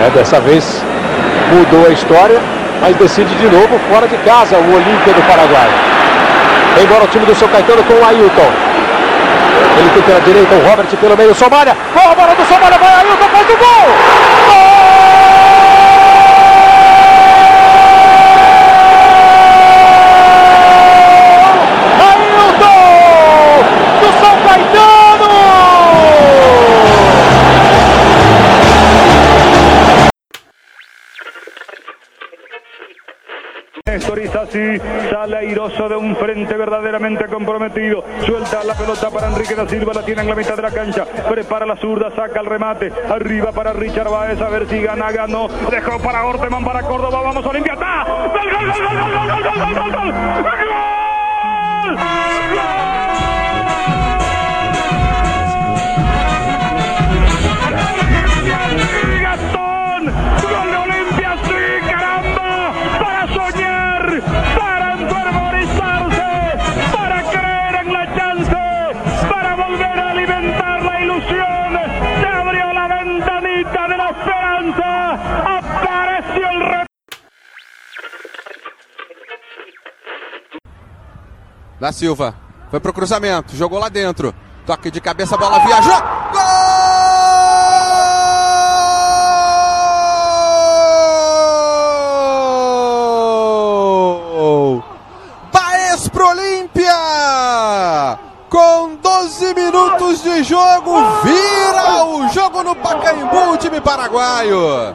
É, dessa vez mudou a história, mas decide de novo fora de casa o Olímpia do Paraguai. Embora o time do seu Caetano com o Ailton. Ele tem pela direita o Robert pelo meio, Somália. Boa bola do Somália, vai Ailton, faz o gol! Gol! Así, sale airoso de un frente verdaderamente comprometido. Suelta la pelota para Enrique da Silva, la tiene en la mitad de la cancha. Prepara la zurda, saca el remate. Arriba para Richard Baez, a ver si gana, ganó. Dejó para Orteman, para Córdoba. Vamos a Olimpia. ¡Está! ¡Gol, gol, gol, gol, gol, gol, gol, gol, gol, gol! ¡Gol! ¡Gol! Da Silva. Foi pro cruzamento. Jogou lá dentro. Toque de cabeça, bola viajou. Gol! Baez pro Olímpia! Com 12 minutos de jogo, vira o jogo no Pacaembu, time paraguaio.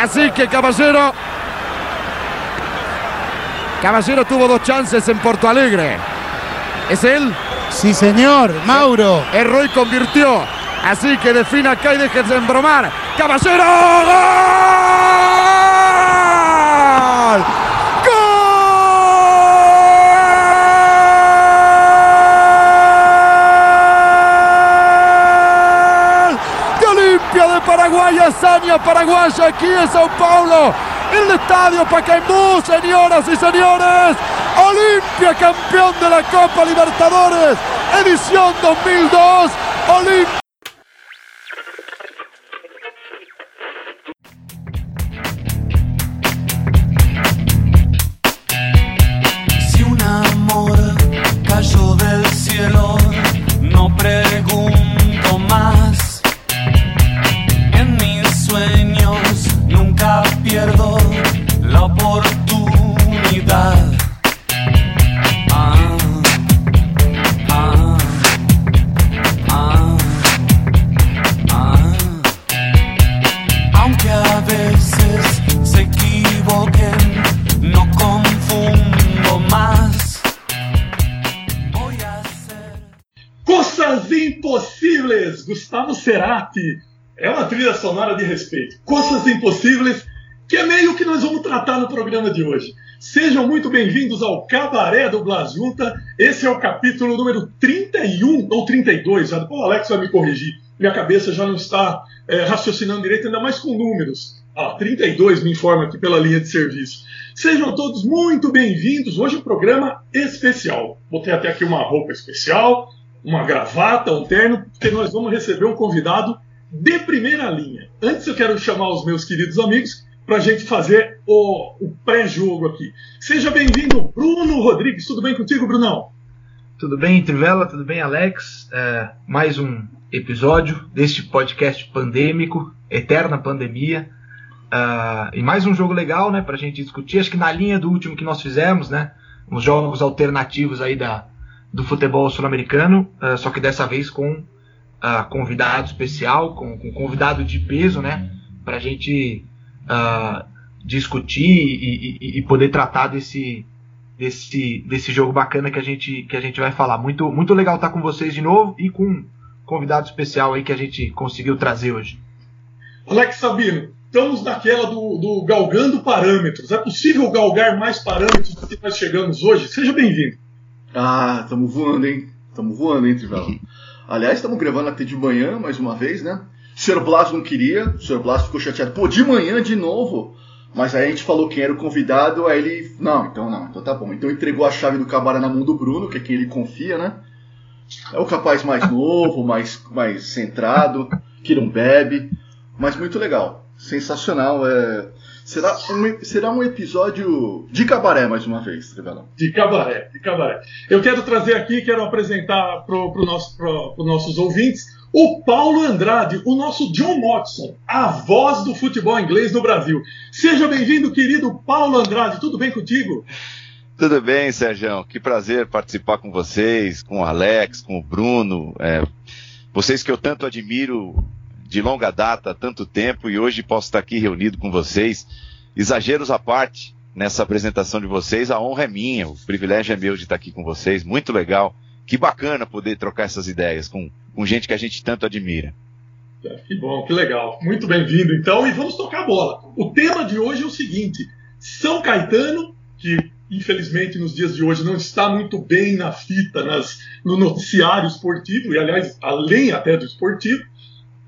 Así que Caballero. Caballero tuvo dos chances en Porto Alegre. ¿Es él? Sí, señor, Mauro. Erró y convirtió. Así que define acá y déjense embromar. Caballero. ¡Gol! ¡Gol! De Olimpia de Paraguay, hazaña paraguaya aquí en Sao Paulo. El estadio Pacaembu, señoras y señores. Olimpia campeón de la Copa Libertadores, edición 2002. Olimpia. Cerati. É uma trilha sonora de respeito. Coisas Impossíveis, que é meio que nós vamos tratar no programa de hoje. Sejam muito bem-vindos ao Cabaré do Blasunta. Esse é o capítulo número 31 ou 32. Já o Alex vai me corrigir. Minha cabeça já não está é, raciocinando direito, ainda mais com números. Ah, 32 me informa aqui pela linha de serviço. Sejam todos muito bem-vindos. Hoje um programa especial. Botei até aqui uma roupa especial, uma gravata, um terno, porque nós vamos receber um convidado de primeira linha. Antes eu quero chamar os meus queridos amigos para a gente fazer o, o pré-jogo aqui. Seja bem-vindo, Bruno Rodrigues. Tudo bem contigo, Brunão? Tudo bem, Trivela? Tudo bem, Alex? É, mais um episódio deste podcast pandêmico, Eterna Pandemia. Ah, e mais um jogo legal, né, pra gente discutir. Acho que na linha do último que nós fizemos, né? Uns jogos alternativos aí da, do futebol sul-americano, ah, só que dessa vez com ah, convidado especial, com, com convidado de peso, né? Pra gente ah, discutir e, e- e poder tratar desse, desse, desse jogo bacana que a gente, que a gente vai falar. Muito, muito legal estar com vocês de novo e com um convidado especial aí que a gente conseguiu trazer hoje. Alex Sabino, estamos naquela do, do galgando parâmetros. É possível galgar mais parâmetros do que nós chegamos hoje? Seja bem-vindo. Ah, tamo voando, hein? Tamo voando, hein, Trivela? Aliás, estamos gravando até de manhã, mais uma vez, né? O Sr. Blas não queria, o Sr. Blas ficou chateado. Pô, de manhã de novo? Mas aí a gente falou quem era o convidado, aí ele. Não, então não, então tá bom. Então entregou a chave do cabaré na mão do Bruno, que é quem ele confia, né? É o capaz mais novo, mais, mais centrado, que não bebe, mas muito legal. Sensacional. É... Será, um, será um episódio de cabaré mais uma vez, Trevelão. De cabaré, de cabaré. Eu quero trazer aqui, quero apresentar para pro nosso, pro, os nossos ouvintes o Paulo Andrade, o nosso John Watson, a voz do futebol inglês no Brasil. Seja bem-vindo, querido Paulo Andrade. Tudo bem contigo? Tudo bem, Sérgio. Que prazer participar com vocês, com o Alex, com o Bruno. É, vocês que eu tanto admiro de longa data, tanto tempo, e hoje posso estar aqui reunido com vocês. Exageros à parte, nessa apresentação de vocês, a honra é minha, o privilégio é meu de estar aqui com vocês. Muito legal. Que bacana poder trocar essas ideias com, com gente que a gente tanto admira. Que bom, que legal. Muito bem-vindo, então, e vamos tocar a bola. O tema de hoje é o seguinte: São Caetano, que infelizmente nos dias de hoje não está muito bem na fita, nas, no noticiário esportivo, e aliás, além até do esportivo.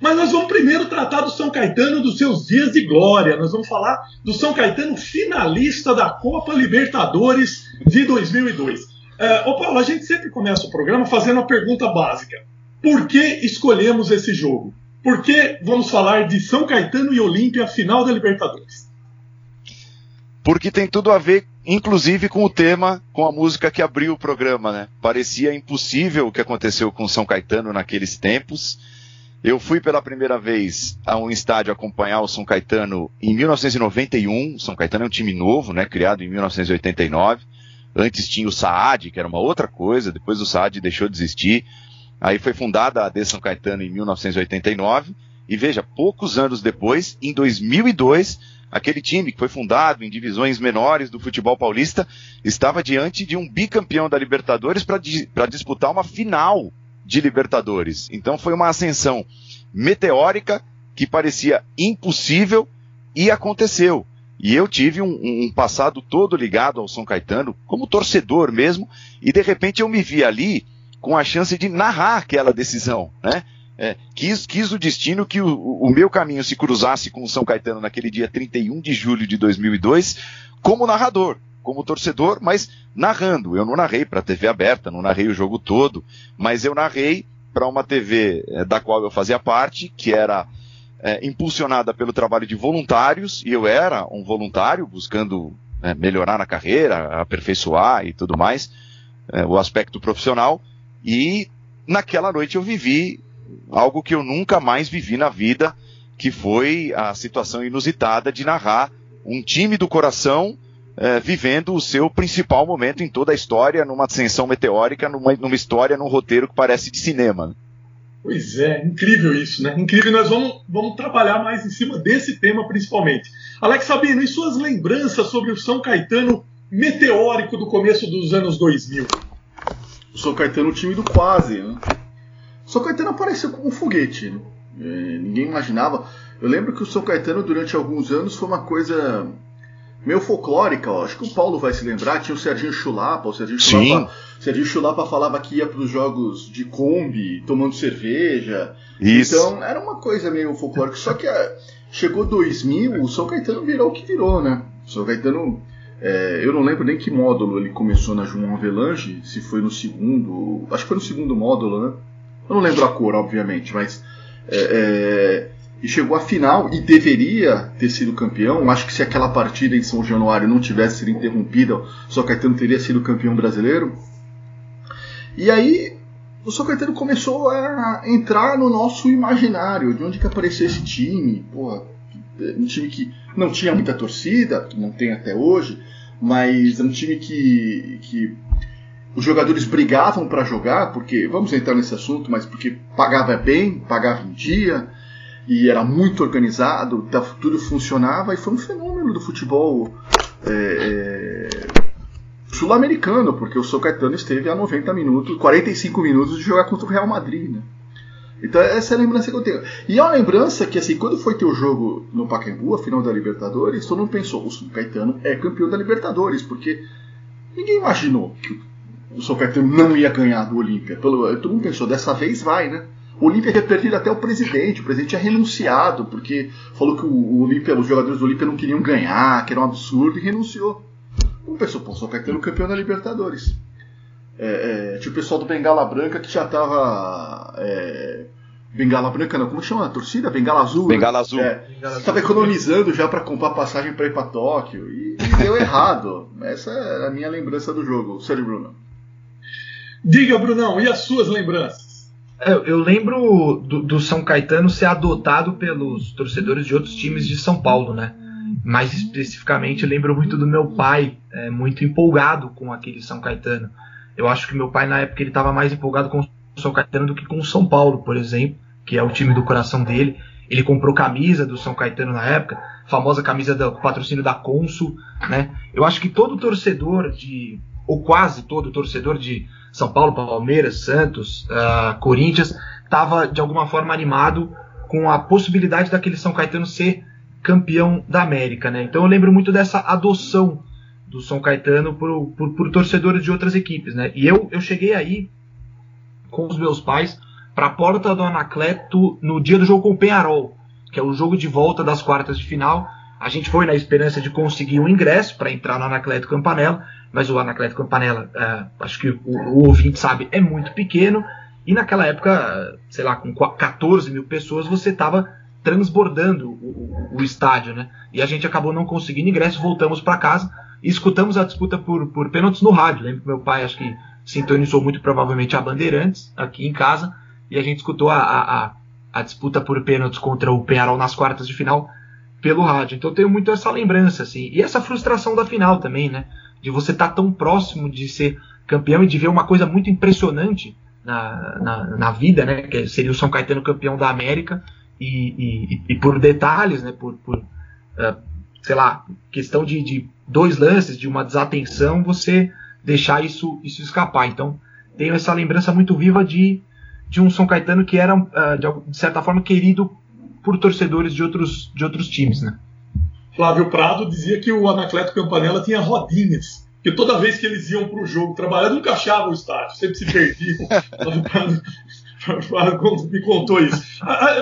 Mas nós vamos primeiro tratar do São Caetano dos seus dias de glória. Nós vamos falar do São Caetano finalista da Copa Libertadores de 2002. É, ô Paulo, a gente sempre começa o programa fazendo a pergunta básica: por que escolhemos esse jogo? Por que vamos falar de São Caetano e Olímpia final da Libertadores? Porque tem tudo a ver, inclusive, com o tema, com a música que abriu o programa, né? Parecia impossível o que aconteceu com São Caetano naqueles tempos. Eu fui pela primeira vez a um estádio acompanhar o São Caetano em 1991. São Caetano é um time novo, né? Criado em 1989. Antes tinha o Saad, que era uma outra coisa. Depois o Saad deixou de existir. Aí foi fundada a AD São Caetano em 1989. E veja, poucos anos depois, em 2002, aquele time que foi fundado em divisões menores do futebol paulista estava diante de um bicampeão da Libertadores para di disputar uma final de Libertadores. Então foi uma ascensão meteórica que parecia impossível e aconteceu. E eu tive um, um, passado todo ligado ao São Caetano, como torcedor mesmo, e de repente eu me vi ali com a chance de narrar aquela decisão, né? É, quis, quis o destino que o, o, meu caminho se cruzasse com o São Caetano naquele dia 31 de julho de 2002, como narrador, como torcedor, mas narrando. Eu não narrei para a TV aberta, não narrei o jogo todo, mas eu narrei para uma TV é, da qual eu fazia parte, que era é, impulsionada pelo trabalho de voluntários, e eu era um voluntário buscando é, melhorar na carreira, aperfeiçoar e tudo mais, é, o aspecto profissional. E naquela noite eu vivi algo que eu nunca mais vivi na vida, que foi a situação inusitada de narrar um time do coração é, vivendo o seu principal momento em toda a história, numa ascensão meteórica, numa, numa história, num roteiro que parece de cinema. Pois é, incrível isso, né? Incrível. Nós vamos, vamos trabalhar mais em cima desse tema principalmente. Alex Sabino, e suas lembranças sobre o São Caetano meteórico do começo dos anos 2000? O São Caetano, o time do quase, né? O São Caetano apareceu como um foguete, né? é, ninguém imaginava. Eu lembro que o São Caetano, durante alguns anos, foi uma coisa meio folclórica, ó. acho que o Paulo vai se lembrar, tinha o Serginho Chulapa, o Serginho Chulapa, Serginho Chulapa falava que ia para os jogos de Kombi, tomando cerveja. Isso. Então era uma coisa meio folclórica, só que é, chegou 2000, o São Caetano virou o que virou, né? O São Caetano, é, eu não lembro nem que módulo ele começou na João Avelange, se foi no segundo, acho que foi no segundo módulo, né? Eu não lembro a cor, obviamente, mas é, é e chegou à final e deveria ter sido campeão. Acho que se aquela partida em São Januário não tivesse sido interrompida, o São Caetano teria sido campeão brasileiro. E aí o São Caetano começou a entrar no nosso imaginário, de onde que apareceu esse time. Porra, um time que não tinha muita torcida, que não tem até hoje, mas é um time que, que os jogadores brigavam para jogar, porque, vamos entrar nesse assunto, mas porque pagava bem, pagava em dia, e era muito organizado, tá, tudo funcionava e foi um fenômeno do futebol é, é, sul-americano, porque o São Caetano esteve a 90 minutos, 45 minutos de jogar contra o Real Madrid, né? Então essa é a lembrança que eu tenho. E é uma lembrança que assim, quando foi ter o jogo no Pacaembu, a final da Libertadores, todo mundo pensou, o São Caetano é campeão da Libertadores, porque ninguém imaginou que o São Caetano não ia ganhar do Olímpia. Todo mundo pensou, dessa vez vai, né? O Olímpia tinha perdido até o presidente, o presidente tinha renunciado, porque falou que o Olímpia, os jogadores do Olímpia não queriam ganhar, que era um absurdo, e renunciou. Um pessoal, pô, só Caetano campeão da Libertadores. é, é, tinha o pessoal do Bengala Branca que já tava. é, Bengala Branca não, como chama a torcida? Bengala Azul. né? Bengala Azul. É, Estava economizando já para comprar passagem para ir para Tóquio e, e deu errado. Essa é a minha lembrança do jogo, Sérgio Bruno. Diga, Brunão, e as suas lembranças? Eu, eu lembro do, do São Caetano ser adotado pelos torcedores de outros times de São Paulo, né? Mais especificamente, eu lembro muito do meu pai, é, muito empolgado com aquele São Caetano. Eu acho que meu pai, na época, ele estava mais empolgado com o São Caetano do que com o São Paulo, por exemplo, que é o time do coração dele. Ele comprou camisa do São Caetano na época, famosa camisa do patrocínio da Consul, né? Eu acho que todo torcedor de, ou quase todo torcedor de São Paulo, Palmeiras, Santos, ah, Corinthians, estava de alguma forma animado com a possibilidade daquele São Caetano ser campeão da América, né? Então eu lembro muito dessa adoção do São Caetano por, por, por torcedores de outras equipes, né? E eu, eu cheguei aí com os meus pais para a porta do Anacleto no dia do jogo com o Penharol, que é o jogo de volta das quartas de final. A gente foi na esperança de conseguir um ingresso para entrar no Anacleto Campanella, mas o Anacleto Campanella, é, acho que o, o ouvinte sabe, é muito pequeno. E naquela época, sei lá, com 14 mil pessoas, você estava transbordando o, o, estádio, né? E a gente acabou não conseguindo ingresso, voltamos para casa e escutamos a disputa por, por pênaltis no rádio. Lembro que meu pai, acho que sintonizou muito provavelmente a Bandeirantes aqui em casa e a gente escutou a, a, a disputa por pênaltis contra o Penharol nas quartas de final pelo rádio. Então eu tenho muito essa lembrança, assim. E essa frustração da final também, né? De você estar tá tão próximo de ser campeão e de ver uma coisa muito impressionante na, na, na vida, né? Que seria o São Caetano campeão da América. E, e, e por detalhes, né? Por, por uh, sei lá, questão de, de dois lances, de uma desatenção, você deixar isso, isso escapar. Então tenho essa lembrança muito viva de, de um São Caetano que era, uh, de, certa forma, querido por torcedores de outros, de outros times, né? Flávio Prado dizia que o Anacleto Campanella tinha rodinhas, que toda vez que eles iam para o jogo trabalhar, nunca achavam o estádio, sempre se perdiam. me contou isso.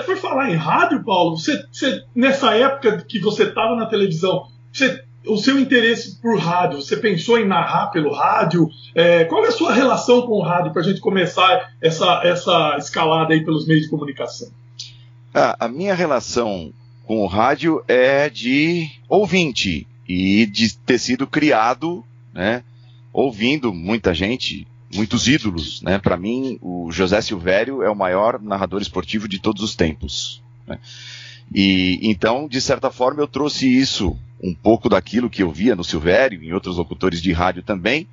Por falar em rádio, Paulo, você, você nessa época que você estava na televisão, você, o seu interesse por rádio, você pensou em narrar pelo rádio? É, qual é a sua relação com o rádio para a gente começar essa, essa escalada aí pelos meios de comunicação? Ah, a minha relação com o rádio é de ouvinte e de ter sido criado, né, ouvindo muita gente, muitos ídolos, né? Para mim, o José Silvério é o maior narrador esportivo de todos os tempos. Né? E então, de certa forma, eu trouxe isso um pouco daquilo que eu via no Silvério, em outros locutores de rádio também,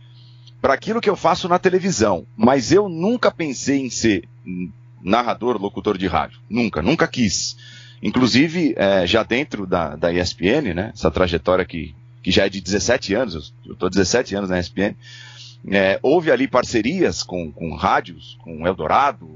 para aquilo que eu faço na televisão. Mas eu nunca pensei em ser narrador, locutor de rádio. Nunca, nunca quis. Inclusive, é, já dentro da, da ESPN, né, essa trajetória que, que já é de 17 anos, eu estou 17 anos na ESPN, é, houve ali parcerias com, com rádios, com Eldorado,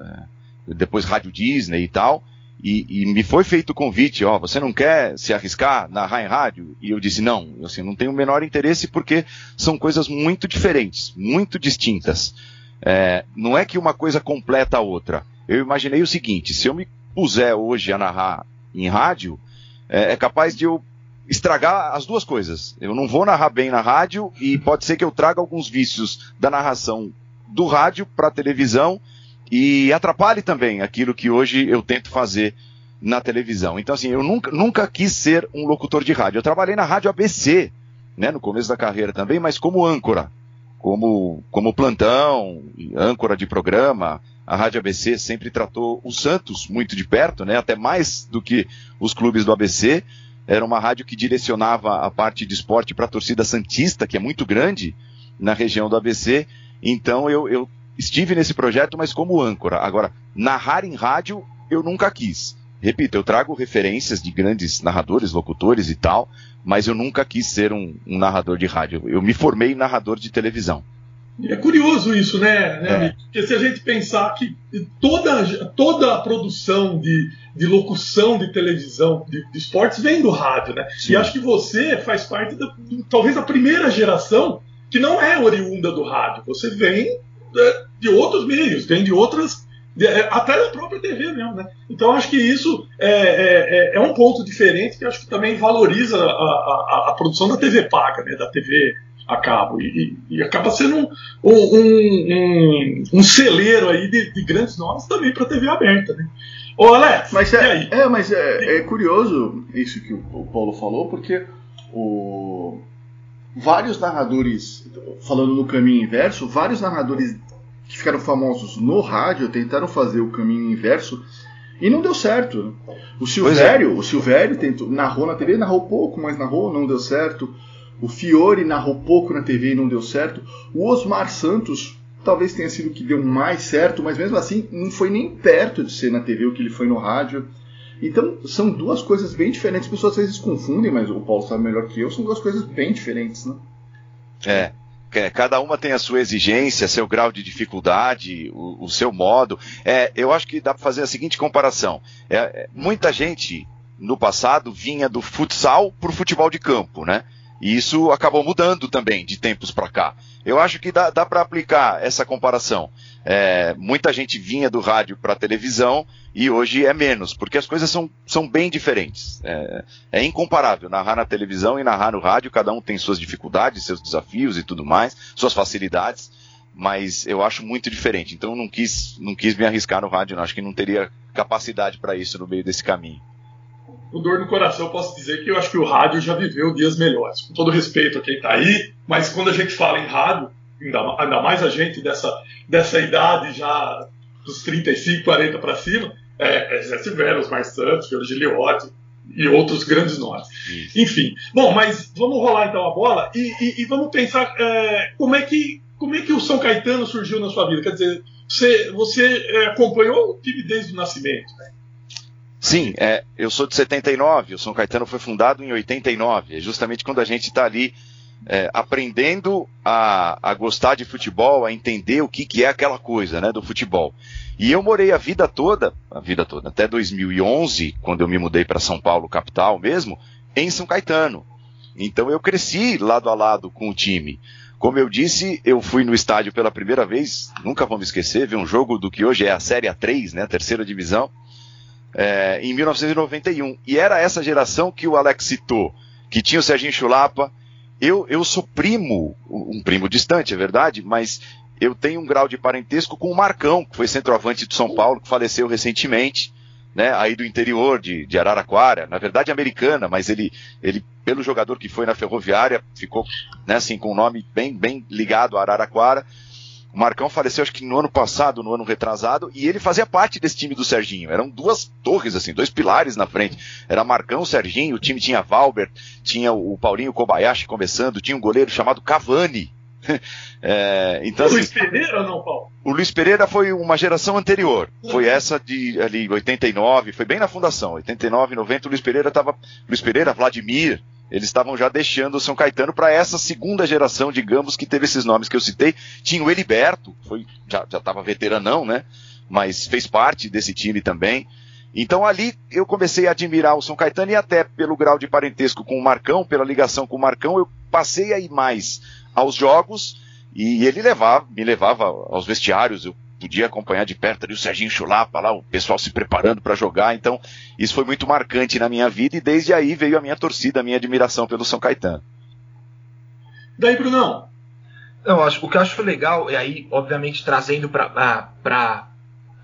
é, depois Rádio Disney e tal, e, e, me foi feito o convite, ó, você não quer se arriscar narrar em rádio? E eu disse, não, eu assim, não tenho o menor interesse porque são coisas muito diferentes, muito distintas. É, não é que uma coisa completa a outra. Eu imaginei o seguinte, se eu me puser hoje a narrar em rádio, é, é capaz de eu estragar as duas coisas. Eu não vou narrar bem na rádio e pode ser que eu traga alguns vícios da narração do rádio para a televisão e atrapalhe também aquilo que hoje eu tento fazer na televisão. Então, assim, eu nunca, nunca quis ser um locutor de rádio. Eu trabalhei na rádio ABC, né, no começo da carreira também, mas como âncora, como, como plantão, âncora de programa. A Rádio ABC sempre tratou o Santos muito de perto, né, até mais do que os clubes do ABC. Era uma rádio que direcionava a parte de esporte para a torcida Santista, que é muito grande na região do ABC. Então eu, eu estive nesse projeto, mas como âncora. Agora, narrar em rádio eu nunca quis. Repito, eu trago referências de grandes narradores, locutores e tal, mas eu nunca quis ser um, um narrador de rádio. Eu me formei narrador de televisão. É curioso isso, né, né é. Porque se a gente pensar que toda, toda a produção de, de locução de televisão, de, de esportes, vem do rádio, né? Sim. E acho que você faz parte, da, talvez, da primeira geração que não é oriunda do rádio. Você vem de, de outros meios, vem de outras. De, até da própria TV mesmo, né? Então acho que isso é, é, é, um ponto diferente que acho que também valoriza a, a, a produção da TV paga, né? Da TV a cabo. E, e- e acaba sendo um, um, um, um celeiro aí de, de grandes nomes também para a TV aberta. Né? Ô Alex, Mas e é, aí? é, mas é, é curioso isso que o, o Paulo falou, porque o, vários narradores, falando no caminho inverso, vários narradores que ficaram famosos no rádio tentaram fazer o caminho inverso e não deu certo. O Silvério, o Silvério tentou, narrou na TV, narrou pouco, mas narrou, não deu certo. O Fiore narrou pouco na TV e não deu certo. O Osmar Santos talvez tenha sido o que deu mais certo, mas mesmo assim não foi nem perto de ser na TV o que ele foi no rádio. Então são duas coisas bem diferentes. As pessoas às vezes confundem, mas o Paulo sabe melhor que eu. São duas coisas bem diferentes, né? É. É, Cada uma tem a sua exigência, seu grau de dificuldade, o, o seu modo. É, eu acho que dá para fazer a seguinte comparação. É, é, muita gente no passado vinha do futsal para o futebol de campo, né? E isso acabou mudando também de tempos para cá. Eu acho que dá, dá para aplicar essa comparação. É, muita gente vinha do rádio para a televisão e hoje é menos, porque as coisas são, são bem diferentes. É, é incomparável narrar na televisão e narrar no rádio, cada um tem suas dificuldades, seus desafios e tudo mais, suas facilidades, mas eu acho muito diferente. Então não quis, não quis me arriscar no rádio, não. acho que não teria capacidade para isso no meio desse caminho. Com dor no coração, eu posso dizer que eu acho que o rádio já viveu dias melhores. Com todo respeito a quem está aí, mas quando a gente fala em rádio, ainda, mais a gente dessa, dessa idade já dos 35, 40 para cima, é, é Zé Silvério, Osmar Santos, Fiore Giliotti e outros grandes nomes. Enfim, bom, mas vamos rolar então a bola e, e- e vamos pensar é, como, é que, como é que o São Caetano surgiu na sua vida. Quer dizer, você, você é, acompanhou o time desde o nascimento, né? Sim, é, eu sou de 79, o São Caetano foi fundado em 89, é justamente quando a gente está ali é, aprendendo a, a gostar de futebol, a entender o que, que é aquela coisa né, do futebol. E eu morei a vida toda, a vida toda, até 2011, quando eu me mudei para São Paulo, capital mesmo, em São Caetano. Então eu cresci lado a lado com o time. Como eu disse, eu fui no estádio pela primeira vez, nunca vou me esquecer, ver um jogo do que hoje é a Série A3, né, a terceira divisão, é, em 1991. E era essa geração que o Alex citou, que tinha o Serginho Chulapa. Eu, eu sou primo, um primo distante, é verdade, mas eu tenho um grau de parentesco com o Marcão, que foi centroavante de São Paulo, que faleceu recentemente, né, aí do interior de, de Araraquara, na verdade americana, mas ele, ele, pelo jogador que foi na Ferroviária, ficou né, assim, com um nome bem, bem ligado a Araraquara. O Marcão faleceu acho que no ano passado, no ano retrasado, e ele fazia parte desse time do Serginho. Eram duas torres, assim, dois pilares na frente. Era Marcão, Serginho, o time tinha Valber, tinha o Paulinho Kobayashi começando, tinha um goleiro chamado Cavani. É, então, o assim, Luiz Pereira ou não, Paulo? o Luiz Pereira foi uma geração anterior. Foi essa de ali 89, foi bem na fundação. 89, 90, o Luiz Pereira estava. Luiz Pereira, Vladimir, eles estavam já deixando o São Caetano para essa segunda geração, digamos, que teve esses nomes que eu citei. Tinha o Heriberto, foi, já estava veteranão, né? Mas fez parte desse time também. Então ali eu comecei a admirar o São Caetano e até pelo grau de parentesco com o Marcão, pela ligação com o Marcão, eu passei a ir mais aos jogos e ele levava, me levava aos vestiários, eu podia acompanhar de perto ali o Serginho Chulapa lá, o pessoal se preparando para jogar, então isso foi muito marcante na minha vida e desde aí veio a minha torcida, a minha admiração pelo São Caetano. Daí, Brunão? Eu acho, o que eu acho legal, e aí, obviamente, trazendo para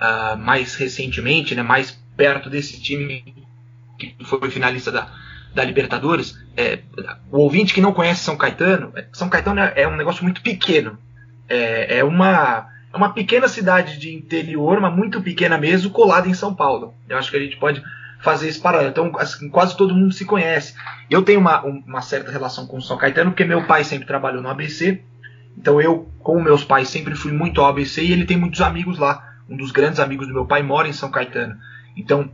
uh, mais recentemente, né, mais perto desse time que foi finalista da, da Libertadores, é, o ouvinte que não conhece São Caetano, São Caetano é, é um negócio muito pequeno. É, é, uma, é uma pequena cidade de interior, mas muito pequena mesmo, colada em São Paulo. Eu acho que a gente pode fazer esse paralelo. Então, assim, quase todo mundo se conhece. Eu tenho uma, uma certa relação com São Caetano, porque meu pai sempre trabalhou no ABC. Então, eu, com meus pais, sempre fui muito ao ABC e ele tem muitos amigos lá. Um dos grandes amigos do meu pai mora em São Caetano. Então,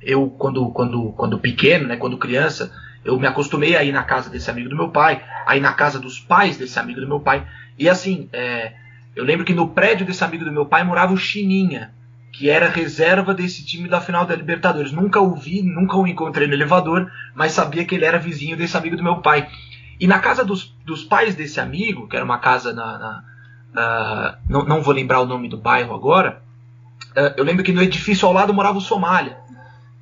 eu, quando, quando, quando pequeno, né, quando criança, eu me acostumei a ir na casa desse amigo do meu pai, a ir na casa dos pais desse amigo do meu pai. E assim, é, eu lembro que no prédio desse amigo do meu pai morava o Chininha, que era reserva desse time da final da Libertadores. Nunca o vi, nunca o encontrei no elevador, mas sabia que ele era vizinho desse amigo do meu pai. E na casa dos, dos pais desse amigo, que era uma casa na. na, não, não vou lembrar o nome do bairro agora, uh, eu lembro que no edifício ao lado morava o Somália.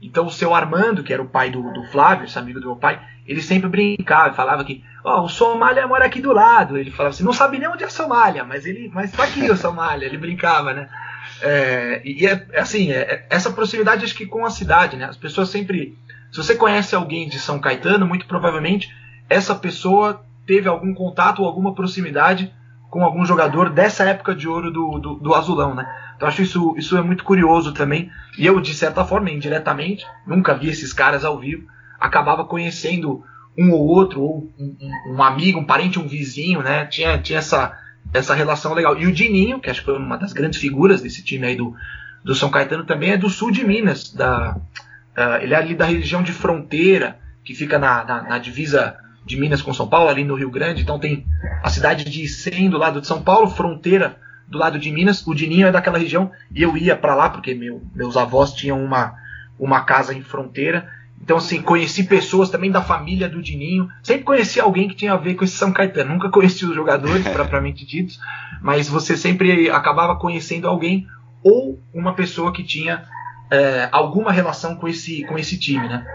Então o seu Armando, que era o pai do, do Flávio, esse amigo do meu pai, ele sempre brincava, falava que ó, o Somália mora aqui do lado. Ele falava assim, não sabe nem onde é Somália, mas ele, mas tá aqui o Somália. Ele brincava, né? É, e é assim, é, essa proximidade acho que com a cidade, né? As pessoas sempre, se você conhece alguém de São Caetano, muito provavelmente essa pessoa teve algum contato ou alguma proximidade com algum jogador dessa época de ouro do, do, do Azulão, né? Então acho isso, isso é muito curioso também. E eu, de certa forma, indiretamente, nunca vi esses caras ao vivo, acabava conhecendo um ou outro, ou um, um, amigo, um parente, um vizinho, né? Tinha, tinha essa, essa relação legal. E o Dininho, que acho que foi uma das grandes figuras desse time aí do, do São Caetano, também é do sul de Minas. Da, uh, ele é ali da região de fronteira, que fica na, na, na divisa de Minas com São Paulo, ali no Rio Grande. Então tem a cidade de Icém do lado de São Paulo, fronteira do lado de Minas. O Dininho é daquela região e eu ia para lá porque meu, meus avós tinham uma, uma casa em fronteira. Então, assim, conheci pessoas também da família do Dininho. Sempre conheci alguém que tinha a ver com esse São Caetano. Nunca conheci os jogadores, propriamente ditos, mas você sempre acabava conhecendo alguém ou uma pessoa que tinha é, alguma relação com esse, com esse time, né?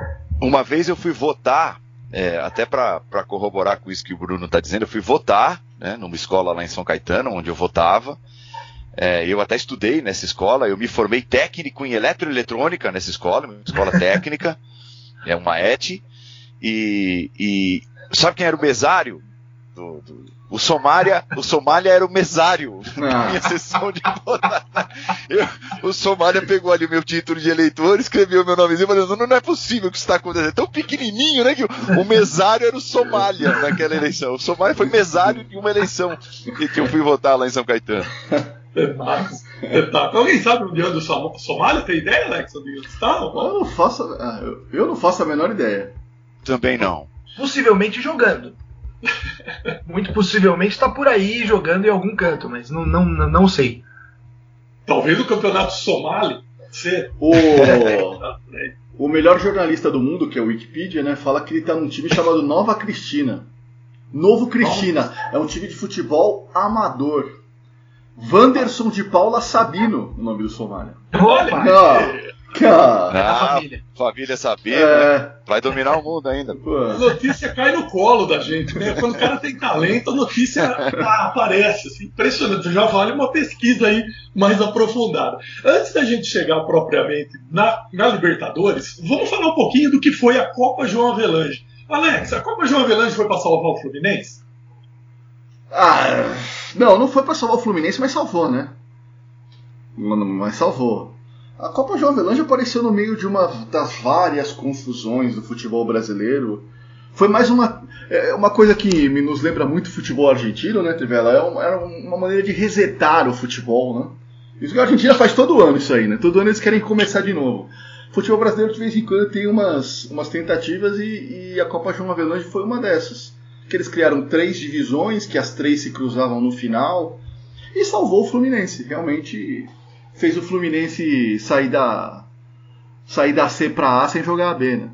Uma vez eu fui votar, é, até para corroborar com isso que o Bruno está dizendo, eu fui votar né, numa escola lá em São Caetano, onde eu votava. É, eu até estudei nessa escola, eu me formei técnico em eletroeletrônica nessa escola, uma escola técnica, é uma ET. E, e sabe quem era o mesário? Do, do, o Somália, o Somália era o mesário da minha sessão de. Eu, o Somália pegou ali o meu título de eleitor, escreveu meu nomezinho, falando, não, não é possível que isso está acontecendo. É tão pequenininho, né? Que o, o mesário era o Somália naquela eleição. O Somália foi mesário de uma eleição que eu fui votar lá em São Caetano. Alguém sabe onde anda o Somália? Tem ideia, Alex? Onde está? Eu não faço, eu não faço a menor ideia. Também não. Possivelmente jogando. Muito possivelmente está por aí jogando em algum canto, mas não, não, não sei. Talvez o campeonato somali. Ser. O, o melhor jornalista do mundo, que é o Wikipedia, né, fala que ele está num time chamado Nova Cristina. Novo Cristina. É um time de futebol amador. Wanderson de Paula Sabino, o nome do Somália. Ah, cara. Ah, família. família Sabino, É. né? vai dominar o mundo ainda. Pô. A notícia cai no colo da gente, né? Quando o cara tem talento, a notícia aparece. Assim, impressionante. Já vale uma pesquisa aí mais aprofundada. Antes da gente chegar propriamente na, na Libertadores, vamos falar um pouquinho do que foi a Copa João Avelange. Alex, a Copa João Avelange foi para salvar o Fluminense? Ah, não, não foi pra salvar o Fluminense, mas salvou, né? Mas salvou. A Copa João Avelange apareceu no meio de uma das várias confusões do futebol brasileiro. Foi mais uma, é, uma coisa que me nos lembra muito o futebol argentino, né, Trivela? É uma, era uma maneira de resetar o futebol, né? Isso que a Argentina faz todo ano, isso aí, né? Todo ano eles querem começar de novo. O futebol brasileiro de vez em quando tem umas, umas tentativas e, e a Copa João Avelange foi uma dessas. Que eles criaram três divisões, que as três se cruzavam no final, e salvou o Fluminense. Realmente fez o Fluminense sair da, sair da C para A sem jogar a B, né?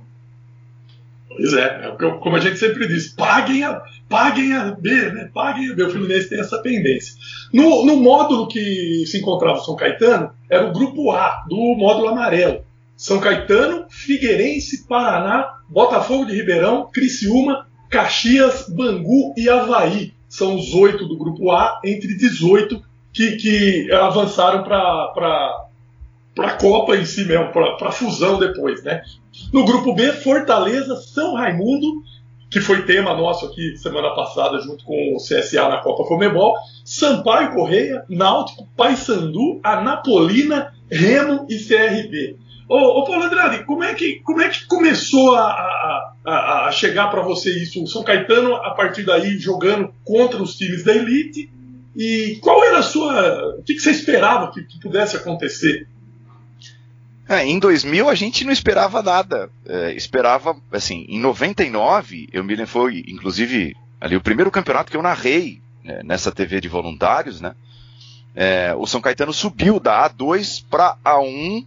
Pois é, é como a gente sempre diz, paguem a, paguem a B, né? Paguem a B. O Fluminense tem essa pendência. No, no módulo que se encontrava o São Caetano, era o grupo A, do módulo amarelo. São Caetano, Figueirense, Paraná, Botafogo de Ribeirão, Criciúma, Caxias, Bangu e Havaí. São os oito do grupo A, entre 18 que, que avançaram para a Copa em si mesmo, para a fusão depois, né? No grupo B, Fortaleza, São Raimundo, que foi tema nosso aqui semana passada, junto com o CSA na Copa Comebol, Sampaio Correia, Náutico, Paysandu, Anapolina, Remo e CRB. Ô, ô Paulo Andrade, como é que, como é que começou a, a, a, chegar para você isso? O São Caetano, a partir daí, jogando contra os times da elite, e qual era a sua. O que, que você esperava que, que pudesse acontecer? É, em 2000 a gente não esperava nada. É, esperava, assim, em 99, eu me lembro, foi inclusive ali o primeiro campeonato que eu narrei né, nessa TV de voluntários, né? É, o São Caetano subiu da A2 para A1,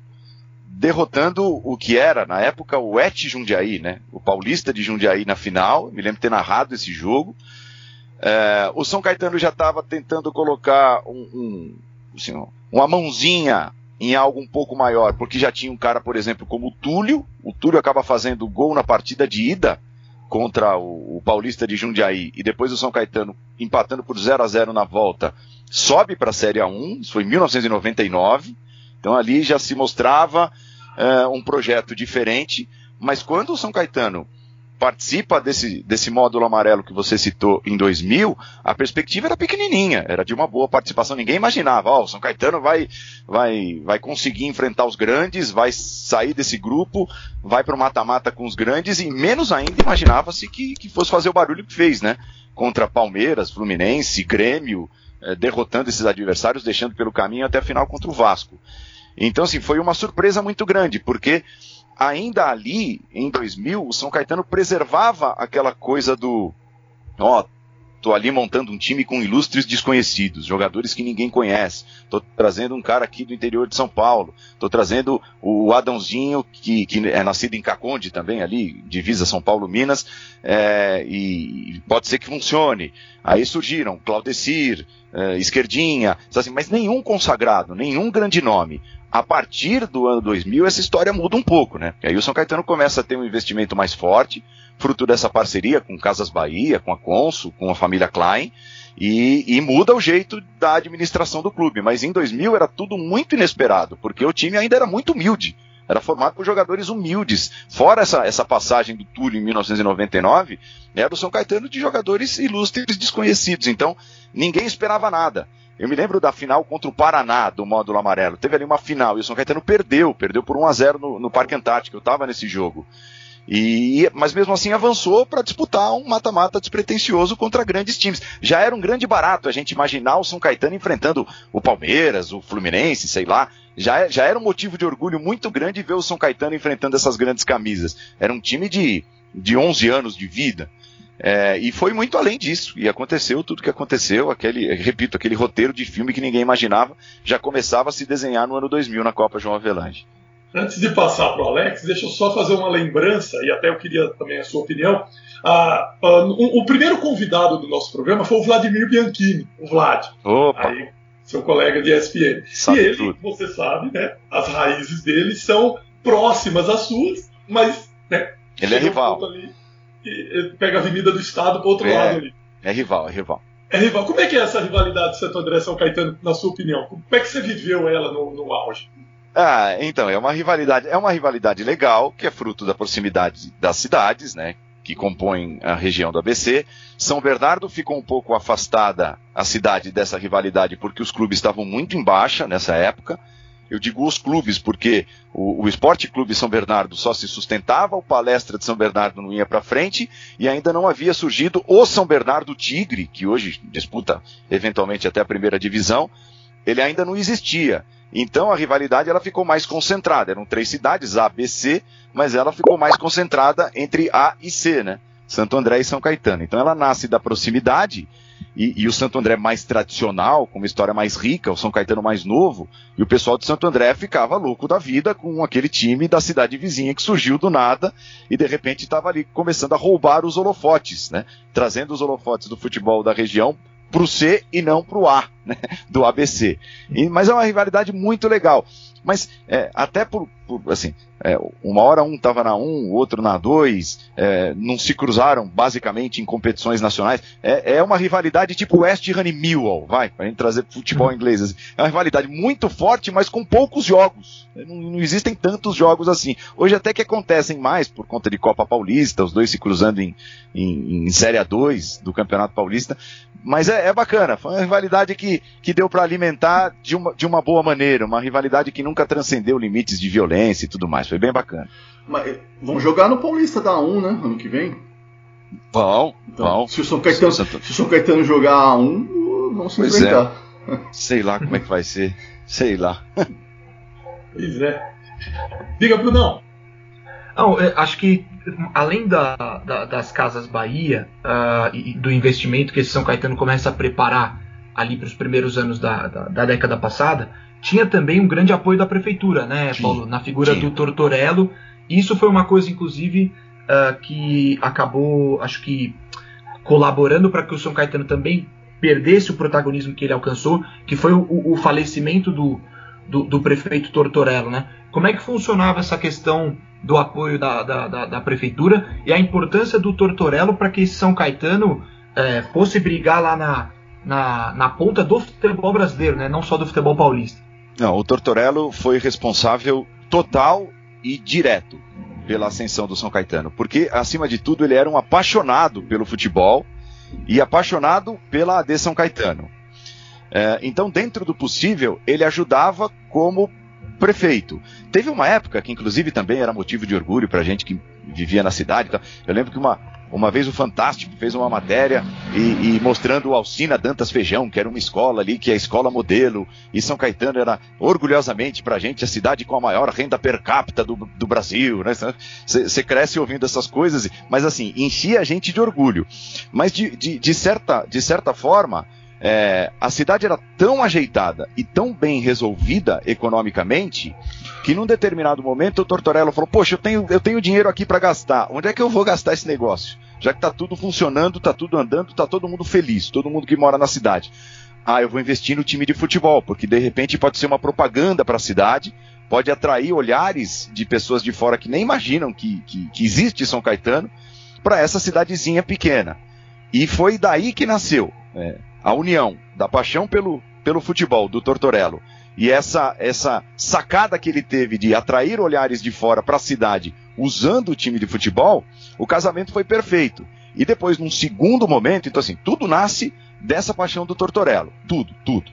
derrotando o que era, na época, o ET Jundiaí, né? O paulista de Jundiaí na final. Me lembro de ter narrado esse jogo. É, o São Caetano já estava tentando colocar um, um, assim, uma mãozinha em algo um pouco maior, porque já tinha um cara, por exemplo, como o Túlio. O Túlio acaba fazendo gol na partida de ida contra o, o Paulista de Jundiaí e depois o São Caetano empatando por 0 a 0 na volta, sobe para a Série A1, isso foi em 1999. Então ali já se mostrava é, um projeto diferente, mas quando o São Caetano participa desse, desse módulo amarelo que você citou em 2000, a perspectiva era pequenininha, era de uma boa participação. Ninguém imaginava, ó, oh, o São Caetano vai, vai, vai conseguir enfrentar os grandes, vai sair desse grupo, vai para o mata-mata com os grandes, e menos ainda imaginava-se que, que fosse fazer o barulho que fez, né? Contra Palmeiras, Fluminense, Grêmio, eh, derrotando esses adversários, deixando pelo caminho até a final contra o Vasco. Então, assim, foi uma surpresa muito grande, porque ainda ali, em 2000, o São Caetano preservava aquela coisa do. Ó, tô ali montando um time com ilustres desconhecidos, jogadores que ninguém conhece. Tô trazendo um cara aqui do interior de São Paulo. Tô trazendo o Adãozinho, que, que é nascido em Caconde também, ali, divisa São Paulo-Minas, é, e pode ser que funcione. Aí surgiram Claudecir, é, Esquerdinha, assim, mas nenhum consagrado, nenhum grande nome a partir do ano 2000 essa história muda um pouco, né? Aí o São Caetano começa a ter um investimento mais forte, fruto dessa parceria com Casas Bahia, com a Consul, com a família Klein, e, e, muda o jeito da administração do clube. Mas em 2000 era tudo muito inesperado, porque o time ainda era muito humilde. Era formado por jogadores humildes. Fora essa, essa passagem do Túlio em 1999, era o São Caetano de jogadores ilustres desconhecidos. Então, ninguém esperava nada. Eu me lembro da final contra o Paraná do módulo amarelo. Teve ali uma final e o São Caetano perdeu, perdeu por 1 a 0 no, no Parque Antártico. Eu estava nesse jogo. E, mas mesmo assim avançou para disputar um mata-mata despretensioso contra grandes times. Já era um grande barato a gente imaginar o São Caetano enfrentando o Palmeiras, o Fluminense, sei lá. Já, já era um motivo de orgulho muito grande ver o São Caetano enfrentando essas grandes camisas. Era um time de, de 11 anos de vida. É, e foi muito além disso. E aconteceu tudo que aconteceu. Aquele, repito, aquele roteiro de filme que ninguém imaginava já começava a se desenhar no ano 2000 na Copa João Avelange. Antes de passar para o Alex, deixa eu só fazer uma lembrança, e até eu queria também a sua opinião. Ah, ah, o, o, primeiro convidado do nosso programa foi o Vladimir Bianchini, o Vlad. Opa. Aí, seu colega de ESPN. Sabe e ele, tudo. você sabe, né? As raízes dele são próximas às suas, mas. Né, ele é rival. Pega a Avenida do Estado para outro é, lado ali. É rival, é rival. É rival. Como é que é essa rivalidade Santo André São Caetano, na sua opinião? Como é que você viveu ela no, no auge? Ah, então, é uma rivalidade, é uma rivalidade legal, que é fruto da proximidade das cidades, né? Que compõem a região do ABC. São Bernardo ficou um pouco afastada a cidade dessa rivalidade porque os clubes estavam muito em baixa nessa época. Eu digo os clubes porque o, o Esporte Clube São Bernardo só se sustentava, o Palestra de São Bernardo não ia para frente e ainda não havia surgido o São Bernardo Tigre, que hoje disputa eventualmente até a primeira divisão, ele ainda não existia. Então a rivalidade ela ficou mais concentrada. Eram três cidades, A, B, C, mas ela ficou mais concentrada entre A e C, né? Santo André e São Caetano. Então ela nasce da proximidade e, e, o Santo André mais tradicional, com uma história mais rica, o São Caetano mais novo, e o pessoal de Santo André ficava louco da vida com aquele time da cidade vizinha que surgiu do nada e de repente estava ali começando a roubar os holofotes, né? Trazendo os holofotes do futebol da região para o C e não para o A, né? do ABC. E, mas é uma rivalidade muito legal. Mas é, até por, por assim, é, uma hora um estava na 1, um, o outro na 2, é, não se cruzaram basicamente em competições nacionais. É, é uma rivalidade tipo West Ham e Millwall, vai, para gente trazer futebol Uhum. inglês. assim. É uma rivalidade muito forte, mas com poucos jogos. Não, não existem tantos jogos assim. Hoje até que acontecem mais por conta de Copa Paulista, os dois se cruzando em, em, em Série A2 do Campeonato Paulista. Mas é, é bacana, foi uma rivalidade que, que deu para alimentar de uma, de uma boa maneira, uma rivalidade que nunca transcendeu limites de violência e tudo mais. Foi bem bacana. Mas vão jogar no Paulista da 1, né? Ano que vem. Bom, Então, bom. se, o São Caetano, Se o Santo- se o São Caetano jogar a 1, vão se Pois é. enfrentar. Sei lá como é que vai ser. Sei lá. Pois é. Diga, Brunão. Não, é, acho que além da- da- das casas Bahia ah, e e do investimento que esse São Caetano começa a preparar ali para os primeiros anos da, da- da década passada, tinha também um grande apoio da prefeitura, né, Tinha, Paulo? Na figura tinha. do Tortorello. Isso foi uma coisa, inclusive, ah, que acabou, acho que, colaborando para que o São Caetano também perdesse o protagonismo que ele alcançou, que foi o, o falecimento do, do, do prefeito Tortorello, né? Como é que funcionava essa questão do apoio da, da, da, da prefeitura e a importância do Tortorello para que São Caetano é, fosse brigar lá na, na, na ponta do futebol brasileiro, né? Não só do futebol paulista. Não, o Tortorello foi responsável total e direto pela ascensão do São Caetano, porque acima de tudo ele era um apaixonado pelo futebol e apaixonado pela AD São Caetano. É, então, dentro do possível, ele ajudava como prefeito. Teve uma época que, inclusive, também era motivo de orgulho para gente que vivia na cidade. Então, eu lembro que uma, uma vez o Fantástico fez uma matéria e, e, mostrando o Alcina Dantas Feijão, que era uma escola ali, que é a escola modelo, e São Caetano era orgulhosamente pra gente a cidade com a maior renda per capita do, do Brasil, né? Você cresce ouvindo essas coisas, mas assim, enchia a gente de orgulho. Mas de, de, de certa, de certa forma, é, a cidade era tão ajeitada e tão bem resolvida economicamente que num determinado momento o Tortorello falou: Poxa, eu tenho, eu tenho dinheiro aqui para gastar, onde é que eu vou gastar esse negócio? Já que está tudo funcionando, está tudo andando, está todo mundo feliz, todo mundo que mora na cidade. Ah, eu vou investir no time de futebol, porque de repente pode ser uma propaganda para a cidade, pode atrair olhares de pessoas de fora que nem imaginam que, que, que existe São Caetano para essa cidadezinha pequena. E foi daí que nasceu é, a união da paixão pelo, pelo futebol do Tortorello e essa, essa sacada que ele teve de atrair olhares de fora para a cidade usando o time de futebol, o casamento foi perfeito. E depois, num segundo momento, então assim, tudo nasce dessa paixão do Tortorello. Tudo, tudo.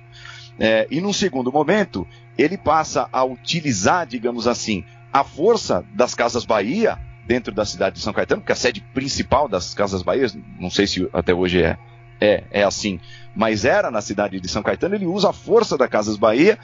É, e num segundo momento, ele passa a utilizar, digamos assim, a força das Casas Bahia dentro da cidade de São Caetano, que é a sede principal das Casas Bahia, não sei se até hoje é, é, é assim, mas era na cidade de São Caetano, ele usa a força da Casas Bahia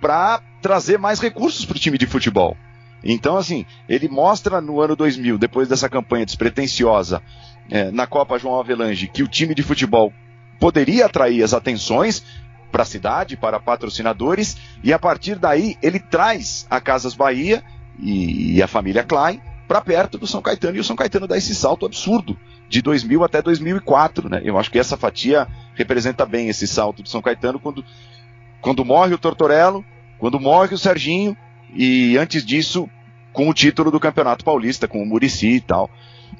para trazer mais recursos para o time de futebol. Então, assim, ele mostra no ano 2000, depois dessa campanha despretensiosa é, na Copa João Avelange, que o time de futebol poderia atrair as atenções para a cidade, para patrocinadores, e a partir daí ele traz a Casas Bahia e, e a família Klein para perto do São Caetano, e o São Caetano dá esse salto absurdo de 2000 até 2004. Né? Eu acho que essa fatia representa bem esse salto do São Caetano quando, quando morre o Tortorello, quando morre o Serginho, e antes disso, com o título do Campeonato Paulista, com o Murici e tal.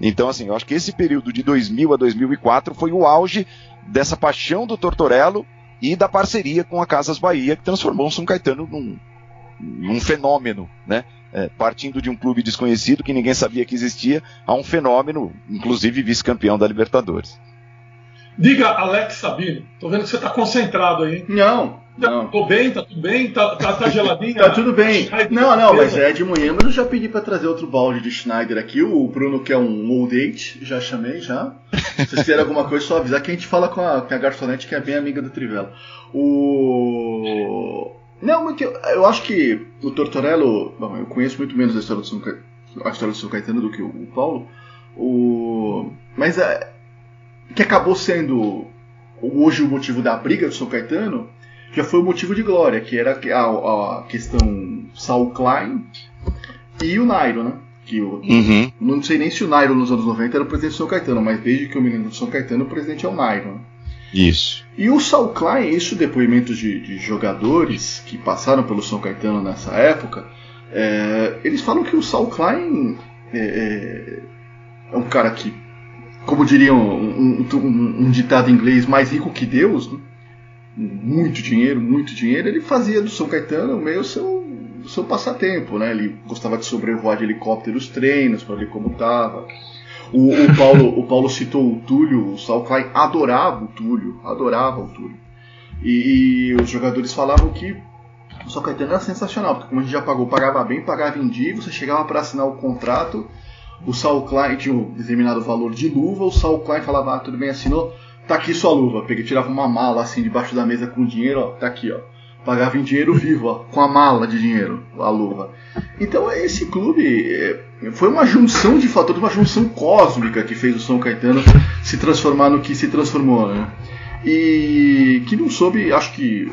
Então, assim, eu acho que esse período de 2000 a 2004 foi o auge dessa paixão do Tortorello e da parceria com a Casas Bahia, que transformou o São Caetano num, num fenômeno, né? É, partindo de um clube desconhecido que ninguém sabia que existia, a um fenômeno, inclusive vice-campeão da Libertadores. Diga, Alex Sabino, tô vendo que você está concentrado aí. Não, não. Tô bem, tá tudo bem? Tá, tá, tá geladinho? tá tudo bem. Não, não, mas é de manhã, mas eu já pedi para trazer outro balde de Schneider aqui. O Bruno quer um old age, já chamei já. Se vocês querem alguma coisa, só avisar que a gente fala com a, com a garçonete que é bem amiga do Trivela. O. Não, muito, eu acho que o Tortorello. Bom, eu conheço muito menos a história do São, a história do São Caetano do que o, Paulo. O, mas é, que acabou sendo hoje o motivo da briga do São Caetano já foi o motivo de glória, que era a, a questão Saul Klein e o Nairo, né? Que eu, uhum. Não sei nem se o Nairo nos anos 90 era o presidente do São Caetano, mas desde que eu me lembro do São Caetano, o presidente é o Nairo. Isso. E o Saul Klein, isso depoimentos de, de, jogadores que passaram pelo São Caetano nessa época, é, eles falam que o Saul Klein é, é, é um cara que, como diriam um, um, um, ditado inglês, mais rico que Deus, né? muito dinheiro, muito dinheiro, ele fazia do São Caetano meio seu, seu passatempo, né? Ele gostava de sobrevoar de helicóptero os treinos para ver como tava. O, o, Paulo, o Paulo citou o Túlio, o Saul Klein adorava o Túlio, adorava o Túlio. E, e os jogadores falavam que o São Caetano era sensacional, porque como a gente já pagou, pagava bem, pagava em dia, você chegava para assinar o contrato, o Saul Klein tinha um determinado valor de luva, o Saul Klein falava, ah, tudo bem, assinou, tá aqui sua luva. Peguei, tirava uma mala assim debaixo da mesa com dinheiro, ó, tá aqui, ó. Pagava em dinheiro vivo, ó, com a mala de dinheiro, a luva. Então esse clube é, foi uma junção de fatores, uma junção cósmica que fez o São Caetano se transformar no que se transformou, né? E que não soube, acho que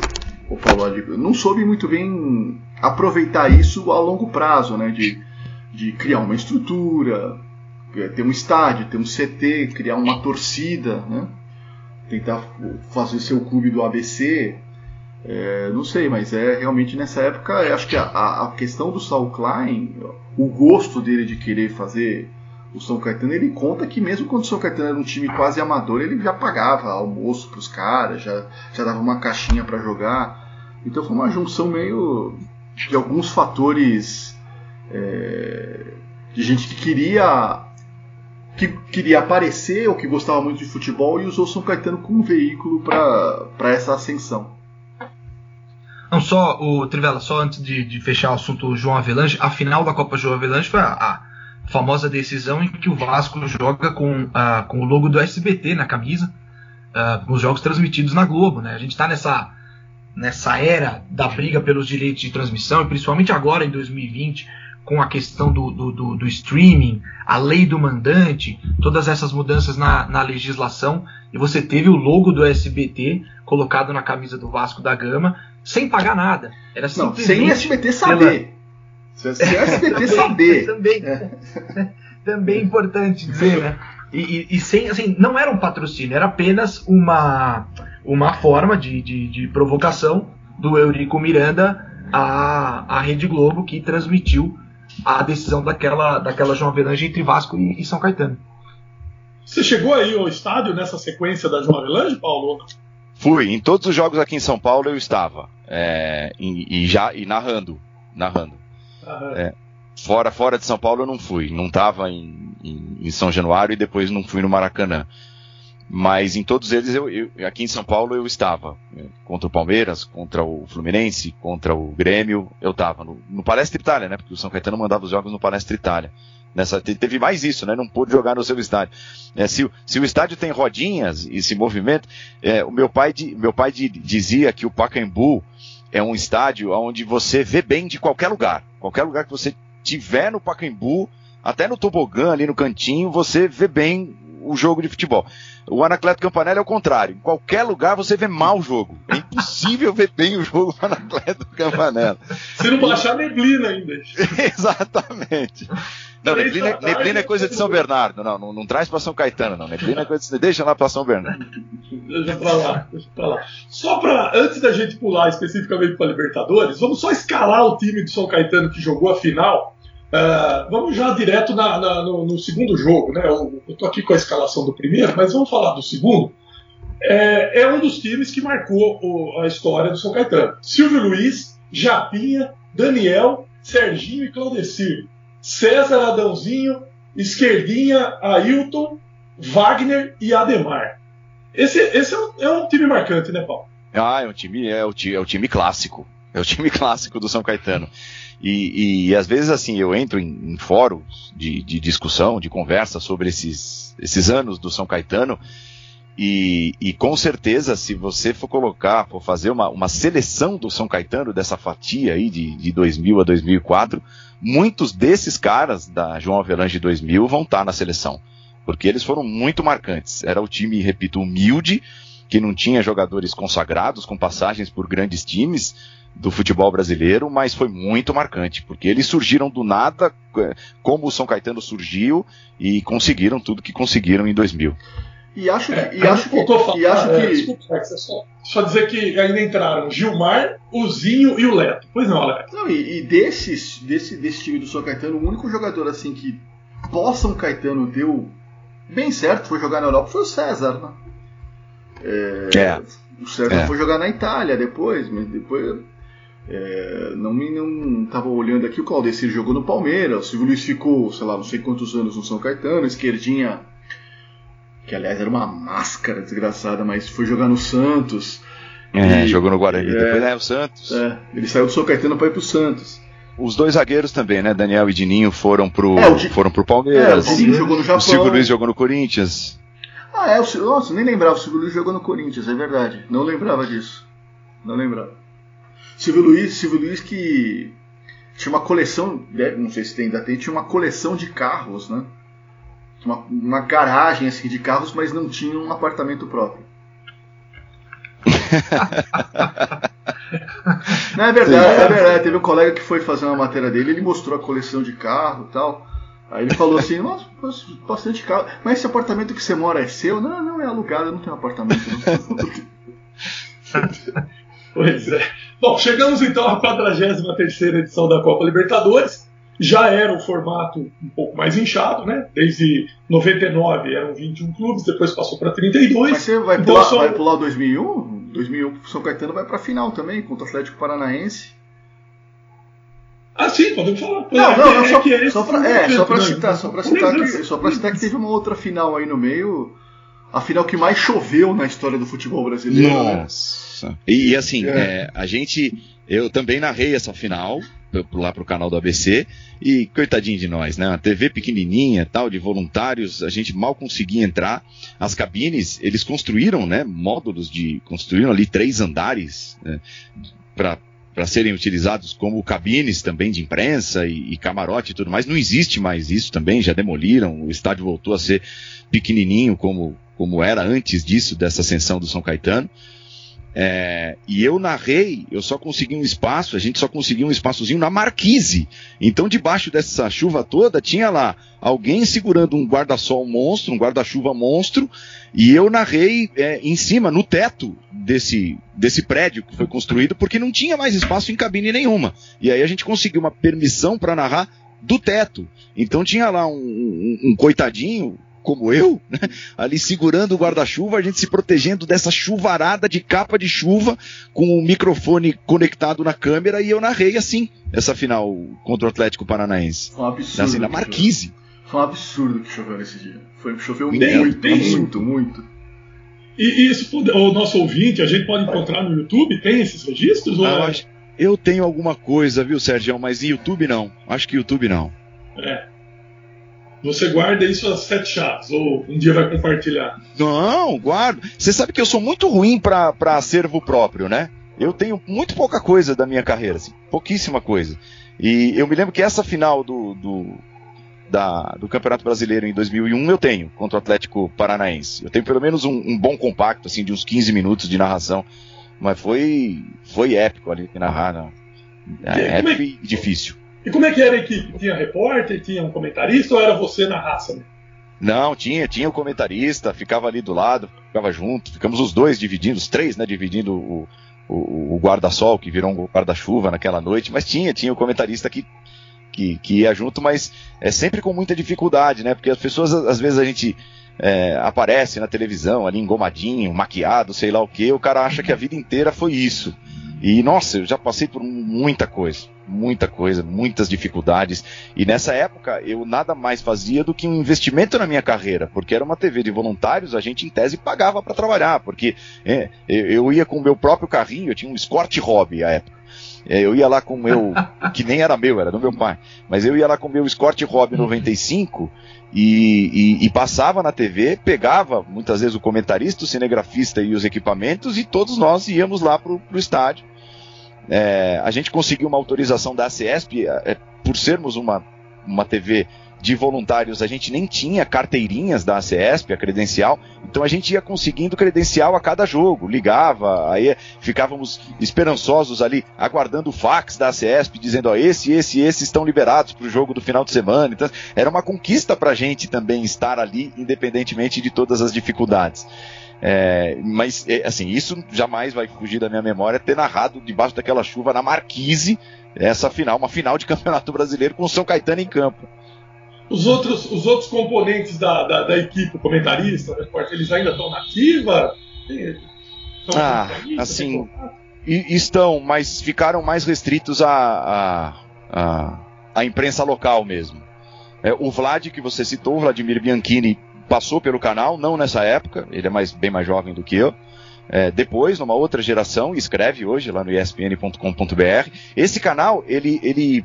o Paulo não soube muito bem aproveitar isso a longo prazo, né? De, de criar uma estrutura, ter um estádio, ter um CT, criar uma torcida, né? tentar fazer seu clube do ABC É, não sei, mas é realmente nessa época, acho que a, a questão do Saul Klein, o gosto dele de querer fazer o São Caetano, ele conta que mesmo quando o São Caetano era um time quase amador, ele já pagava almoço pros caras, já, já dava uma caixinha para jogar. Então foi uma junção meio de alguns fatores é, de gente que queria que queria aparecer ou que gostava muito de futebol e usou o São Caetano como veículo para essa ascensão. Não só o Trivela, só antes de, de fechar o assunto João Avelange, a final da Copa João Avelange foi a, a famosa decisão em que o Vasco joga com, ah, com o logo do SBT na camisa, ah, nos jogos transmitidos na Globo. Né? A gente está nessa, nessa era da briga pelos direitos de transmissão, e principalmente agora em 2020, com a questão do, do, do, do streaming, a lei do mandante, todas essas mudanças na, na legislação, e você teve o logo do SBT colocado na camisa do Vasco da Gama, sem pagar nada. Era Não, sem o SBT saber. Sem o SBT saber. também, também é importante dizer, né? E, e, e, sem, assim, não era um patrocínio, era apenas uma, uma forma de, de, de provocação do Eurico Miranda à, à Rede Globo, que transmitiu a decisão daquela, daquela João Avelange entre Vasco e, e São Caetano. Você chegou aí ao estádio nessa sequência da João Avelange, Paulo? Fui, em todos os jogos aqui em São Paulo eu estava. É, e, e, já e narrando. Narrando. É, fora, fora de São Paulo eu não fui. Não estava em, em, em, São Januário e depois não fui no Maracanã. Mas em todos eles, eu, eu, aqui em São Paulo eu estava. Contra o Palmeiras, contra o Fluminense, contra o Grêmio, eu estava. No, no Palestra Itália, né? Porque o São Caetano mandava os jogos no Palestra Itália. Nessa, teve mais isso, né? Não pôde jogar no seu estádio. É, se, se, o estádio tem rodinhas e se movimenta, é, o meu pai, meu pai dizia que o Pacaembu é um estádio onde você vê bem de qualquer lugar. Qualquer lugar que você tiver no Pacaembu, até no tobogã ali no cantinho, você vê bem o jogo de futebol. O Anacleto Campanella é o contrário. Em qualquer lugar você vê mal o jogo. É impossível ver bem o jogo do Anacleto Campanella. Se não baixar neblina ainda. Exatamente. Não, neblina, neblina, é coisa de São Bernardo. Não, não, não traz para São Caetano, não. Neblina é coisa de... Deixa lá para São Bernardo. Deixa para lá, deixa pra lá. Só para, antes da gente pular especificamente para Libertadores, vamos só escalar o time de São Caetano que jogou a final Uh, vamos já direto na, na, no, no, segundo jogo, né? Eu estou aqui com a escalação do primeiro, mas vamos falar do segundo. É, é um dos times que marcou o, a história do São Caetano. Silvio Luiz, Japinha, Daniel, Serginho e Claudecir. César Adãozinho, Esquerdinha, Ailton, Wagner e Ademar. Esse, esse é, um, é um time marcante, né, Paulo? Ah, é um time, é o, é o time clássico. É o time clássico do São Caetano. E, e às vezes, assim, eu entro em, em fóruns de, de, discussão, de conversa sobre esses, esses anos do São Caetano. E, e, com certeza, se você for colocar, for fazer uma, uma seleção do São Caetano, dessa fatia aí de, de 2000 a 2004, muitos desses caras da João Avelange 2000 vão estar na seleção. Porque eles foram muito marcantes. Era o time, repito, humilde, que não tinha jogadores consagrados, com passagens por grandes times, do futebol brasileiro, mas foi muito marcante, porque eles surgiram do nada, é, como o São Caetano surgiu, e conseguiram tudo que conseguiram em 2000. E acho que. É, e acho que, e acho que... Desculpa, só, só dizer que ainda entraram Gilmar, o Zinho e o Leto. Pois não, Leto. Não, e, e desses, desse, desse time do São Caetano, o único jogador assim que pós São Caetano deu bem certo foi jogar na Europa foi o César, né? É, é. O César é. foi jogar na Itália depois, mas depois é, não me não estava olhando aqui, o Claudecir jogou no Palmeiras, o Silvio Luiz ficou, sei lá, não sei quantos anos no São Caetano, esquerdinha, que aliás era uma máscara desgraçada, mas foi jogar no Santos. É, e, jogou no Guarani, é, depois é o Santos. É, ele saiu do São Caetano para ir pro Santos. Os dois zagueiros também, né? Daniel e Dininho foram pro, é, Di... foram pro Palmeiras. É, o Dininho jogou no Japão. O Silvio Luiz jogou no Corinthians. Ah, é, o, nossa, nem lembrava, o Silvio Luiz jogou no Corinthians, é verdade. Não lembrava disso. Não lembrava. Silvio Luiz, Silvio Luiz que tinha uma coleção, né, não sei se ainda tem, tinha uma coleção de carros, né? Uma, uma garagem assim de carros, mas não tinha um apartamento próprio. não, é verdade, é verdade. Teve um colega que foi fazer uma matéria dele, ele mostrou a coleção de carro e tal. Aí ele falou assim, nossa, bastante carro. Mas esse apartamento que você mora é seu? Não, não, é alugado, eu não tenho apartamento. Não. Pois é. Bom, chegamos então à 43 edição da Copa Libertadores. Já era o formato um pouco mais inchado, né? Desde 99 eram 21 clubes, depois passou para 32. Mas você vai Então, pular, só- vai pular o 2001? 2001 São Caetano vai pra final também, contra o Atlético Paranaense. Ah, sim, podemos falar. Não, É não, não, é só, que esse só um é, pra né? citar, só pra Uma citar, que, só pra citar que teve uma outra final aí no meio. A final que mais choveu na história do futebol brasileiro, né? Nossa. E, e assim, É. é, a gente. Eu também narrei essa final lá pro canal do ABC. E coitadinho de nós, né? Uma TV pequenininha, tal, de voluntários, a gente mal conseguia entrar. As cabines, eles construíram, né? Módulos de. Construíram ali três andares né, para para serem utilizados como cabines também de imprensa e, e camarote e tudo mais. Não existe mais isso também, já demoliram. O estádio voltou a ser pequenininho como, como era antes disso, dessa ascensão do São Caetano. É, e eu narrei, eu só consegui um espaço, a gente só conseguiu um espaçozinho na marquise. Então, debaixo dessa chuva toda, tinha lá alguém segurando um guarda-sol monstro, um guarda-chuva monstro, e eu narrei é, em cima, no teto desse, desse prédio que foi construído, porque não tinha mais espaço em cabine nenhuma. E aí a gente conseguiu uma permissão para narrar do teto. Então tinha lá um, um- um coitadinho, como eu, né, ali segurando o guarda-chuva, a gente se protegendo dessa chuvarada de capa de chuva, com o microfone conectado na câmera, e eu narrei assim, essa final contra o Atlético Paranaense. Foi um absurdo. Assim, na marquise. Foi um absurdo que choveu nesse dia. Foi, choveu Tem- muito, isso. muito, muito. E, e se puder, o nosso ouvinte, a gente pode encontrar no YouTube? Tem esses registros? ou Ah, eu, é- eu tenho alguma coisa, viu, Sérgio? Mas YouTube não. Acho que YouTube não. É. Você guarda isso às sete chaves, ou um dia vai compartilhar. Não, guardo. Você sabe que eu sou muito ruim pra acervo próprio, né? Eu tenho muito pouca coisa da minha carreira, assim, pouquíssima coisa. E eu me lembro que essa final do, do, da- do Campeonato Brasileiro em 2001 eu tenho, contra o Atlético Paranaense. Eu tenho pelo menos um, um bom compacto, assim, de uns 15 minutos de narração. Mas foi, foi épico ali narrar. Né? É, é- épico e difícil. E como é que era a equipe? Tinha repórter, tinha um comentarista ou era você na raça? Né? Não, tinha, tinha o comentarista, ficava ali do lado, ficava junto, ficamos os dois dividindo, os três, né, dividindo o, o, o guarda-sol, que virou um guarda-chuva naquela noite, mas tinha, tinha o comentarista que, que, que ia junto, mas é sempre com muita dificuldade, né, porque as pessoas, às vezes a gente é, aparece na televisão ali engomadinho, maquiado, sei lá o que, o cara acha que a vida inteira foi isso. E nossa, eu já passei por muita coisa, muita coisa, muitas dificuldades. E nessa época eu nada mais fazia do que um investimento na minha carreira, porque era uma TV de voluntários, a gente em tese pagava para trabalhar, porque é, eu, ia com o meu próprio carrinho, eu tinha um Escort Hobby à época. É, eu ia lá com o meu, que nem era meu, era do meu pai, mas eu ia lá com o meu Escort Hobby 95 e, e, e passava na TV, pegava muitas vezes o comentarista, o cinegrafista e os equipamentos e todos nós íamos lá pro, pro estádio. É, a gente conseguiu uma autorização da ACESP, é, por sermos uma, uma TV de voluntários, a gente nem tinha carteirinhas da ACESP, a credencial, então a gente ia conseguindo credencial a cada jogo, ligava, aí ficávamos esperançosos ali, aguardando o fax da ACESP, dizendo, ó, esse, esse, esse estão liberados para o jogo do final de semana, então era uma conquista para a gente também estar ali, independentemente de todas as dificuldades. É, mas, é, assim, isso jamais vai fugir da minha memória, ter narrado debaixo daquela chuva na Marquise, essa final, uma final de Campeonato Brasileiro com o São Caetano em campo. Os outros, os outros componentes da, da, da equipe, o comentarista, o repórter, eles ainda estão na ativa? Ah, assim? E, estão, mas ficaram mais restritos à, à imprensa local mesmo. É, o Vlad, que você citou, o Vladimir Bianchini, passou pelo canal, não nessa época, ele é mais, bem mais jovem do que eu. É, depois, numa outra geração, escreve hoje lá no espn.com.br. Esse canal, ele, ele,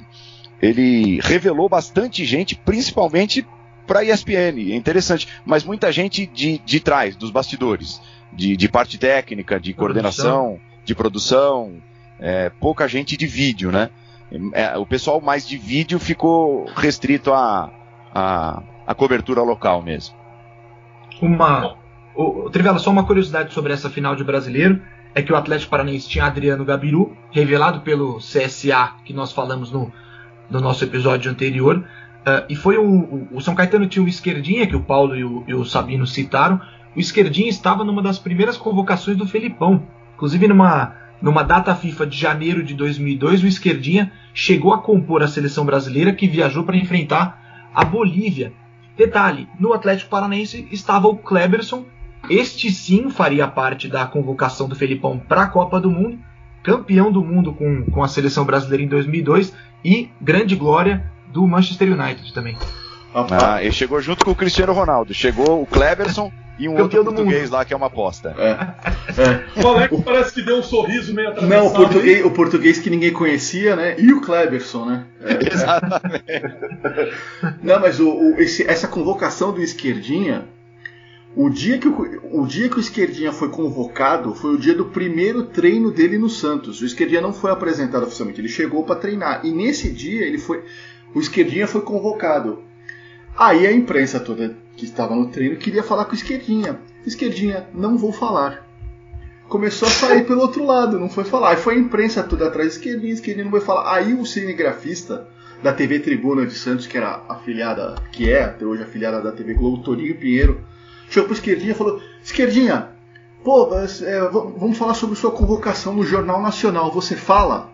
ele revelou bastante gente, principalmente para a ESPN, é interessante, mas muita gente de, de trás, dos bastidores, de, de parte técnica, de coordenação, de produção, é, pouca gente de vídeo, né? É, o pessoal mais de vídeo ficou restrito à a, a, a, cobertura local mesmo. Uma. O, o, Trivela, só uma curiosidade sobre essa final de brasileiro é que o Atlético Paranaense tinha Adriano Gabiru, revelado pelo CSA, que nós falamos no, no nosso episódio anterior. Uh, e foi o, o, São Caetano tinha o Esquerdinha, que o Paulo e o, e o Sabino citaram. O Esquerdinha estava numa das primeiras convocações do Felipão. Inclusive numa numa data FIFA de janeiro de 2002, o Esquerdinha chegou a compor a seleção brasileira que viajou para enfrentar a Bolívia. Detalhe: no Atlético Paranaense estava o Kleberson. Este sim faria parte da convocação do Felipão para a Copa do Mundo, campeão do mundo com, com a seleção brasileira em 2002 e grande glória do Manchester United também. Ah, ele chegou junto com o Cristiano Ronaldo. Chegou o Cleberson e um Campeão outro português mundo. lá que é uma aposta. É. O Alex parece que deu um sorriso meio atravessado. Não, o português, o português que ninguém conhecia, né? E o Kleberson, né? É. Exatamente. Não, mas o, o- esse- essa convocação do Esquerdinha, o dia, que o, o dia que o Esquerdinha foi convocado foi o dia do primeiro treino dele no Santos. O Esquerdinha não foi apresentado oficialmente, ele chegou para treinar. E nesse dia ele foi. O Esquerdinha foi convocado. Aí a imprensa toda que estava no treino queria falar com o Esquerdinha. Esquerdinha, não vou falar. Começou a sair pelo outro lado, não foi falar. Aí foi a imprensa toda atrás, Esquerdinha, Esquerdinha não vai falar. Aí o cinegrafista da TV Tribuna de Santos, que era afiliada, que é até hoje afiliada da TV Globo, Torinho Pinheiro, chegou pro Esquerdinha e falou: Esquerdinha, pô, é, vamos falar sobre sua convocação no Jornal Nacional, você fala?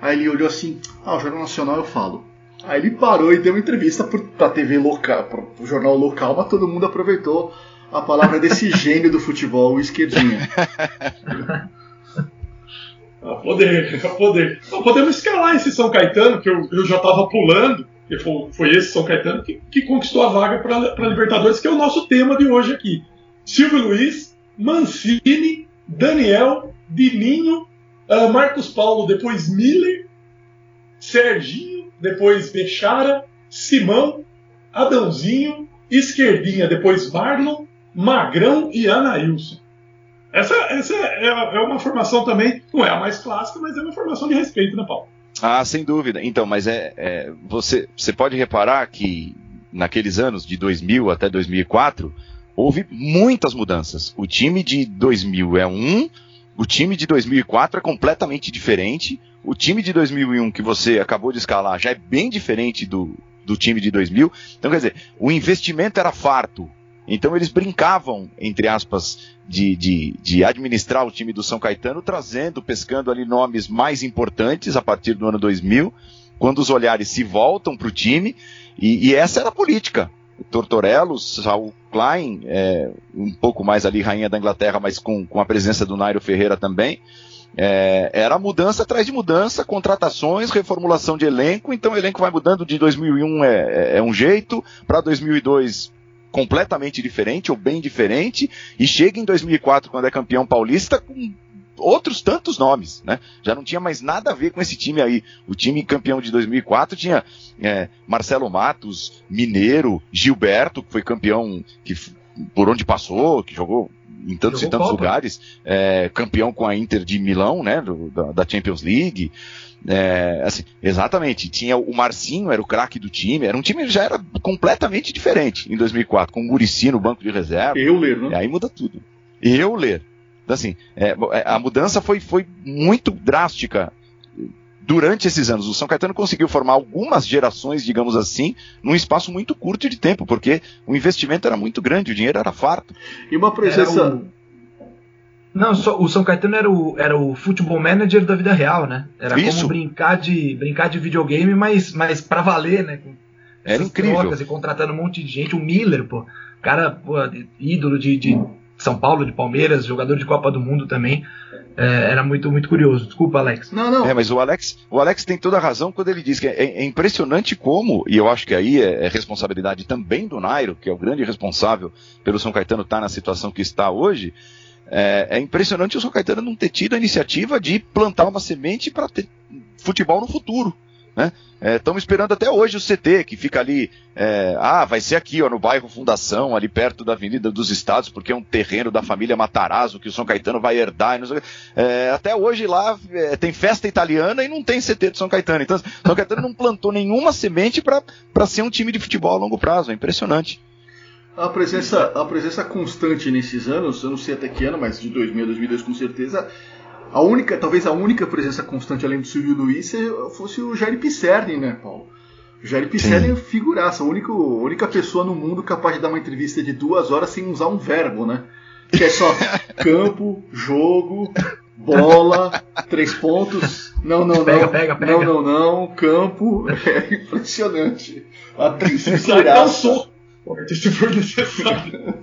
Aí ele olhou assim: Ah, o Jornal Nacional eu falo. Aí ele parou e deu uma entrevista pro- pra TV local, pro, pro jornal local, mas todo mundo aproveitou a palavra desse gênio do futebol, o Esquerdinha. A poder, a poder. Então, podemos escalar esse São Caetano, que eu, eu já estava pulando, que foi, foi esse São Caetano que, que conquistou a vaga para a Libertadores, que é o nosso tema de hoje aqui. Silvio Luiz, Mancini, Daniel, Dininho, ah, Marcos Paulo, depois Miller, Serginho, depois Bechara, Simão, Adãozinho, Esquerdinha, depois Marlon, Magrão e Anailson. Essa, essa é, é uma formação também, não é a mais clássica, mas é uma formação de respeito, né, Paulo? Ah, sem dúvida. Então, mas é, é, você, você pode reparar que naqueles anos de 2000 até 2004 houve muitas mudanças. O time de 2000 é um, o time de 2004 é completamente diferente. O time de 2001 que você acabou de escalar já é bem diferente do, do time de 2000. Então, quer dizer, o investimento era farto. Então eles brincavam, entre aspas, de, de, de administrar o time do São Caetano, trazendo, pescando ali nomes mais importantes a partir do ano 2000, quando os olhares se voltam para o time, e, e essa era a política. Tortorello, Saul Klein, é, um pouco mais ali rainha da Inglaterra, mas com, com a presença do Nairo Ferreira também. É, era mudança atrás de mudança, contratações, reformulação de elenco. Então o elenco vai mudando de 2001 é, é, é um jeito, para 2002 completamente diferente ou bem diferente, e chega em 2004 quando é campeão paulista com outros tantos nomes, né? Já não tinha mais nada a ver com esse time aí. O time campeão de 2004 tinha é, Marcelo Matos, Mineiro, Gilberto, que foi campeão que, por onde passou, que jogou em tantos Jogou e tantos Copa. lugares, é, campeão com a Inter de Milão, né? do- da, da Champions League. É, assim, exatamente. Tinha o Marcinho, era o craque do time. Era um time que já era completamente diferente em 2004, com o Murici no banco de reserva. Euler, E né? aí muda tudo. E eu ler. Então, assim, é, é, a mudança foi, foi muito drástica durante esses anos. O São Caetano conseguiu formar algumas gerações, digamos assim, num espaço muito curto de tempo, porque o investimento era muito grande, o dinheiro era farto. E uma presença. O- Não, só, o São Caetano era o, era o futebol manager da vida real, né? Era Isso. como brincar de, brincar de videogame, mas, mas pra valer, né? Com Era incrível. trocas e contratando um monte de gente. O Miller, pô, cara, pô, ídolo de, de São Paulo, de Palmeiras, jogador de Copa do Mundo também. É, era muito, muito curioso. Desculpa, Alex. Não, não. É, mas o Alex, o Alex tem toda a razão quando ele diz que é, é impressionante como, e eu acho que aí é, é responsabilidade também do Nairo, que é o grande responsável pelo São Caetano estar na situação que está hoje. É, é impressionante o São Caetano não ter tido a iniciativa de plantar uma semente para ter futebol no futuro. Estamos esperando até hoje o CT, que fica ali. é, ah, vai ser aqui, ó, no bairro Fundação, ali perto da Avenida dos Estados, porque é um terreno da família Matarazzo que o São Caetano vai herdar. É, até hoje lá é, tem festa italiana e não tem CT de São Caetano. Então, São Caetano não plantou nenhuma semente para ser um time de futebol a longo prazo. É impressionante. A presença, a presença constante nesses anos, eu não sei até que ano, mas de 2000 a 2002 com certeza, a única, talvez a única presença constante além do Silvio Luiz se- fosse o Jair Pisserni, né, Paulo? O Jair Pisserni é figuraça, a única, a única pessoa no mundo capaz de dar uma entrevista de duas horas sem usar um verbo, né? Que é só campo, jogo, bola, três pontos, não, não, não, Pega, pega, pega. não, não, não, campo, é impressionante. A um soco. forte, Se for necessário.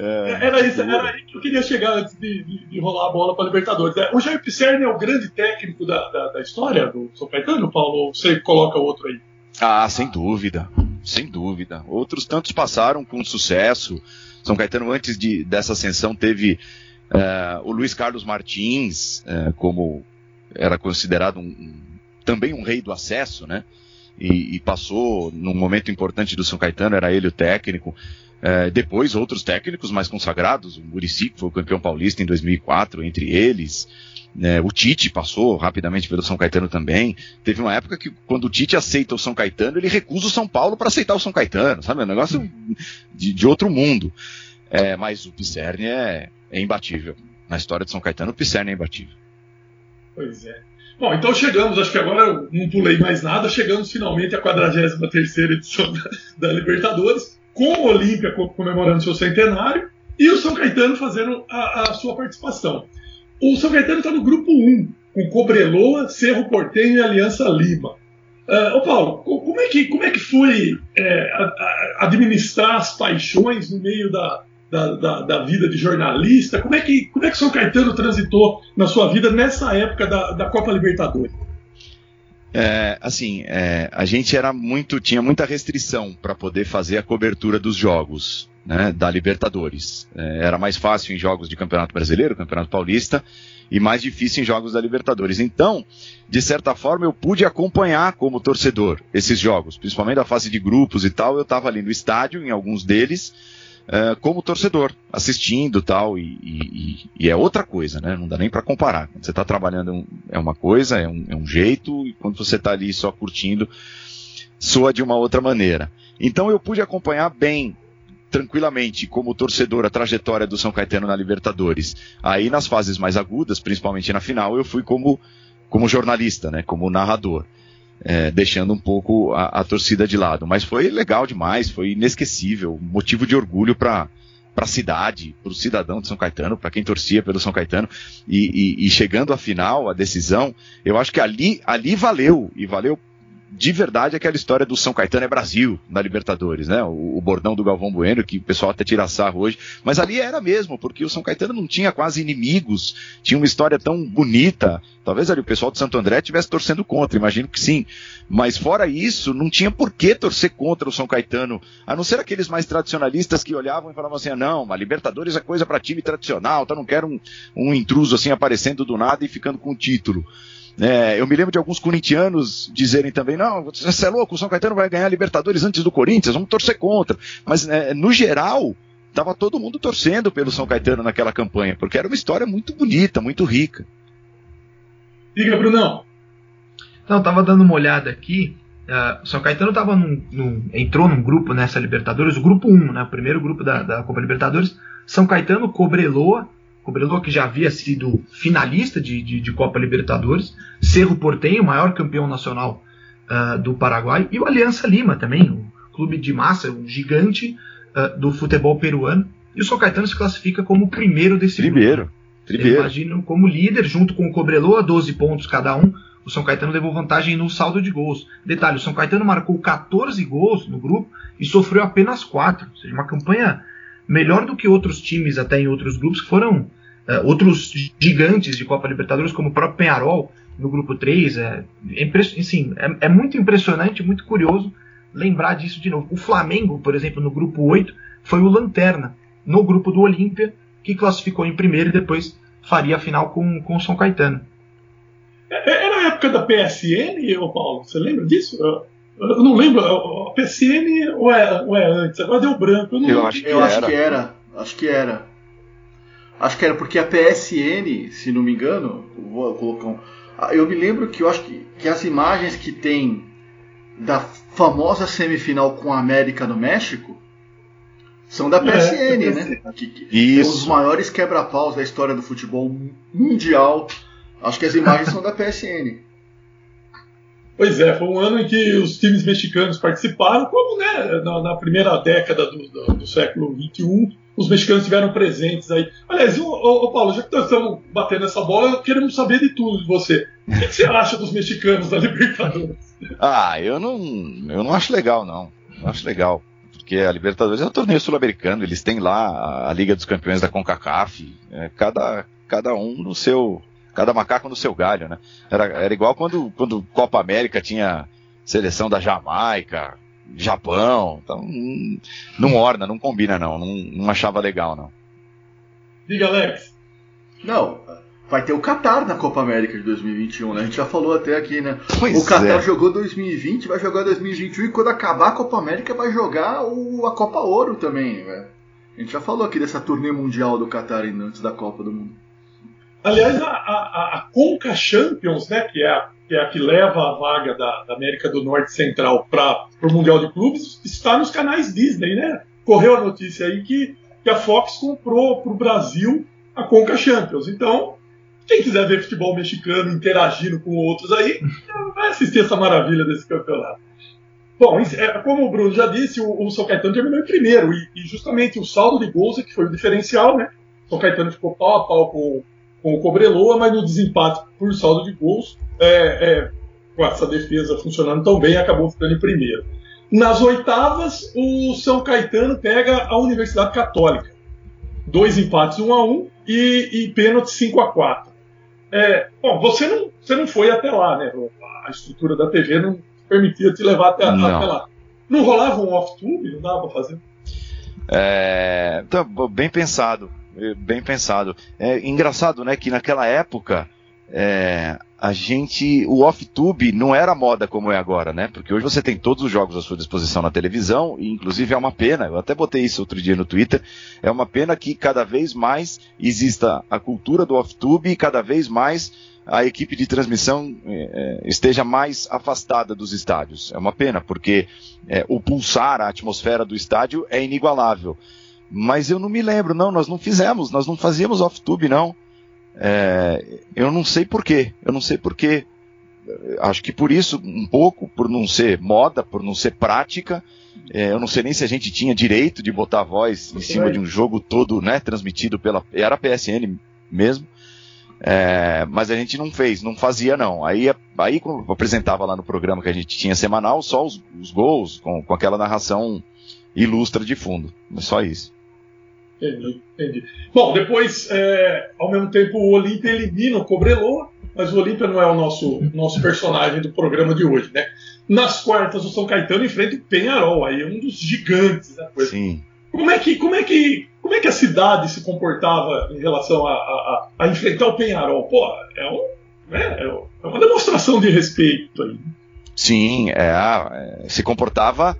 É, Era isso, era aí que eu queria chegar antes de, de- de rolar a bola para Libertadores. É, O Jair Pisserni é o grande técnico da, da, da história do São Caetano, Paulo? Ou você coloca outro aí? Ah, sem dúvida, sem dúvida. Outros tantos passaram com sucesso. São Caetano, antes de, dessa ascensão, teve eh, o Luiz Carlos Martins, eh, como era considerado um- um- também um rei do acesso, né? E, e passou num momento importante do São Caetano, era ele o técnico. Eh, depois, outros técnicos mais consagrados, o Muricy, que foi o campeão paulista em 2004, entre eles. né, o Tite passou rapidamente pelo São Caetano também. Teve uma época que, quando o Tite aceita o São Caetano, ele recusa o São Paulo para aceitar o São Caetano, sabe? É um negócio de, de outro mundo. É, mas o Pisserni é, é imbatível. Na história de São Caetano, o Pisserni é imbatível. Pois é. Bom, então chegamos, acho que agora eu não pulei mais nada, chegamos finalmente à 43 edição da, da Libertadores, com o Olímpia co- comemorando seu centenário e o São Caetano fazendo a, a sua participação. O São Caetano está no grupo 1, com Cobreloa, Cerro Portenho e Aliança Lima. Ah, ô Paulo, co- como é que, como é que foi é, a- a- administrar as paixões no meio da, da, da- da vida de jornalista? Como é que como é que São Caetano transitou na sua vida nessa época da, da Copa Libertadores? É, assim, é, a gente era muito, tinha muita restrição para poder fazer a cobertura dos jogos né, da Libertadores. É, era mais fácil em jogos de Campeonato Brasileiro, Campeonato Paulista, e mais difícil em jogos da Libertadores. Então, de certa forma, eu pude acompanhar como torcedor esses jogos, principalmente da fase de grupos e tal. Eu estava ali no estádio, em alguns deles, é, como torcedor, assistindo tal, e, e- e é outra coisa, né? Não dá nem para comparar. Quando você está trabalhando é é uma coisa, é um, é um jeito, e quando você está ali só curtindo, soa de uma outra maneira. Então eu pude acompanhar bem, tranquilamente, como torcedor, a trajetória do São Caetano na Libertadores. Aí nas fases mais agudas, principalmente na final, eu fui como, como jornalista, né? Como narrador. É, deixando um pouco a, a torcida de lado. Mas foi legal demais, foi inesquecível, motivo de orgulho para para a cidade, para o cidadão de São Caetano, para quem torcia pelo São Caetano, e, e- e chegando à final, a decisão, eu acho que ali, ali valeu, e valeu de verdade aquela história do São Caetano é Brasil na Libertadores, né? O, o bordão do Galvão Bueno, que o pessoal até tira sarro hoje, mas ali era mesmo, porque o São Caetano não tinha quase inimigos, tinha uma história tão bonita. Talvez ali o pessoal de Santo André estivesse torcendo contra, imagino que sim. Mas fora isso, não tinha por que torcer contra o São Caetano, a não ser aqueles mais tradicionalistas que olhavam e falavam assim: ah, não, a Libertadores é coisa para time tradicional, tá? Não quero um, um intruso assim aparecendo do nada e ficando com o título. É, eu me lembro de alguns corintianos dizerem também: não, você é louco, o São Caetano vai ganhar a Libertadores antes do Corinthians, vamos torcer contra. Mas, é, no geral, estava todo mundo torcendo pelo São Caetano naquela campanha, porque era uma história muito bonita, muito rica. Diga, Brunão. Não, tava dando uma olhada aqui. ah, São Caetano tava num, num- entrou num grupo nessa Libertadores, o grupo 1, né, o primeiro grupo da, da Copa Libertadores. São Caetano, Cobreloa, Cobreloa que já havia sido finalista de, de, de Copa Libertadores, Cerro Porteño, maior campeão nacional ah, do Paraguai, e o Aliança Lima também, o clube de massa, um gigante ah, do futebol peruano. E o São Caetano se classifica como o primeiro desse grupo. Primeiro, Eu primeiro. imagino como líder, junto com o Cobreloa, 12 pontos cada um. O São Caetano levou vantagem no saldo de gols. Detalhe, o São Caetano marcou 14 gols no grupo e sofreu apenas 4. Ou seja, uma campanha melhor do que outros times até em outros grupos, que foram eh, outros gigantes de Copa Libertadores, como o próprio Penharol no grupo 3. É, é, assim, é, é muito impressionante, muito curioso lembrar disso de novo. O Flamengo, por exemplo, no grupo 8, foi o Lanterna, no grupo do Olímpia, que classificou em primeiro e depois faria a final com, com o São Caetano. É- Era a época da PSN, ô Paulo? Você lembra disso? Eu, eu não lembro. A PSN ou é, ou é antes? Agora deu branco. Eu, não Eu lembro. acho que Eu acho que era. Acho que era. Acho que era porque a PSN, se não me engano, eu vou colocar um. Ah, Eu me lembro que eu acho que, que as imagens que tem da famosa semifinal com a América no México são da É, PSN, é né? Que, que é um dos Isso. maiores quebra-paus da história do futebol mundial. Acho que as imagens são da PSN. Pois é, foi um ano em que os times mexicanos participaram, como né, na, na primeira década do, do- do século XXI, os mexicanos estiveram presentes aí. Aliás, ô, Paulo, já que nós estamos batendo essa bola, queremos saber de tudo de você. O que, que você acha dos mexicanos da Libertadores? Ah, eu não, eu não acho legal, não. Não acho legal. Porque a Libertadores é um torneio sul-americano, eles têm lá a Liga dos Campeões da CONCACAF, é, cada, cada um no seu. Cada macaco no seu galho, né? Era, era igual quando, quando Copa América tinha seleção da Jamaica, Japão. Então, não, não orna, não combina, não. Não, não achava legal, não. Diga, Alex. Não, vai ter o Qatar na Copa América de 2021, né? A gente já falou até aqui, né? Pois o Qatar é. jogou 2020, vai jogar 2021 e quando acabar a Copa América vai jogar o, a Copa Ouro também, velho. A gente já falou aqui dessa turnê mundial do Qatar ainda antes da Copa do Mundo. Aliás, a, a, a Conca Champions, né, que é a que, é a que leva a vaga da, da América do Norte Central para o Mundial de Clubes, está nos canais Disney, né? Correu a notícia aí que, que a Fox comprou para o Brasil a Conca Champions. Então, quem quiser ver futebol mexicano interagindo com outros aí, vai assistir essa maravilha desse campeonato. Bom, é, como o Bruno já disse, o, o São Caetano terminou em primeiro, e, e justamente o saldo de gols é que foi o diferencial, né? O São Caetano ficou pau a pau com, com o Cobreloa, mas no desempate por saldo de gols, é, é, com essa defesa funcionando tão bem, acabou ficando em primeiro. Nas oitavas, o São Caetano pega a Universidade Católica. Dois empates, um a um, e, e pênalti 5 a 4 é, Bom, você não, você não foi até lá, né? A estrutura da TV não permitia te levar até, Não. até lá. Não rolava um off-tube? Não dava pra fazer? É, tá bem pensado, bem pensado. É engraçado, né, que naquela época é, a gente, o off-tube não era moda como é agora, né? Porque hoje você tem todos os jogos à sua disposição na televisão e inclusive é uma pena. Eu até botei isso outro dia no Twitter. É uma pena que cada vez mais exista a cultura do off-tube e cada vez mais a equipe de transmissão eh, esteja mais afastada dos estádios. É uma pena, porque eh, o pulsar, a atmosfera do estádio é inigualável. Mas eu não me lembro, não, nós não fizemos, nós não fazíamos off-tube, não. É, eu não sei porquê, eu não sei porquê. Acho que por isso, um pouco, por não ser moda, por não ser prática, é, eu não sei nem se a gente tinha direito de botar voz em cima de um jogo todo, né, transmitido pela. Era PSN mesmo. É, mas a gente não fez, não fazia não. Aí, aí quando apresentava lá no programa que a gente tinha semanal, só os, os gols, com, com aquela narração ilustra de fundo. Só isso. Entendi, entendi. Bom, depois, é, ao mesmo tempo, o Olímpia elimina o Cobreloa, mas o Olímpia não é o nosso, nosso personagem do programa de hoje, né? Nas quartas, o São Caetano enfrenta o Penharol, aí um dos gigantes da coisa. Sim. Como é que, como é que, como é que a cidade se comportava em relação a, a, a- enfrentar o Penharol? Pô, é, um, né, é uma demonstração de respeito aí. Sim, é, é, se comportava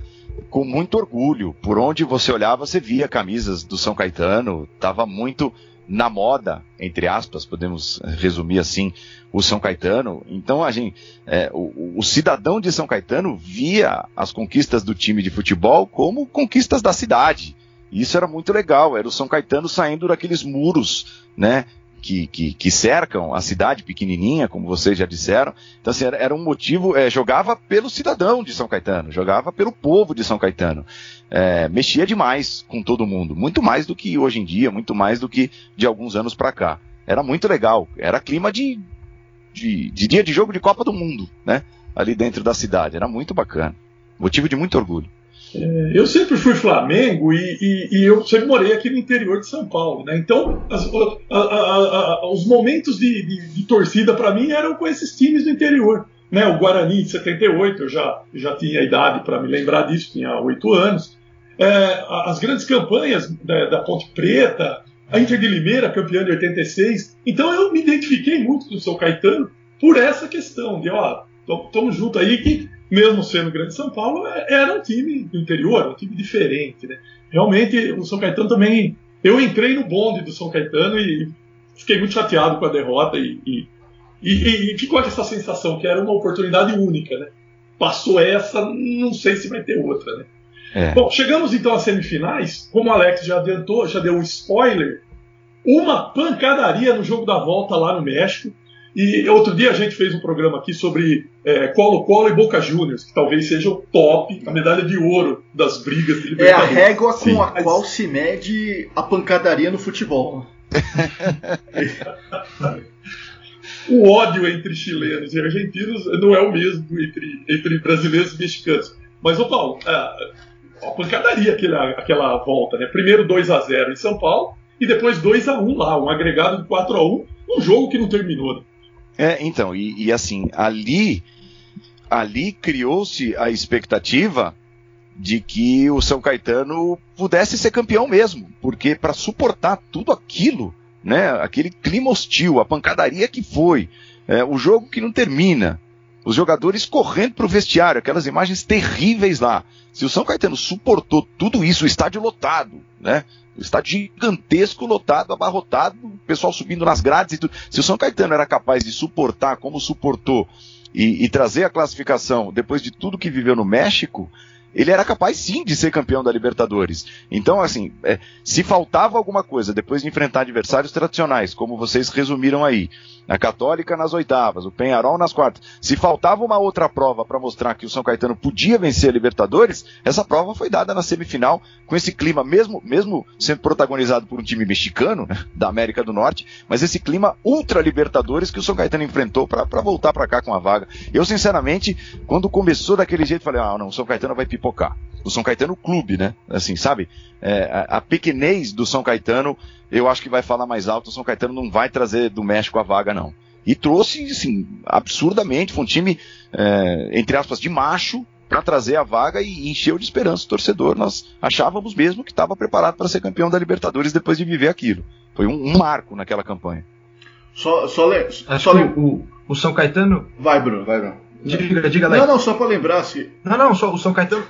com muito orgulho. Por onde você olhava, você via camisas do São Caetano, estava muito na moda, entre aspas, podemos resumir assim, o São Caetano. Então a gente, é, o, o cidadão de São Caetano via as conquistas do time de futebol como conquistas da cidade. Isso era muito legal, era o São Caetano saindo daqueles muros, né? Que, que, que cercam a cidade pequenininha, como vocês já disseram. Então, assim, era, era um motivo, é, jogava pelo cidadão de São Caetano, jogava pelo povo de São Caetano. É, mexia demais com todo mundo, muito mais do que hoje em dia, muito mais do que de alguns anos pra cá. Era muito legal, era clima de, de, de dia de jogo de Copa do Mundo, né? Ali dentro da cidade, era muito bacana. Motivo de muito orgulho. É, Eu sempre fui Flamengo e, e- e eu sempre morei aqui no interior de São Paulo, né? Então, as- a- a- a- os momentos de, de- de torcida para mim eram com esses times do interior, né? O Guarani de 78, eu já, já tinha idade para me lembrar disso, tinha oito anos. É, as grandes campanhas da, da Ponte Preta, a Inter de Limeira, campeã de 86. Então, eu me identifiquei muito com o São Caetano por essa questão de, ó, estamos juntos aí que mesmo sendo Grande São Paulo, é- era um time do interior, um time diferente, né? Realmente, o São Caetano também. Eu entrei no bonde do São Caetano e fiquei muito chateado com a derrota e, e, e- e ficou essa sensação que era uma oportunidade única, né? Passou essa, não sei se vai ter outra, né? É. Bom, chegamos então às semifinais. Como o Alex já adiantou, já deu um spoiler. Uma pancadaria no jogo da volta lá no México. E outro dia a gente fez um programa aqui sobre é, Colo-Colo e Boca Juniors, que talvez seja o top, a medalha de ouro das brigas de É a régua com Sim, a mas- qual se mede a pancadaria no futebol. o ódio entre chilenos e argentinos não é o mesmo entre, entre brasileiros e mexicanos. Mas, ô Paulo, a, a pancadaria aquela, aquela volta, né? Primeiro 2 a 0 em São Paulo e depois 2 a 1 lá, um agregado de 4 a 1 um jogo que não terminou. né? É, então, e, e assim, ali, ali criou-se a expectativa de que o São Caetano pudesse ser campeão mesmo, porque para suportar tudo aquilo, né, aquele clima hostil, a pancadaria que foi, é, o jogo que não termina, os jogadores correndo para o vestiário, aquelas imagens terríveis lá. Se o São Caetano suportou tudo isso, o estádio lotado, né? O estádio gigantesco, lotado, abarrotado, o pessoal subindo nas grades e tudo. Se o São Caetano era capaz de suportar como suportou e, e trazer a classificação depois de tudo que viveu no México, ele era capaz sim de ser campeão da Libertadores. Então, assim, é, se faltava alguma coisa depois de enfrentar adversários tradicionais, como vocês resumiram aí, a Católica nas oitavas, o Penharol nas quartas, se faltava uma outra prova para mostrar que o São Caetano podia vencer a Libertadores, essa prova foi dada na semifinal com esse clima, mesmo, mesmo sendo protagonizado por um time mexicano, né, da América do Norte, mas esse clima ultra Libertadores que o São Caetano enfrentou para voltar para cá com a vaga. Eu, sinceramente, quando começou daquele jeito, falei: ah, não, o São Caetano vai pipocar. O São Caetano Clube, né? Assim, sabe? É, a, a pequenez do São Caetano, eu acho que vai falar mais alto. O São Caetano não vai trazer do México a vaga, não. E trouxe, assim, absurdamente. Foi um time, é, entre aspas, de macho para trazer a vaga e encheu de esperança o torcedor. Nós achávamos mesmo que estava preparado para ser campeão da Libertadores depois de viver aquilo. Foi um, um marco naquela campanha. Só, só, le, só le- o, o, São Caetano. Vai, Bruno, vai, Bruno. Diga, diga, Não, Alex. não, só pra lembrar se. Não, não, só, o São Caetano.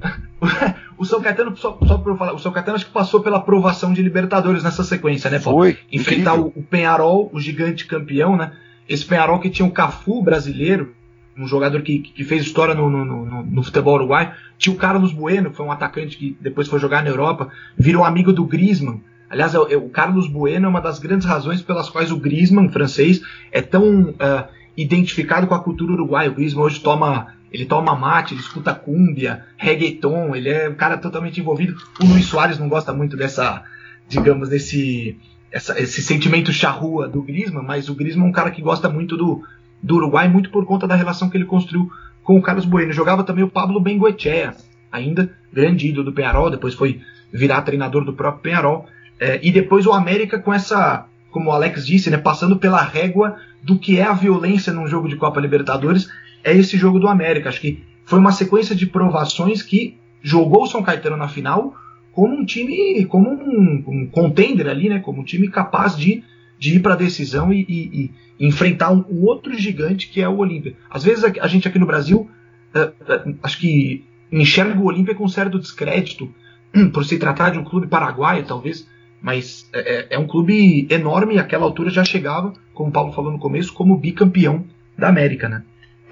o São Caetano, só, só pra eu falar, o São Caetano acho que passou pela aprovação de Libertadores nessa sequência, né, Paulo? Foi. Enfrentar o, o Penharol, o gigante campeão, né? Esse Penharol que tinha o Cafu brasileiro, um jogador que, que fez história no, no, no, no futebol uruguai. Tinha o Carlos Bueno, que foi um atacante que depois foi jogar na Europa, virou amigo do Griezmann. Aliás, é o- é o Carlos Bueno é uma das grandes razões pelas quais o Griezmann, francês, é tão ah, identificado com a cultura uruguaia. O Griezmann hoje toma, ele toma mate, ele escuta cúmbia, reggaeton, ele é um cara totalmente envolvido. O Luiz Soares não gosta muito dessa, digamos, desse essa- esse sentimento charrua do Griezmann, mas o Griezmann é um cara que gosta muito do, do Uruguai, muito por conta da relação que ele construiu com o Carlos Bueno. Jogava também o Pablo Bengoechea, ainda grande ídolo do Penharol, depois foi virar treinador do próprio Penharol. É, e depois o América com essa, como o Alex disse, né, passando pela régua do que é a violência num jogo de Copa Libertadores, é esse jogo do América. Acho que foi uma sequência de provações que jogou o São Caetano na final como um time, como um, um contender ali, né, como um time capaz de, de ir para a decisão e, e- e enfrentar um, um outro gigante que é o Olímpia. Às vezes a, a gente aqui no Brasil, eh, eh, acho que enxerga o Olímpia com certo descrédito, hum, por se tratar de um clube paraguaio, talvez, mas é, é- é um clube enorme àquela altura já chegava, como o Paulo falou no começo, como bicampeão da América, né?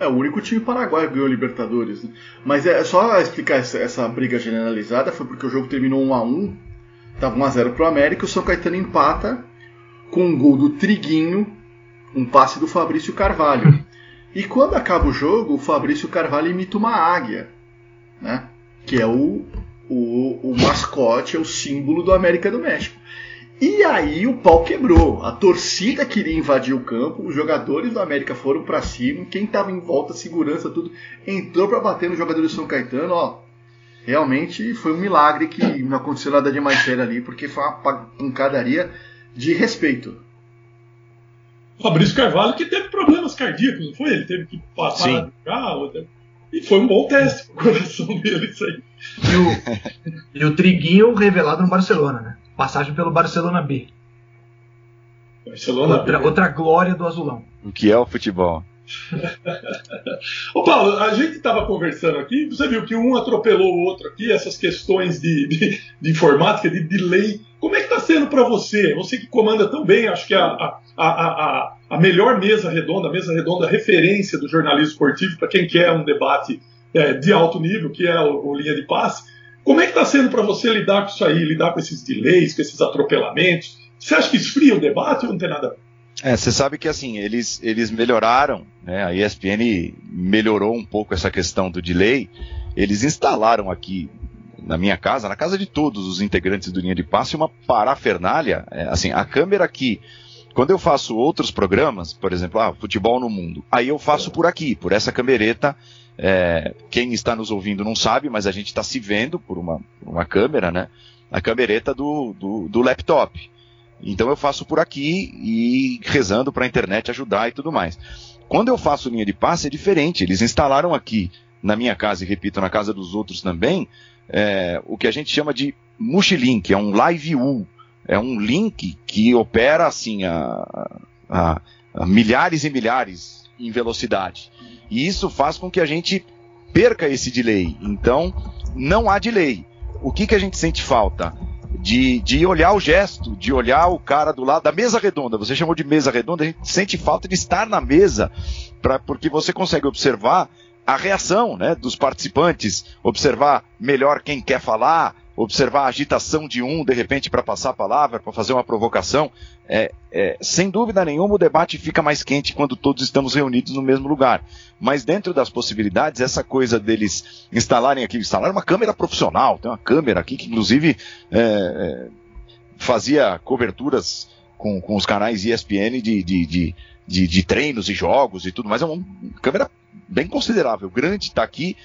É o único time paraguaio que ganhou Libertadores. né? Mas é só explicar essa, essa briga generalizada, foi porque o jogo terminou 1 a 1 Tava 1x0 pro América o São Caetano empata com um gol do Triguinho, um passe do Fabrício Carvalho. E quando acaba o jogo, o Fabrício Carvalho imita uma águia, né? Que é o, o, o mascote, é o símbolo do América do México. E aí o pau quebrou. A torcida queria invadir o campo, os jogadores do América foram pra cima, quem tava em volta, segurança, tudo, entrou pra bater no jogador do São Caetano, ó. Realmente foi um milagre que não aconteceu nada de mais sério ali, porque foi uma pa- pancadaria de respeito. Fabrício Carvalho que teve problemas cardíacos, não foi? Ele teve que parar Sim. de carro. E foi um bom teste pro coração dele isso aí. E o, e o Triguinho revelado no Barcelona, né? Passagem pelo Barcelona B. Barcelona. Outra, outra glória do azulão. O que é o futebol? Ô Paulo, a gente estava conversando aqui, você viu que um atropelou o outro aqui, essas questões de, de, de informática, de delay. Como é que está sendo para você? Você que comanda tão bem, acho que a, a, a, a, a melhor mesa redonda, a mesa redonda referência do jornalismo esportivo para quem quer um debate é, de alto nível, que é o, o linha de passe. Como é que está sendo para você lidar com isso aí, lidar com esses delays, com esses atropelamentos? Você acha que esfria o debate ou não tem nada a ver? É, você sabe que assim, eles, eles melhoraram, né? A ESPN melhorou um pouco essa questão do delay. Eles instalaram aqui na minha casa, na casa de todos os integrantes do linha de passe, uma parafernália. É, assim, a câmera aqui, quando eu faço outros programas, por exemplo, ah, futebol no mundo, aí eu faço por aqui, por essa camereta. É, quem está nos ouvindo não sabe, mas a gente está se vendo por uma, uma câmera, né? A camereta do, do, do laptop. Então eu faço por aqui e rezando para a internet ajudar e tudo mais. Quando eu faço linha de passe é diferente. Eles instalaram aqui na minha casa e repito na casa dos outros também é, o que a gente chama de Mushilink, é um live U, é um link que opera assim a, a, a milhares e milhares em velocidade. E isso faz com que a gente perca esse delay. Então não há delay. O que, que a gente sente falta? de, de olhar o gesto, de olhar o cara do lado da mesa redonda. Você chamou de mesa redonda, a gente sente falta de estar na mesa, pra, porque você consegue observar a reação né, dos participantes, observar melhor quem quer falar, observar a agitação de um, de repente, para passar a palavra, para fazer uma provocação. É, é, sem dúvida nenhuma, o debate fica mais quente quando todos estamos reunidos no mesmo lugar. Mas dentro das possibilidades, essa coisa deles instalarem aqui, instalar uma câmera profissional, tem uma câmera aqui que, inclusive, é, é fazia coberturas com, com os canais ESPN de, de, de, de, de treinos e jogos e tudo mais. É uma câmera bem considerável, grande, está aqui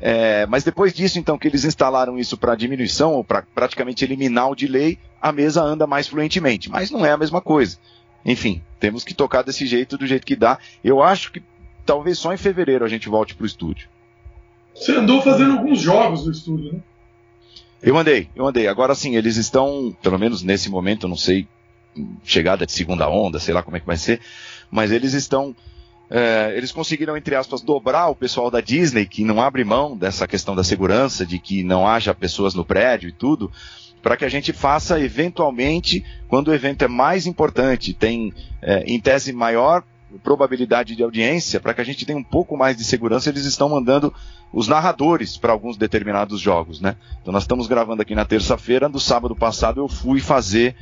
é, mas depois disso, então, que eles instalaram isso para diminuição, ou para praticamente eliminar o delay, a mesa anda mais fluentemente. Mas não é a mesma coisa. Enfim, temos que tocar desse jeito, do jeito que dá. Eu acho que talvez só em fevereiro a gente volte para o estúdio. Você andou fazendo alguns jogos no estúdio, né? Eu andei, eu andei. Agora sim, eles estão, pelo menos nesse momento, eu não sei, chegada de segunda onda, sei lá como é que vai ser, mas eles estão é, eles conseguiram, entre aspas, dobrar o pessoal da Disney, que não abre mão dessa questão da segurança, de que não haja pessoas no prédio e tudo, para que a gente faça eventualmente, quando o evento é mais importante, tem é, em tese maior probabilidade de audiência, para que a gente tenha um pouco mais de segurança, eles estão mandando os narradores para alguns determinados jogos, né? Então nós estamos gravando aqui na terça-feira, no sábado passado eu fui fazer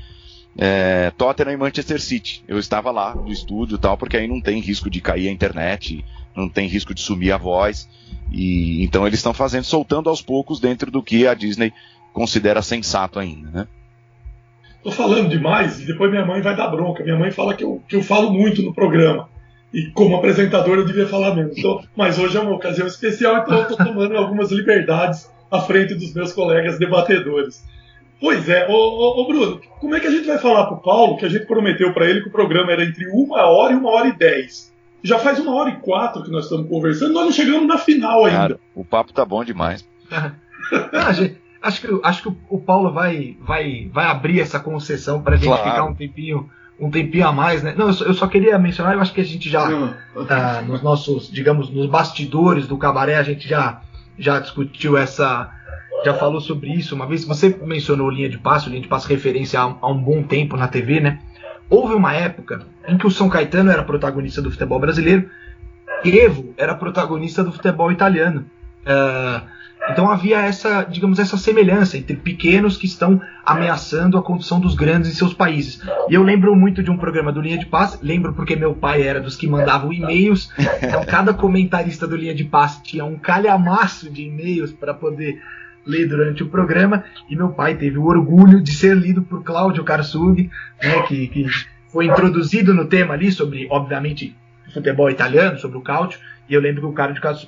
é, Tottenham e Manchester City. Eu estava lá no estúdio tal, porque aí não tem risco de cair a internet, não tem risco de sumir a voz. E então eles estão fazendo, soltando aos poucos dentro do que a Disney considera sensato ainda, né? Tô falando demais e depois minha mãe vai dar bronca. Minha mãe fala que eu, que eu falo muito no programa. E como apresentador eu devia falar menos. Então, mas hoje é uma ocasião especial, então eu tô tomando algumas liberdades à frente dos meus colegas debatedores. Pois é, ô, ô, ô, Bruno, como é que a gente vai falar pro Paulo que a gente prometeu para ele que o programa era entre uma hora e uma hora e dez? Já faz uma hora e quatro que nós estamos conversando, nós não chegamos na final ainda. Cara, o papo tá bom demais. ah, gente, acho que, acho que o Paulo vai, vai, vai abrir essa concessão para a gente claro. ficar um tempinho, um tempinho a mais, né? Não, eu só, eu só queria mencionar, eu acho que a gente já, ah, nos nossos, digamos, nos bastidores do cabaré, a gente já, já discutiu essa já falou sobre isso uma vez. Você mencionou linha de passe, linha de passe referência há, um bom tempo na TV, né? Houve uma época em que o São Caetano era protagonista do futebol brasileiro, Evo era protagonista do futebol italiano. Uh, então havia essa, digamos, essa semelhança entre pequenos que estão ameaçando a condição dos grandes em seus países. E eu lembro muito de um programa do Linha de Passe, lembro porque meu pai era dos que mandavam e-mails, então cada comentarista do Linha de Passe tinha um calhamaço de e-mails para poder ler durante o programa, e meu pai teve o orgulho de ser lido por Cláudio Karsug, né, que, que foi introduzido no tema ali sobre, obviamente, futebol italiano, sobre o cálcio, e eu lembro que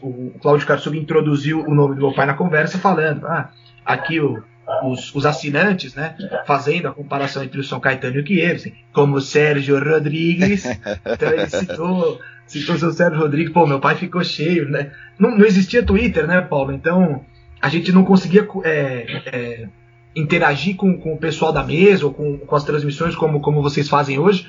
o, o Cláudio Karsug introduziu o nome do meu pai na conversa, falando, ah, aqui o, os, os, assinantes, né, fazendo a comparação entre o São Caetano e o Kiev, assim, como Sérgio Rodrigues, então ele citou, citou o seu Sérgio Rodrigues, pô, meu pai ficou cheio, né, não, não existia Twitter, né, Paulo, então a gente não conseguia é, é, interagir com, com, o pessoal da mesa ou com, com, as transmissões como, como vocês fazem hoje,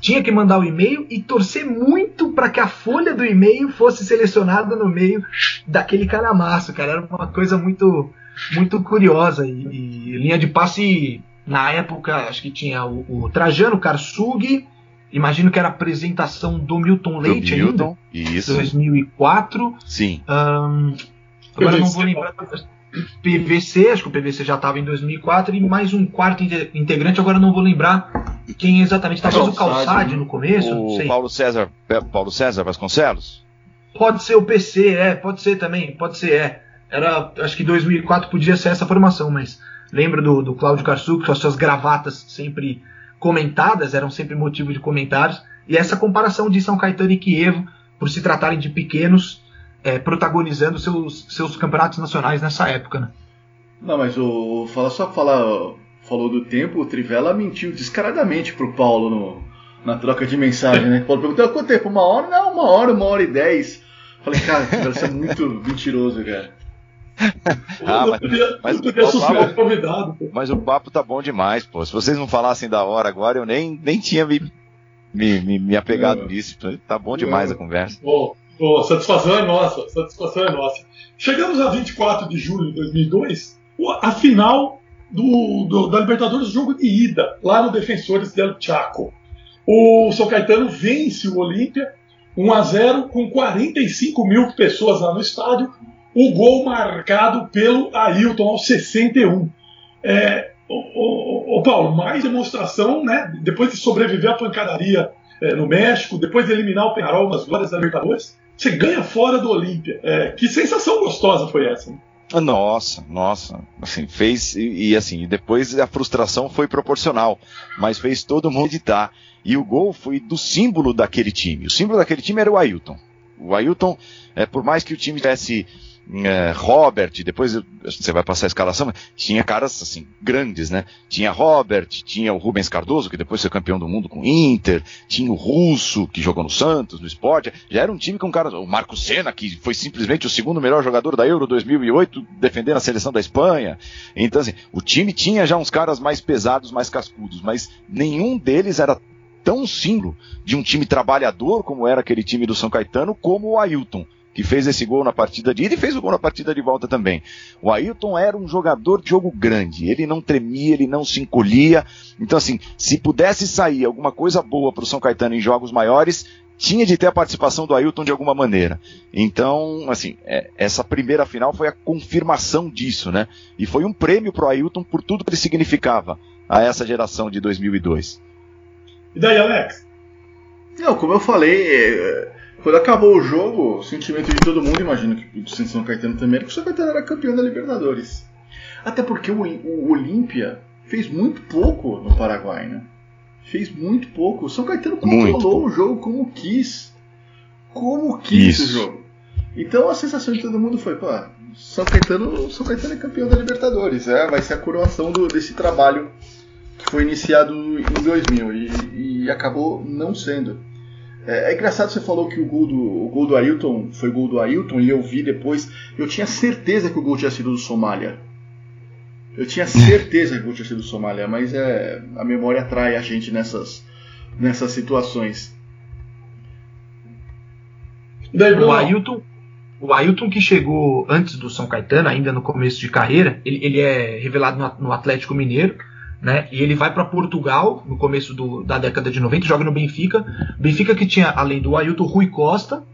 tinha que mandar o e-mail e torcer muito para que a folha do e-mail fosse selecionada no meio daquele calhamaço, cara. Era uma coisa muito, muito curiosa. E, e linha de passe, na época, acho que tinha o, o Trajano Karsug, imagino que era a apresentação do Milton Leite do Milton, ainda, isso. 2004. Sim. Um, Agora não vou lembrar. PVC, acho que o PVC já estava em 2004, e mais um quarto inte- integrante, agora não vou lembrar quem exatamente. Talvez o Calçade, no começo, não O sei. Paulo César, Paulo César Vasconcelos? Pode ser o PC, é, pode ser também, pode ser, é. Era, acho que 2004 podia ser essa formação, mas lembro do, do Cláudio Karçuk, com as suas gravatas sempre comentadas, eram sempre motivo de comentários, e essa comparação de São Caetano e Kievo, por se tratarem de pequenos, é, protagonizando seus, seus campeonatos nacionais nessa época, né? Não, mas o. Fala só pra falar. Falou do tempo, o Trivela mentiu descaradamente pro Paulo no, na troca de mensagem, né? O Paulo perguntou quanto tempo? Uma hora? Não, uma hora, uma hora e dez. Falei, cara, você é muito mentiroso, cara. Ah, eu mas- podia, mas o. Mas papo tá bom demais, pô. Se vocês não falassem da hora agora, eu nem, nem tinha me, me, me, me apegado É. nisso. Tá bom demais a conversa. Bom, bom, satisfação é nossa, satisfação é nossa. Chegamos a 24 de julho de 2002, o- a final do, do- da Libertadores, jogo de ida, lá no Defensores del Chaco. O São Caetano vence o Olímpia 1 a 0 com 45 mil pessoas lá no estádio. O gol marcado pelo Ailton aos 61. É, o, o- o Paulo, mais demonstração, né? Depois de sobreviver à pancadaria é, no México, depois de eliminar o Penharol nas glórias da Libertadores, você ganha fora do Olímpia. É, que sensação gostosa foi essa? né? Nossa, nossa, assim, fez, e, e, assim, depois a frustração foi proporcional, mas fez todo mundo editar. E o gol foi do símbolo daquele time. O símbolo daquele time era o Ailton. O Ailton, é, por mais que o time tivesse é, Robert, depois você vai passar a escalação, tinha caras assim, grandes, né? Tinha Robert, tinha o Rubens Cardoso, que depois foi campeão do mundo com o Inter, tinha o Russo, que jogou no Santos, no Sport, já era um time com caras, o Marco Senna, que foi simplesmente o segundo melhor jogador da Euro 2008, defendendo a seleção da Espanha. Então, assim, o time tinha já uns caras mais pesados, mais cascudos, mas nenhum deles era tão símbolo de um time trabalhador como era aquele time do São Caetano, como o Ailton que fez esse gol na partida de ida e fez o gol na partida de volta também. O Ailton era um jogador de jogo grande, ele não tremia, ele não se encolhia. Então, assim, se pudesse sair alguma coisa boa para o São Caetano em jogos maiores, tinha de ter a participação do Ailton de alguma maneira. Então, assim, é, essa primeira final foi a confirmação disso, né? E foi um prêmio para o Ailton por tudo que ele significava a essa geração de 2002. E daí, Alex? Não, como eu falei, é, quando acabou o jogo, o sentimento de todo mundo, imagino que do São Caetano também, era que o São Caetano era campeão da Libertadores. Até porque o, o Olímpia fez muito pouco no Paraguai, né? Fez muito pouco. O São Caetano Muito controlou o jogo como quis. Como quis Isso. o jogo. Então a sensação de todo mundo foi, pô, São Caetano, São Caetano é campeão da Libertadores. É, vai ser a coroação do- desse trabalho que foi iniciado em 2000 e, e acabou não sendo. É, é engraçado você falou que o gol do o gol do Ailton foi gol do Ailton e eu vi depois. Eu tinha certeza que o gol tinha sido do Somália. Eu tinha certeza que o gol tinha sido do Somália, mas é, a memória atrai a gente nessas, nessas situações. O Ailton, o Ailton que chegou antes do São Caetano, ainda no começo de carreira, ele, ele é revelado no, no Atlético Mineiro, né? E ele vai para Portugal no começo do- da década de 90, joga no Benfica. Benfica que tinha, além do Ailton, Rui Costa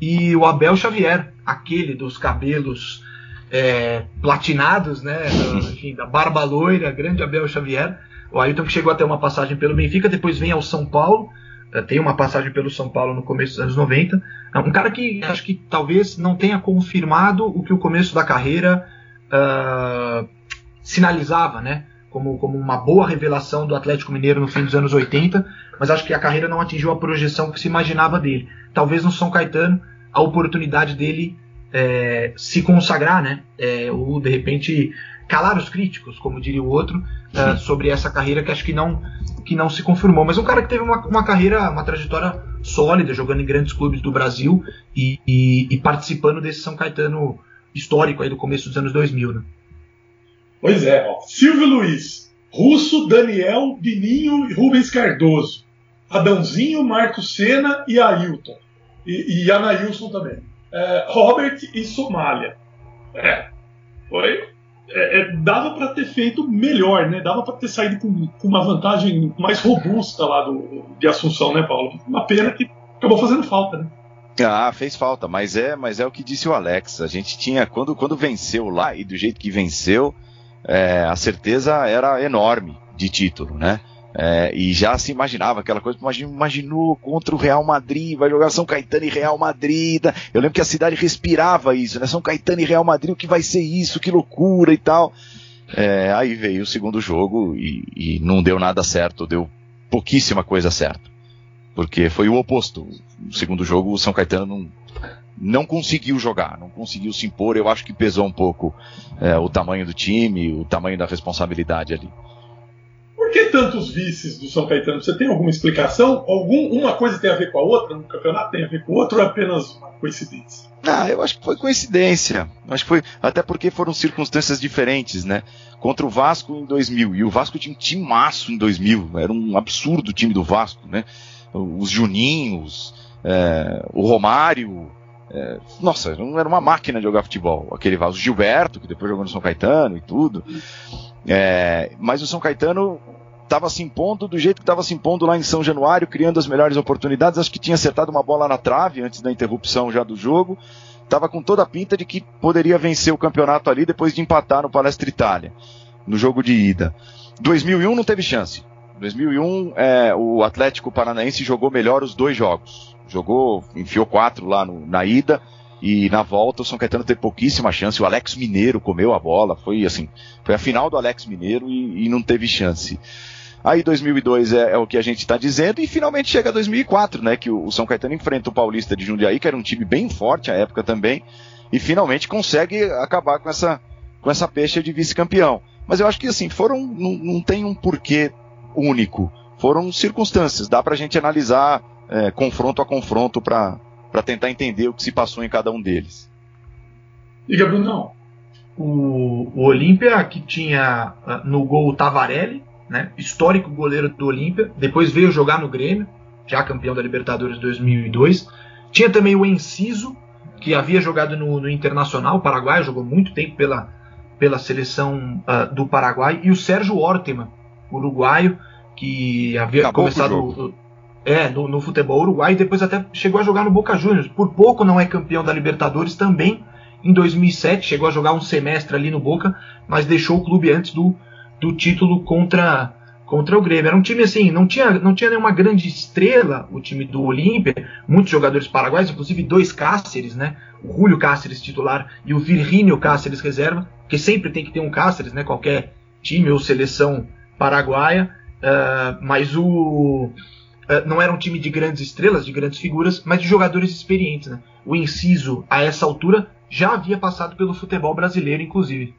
e o Abel Xavier, aquele dos cabelos é, platinados, né? da- enfim, da barba loira, grande Abel Xavier. O Ailton que chegou a ter uma passagem pelo Benfica, depois vem ao São Paulo, eh, tem uma passagem pelo São Paulo no começo dos anos 90. É um cara que acho que talvez não tenha confirmado o que o começo da carreira ah, sinalizava, né? Como, como uma boa revelação do Atlético Mineiro no fim dos anos 80, mas acho que a carreira não atingiu a projeção que se imaginava dele. Talvez no São Caetano a oportunidade dele eh, se consagrar, né? Eh, ou de repente calar os críticos, como diria o outro, ah, sobre essa carreira que acho que não que não se confirmou. Mas um cara que teve uma, uma carreira, uma trajetória sólida, jogando em grandes clubes do Brasil e, e- e participando desse São Caetano histórico aí do começo dos anos 2000, né? Pois é, ó. Silvio Luiz, Russo, Daniel, Bininho e Rubens Cardoso. Adãozinho, Marcos Senna e Ailton. E, e Anailson também. É, Robert e Somália. É. Foi. é, é, dava para ter feito melhor, né? Dava para ter saído com, com uma vantagem mais robusta lá do, de Assunção, né, Paulo? Uma pena que acabou fazendo falta, né? Ah, fez falta, mas é, mas é o que disse o Alex. A gente tinha quando quando venceu lá e do jeito que venceu, é, a certeza era enorme de título, né? É, e já se imaginava aquela coisa, imagina, imaginou contra o Real Madrid, vai jogar São Caetano e Real Madrid. tá? Eu lembro que a cidade respirava isso, né? São Caetano e Real Madrid, o que vai ser isso? Que loucura e tal. É, aí veio o segundo jogo e, e não deu nada certo, deu pouquíssima coisa certa. Porque foi o oposto. No segundo jogo, o São Caetano não, não conseguiu jogar, não conseguiu se impor. Eu acho que pesou um pouco é, o tamanho do time, o tamanho da responsabilidade ali. Por que tantos vices do São Caetano? Você tem alguma explicação? Algum, uma coisa tem a ver com a outra? Um campeonato tem a ver com o outro ou é apenas uma coincidência? Ah, eu acho que foi coincidência. Acho que foi até porque foram circunstâncias diferentes, né? Contra o Vasco em 2000 e o Vasco tinha um timaço em 2000. Era um absurdo o time do Vasco, né? Os Juninhos, é, o Romário. É, nossa, não era uma máquina de jogar futebol. Aquele Vasco, o Gilberto que depois jogou no São Caetano e tudo. É, mas o São Caetano estava se impondo do jeito que estava se impondo lá em São Januário, criando as melhores oportunidades. Acho que tinha acertado uma bola na trave antes da interrupção já do jogo. Estava com toda a pinta de que poderia vencer o campeonato ali depois de empatar no Palestra Itália, no jogo de ida. 2001 não teve chance. 2001 é, o Atlético Paranaense jogou melhor os dois jogos. Jogou, enfiou quatro lá no- na ida e na volta o São Caetano teve pouquíssima chance. O Alex Mineiro comeu a bola. Foi assim, foi a final do Alex Mineiro e, e não teve chance. Aí 2002 é, é o que a gente está dizendo e finalmente chega 2004, né? Que o, o São Caetano enfrenta o Paulista de Jundiaí, que era um time bem forte à época também, e finalmente consegue acabar com essa com essa pecha de vice-campeão. Mas eu acho que assim foram não, não tem um porquê único, foram circunstâncias. Dá para a gente analisar é, confronto a confronto para tentar entender o que se passou em cada um deles. Diga, Brunão. O, o Olímpia, que tinha ah, no gol o Tavarelli, né, histórico goleiro do Olímpia, depois veio jogar no Grêmio, já campeão da Libertadores 2002. Tinha também o Enciso, que havia jogado no, no Internacional Paraguai, jogou muito tempo pela, pela seleção ah, do Paraguai, e o Sérgio Orteman, uruguaio, que havia Acabou começado é, no, no futebol uruguaio, e depois até chegou a jogar no Boca Juniors. Por pouco não é campeão da Libertadores também. Em 2007 chegou a jogar um semestre ali no Boca, mas deixou o clube antes do, do título contra contra o Grêmio. Era um time assim, não tinha, não tinha nenhuma grande estrela o time do Olímpia, muitos jogadores paraguaios, inclusive dois Cáceres, né? O Julio Cáceres titular e o Virgínio Cáceres reserva, que sempre tem que ter um Cáceres, né? Qualquer time ou seleção paraguaia, ah, mas o não era um time de grandes estrelas, de grandes figuras, mas de jogadores experientes, né? O Inciso, a essa altura, já havia passado pelo futebol brasileiro, inclusive.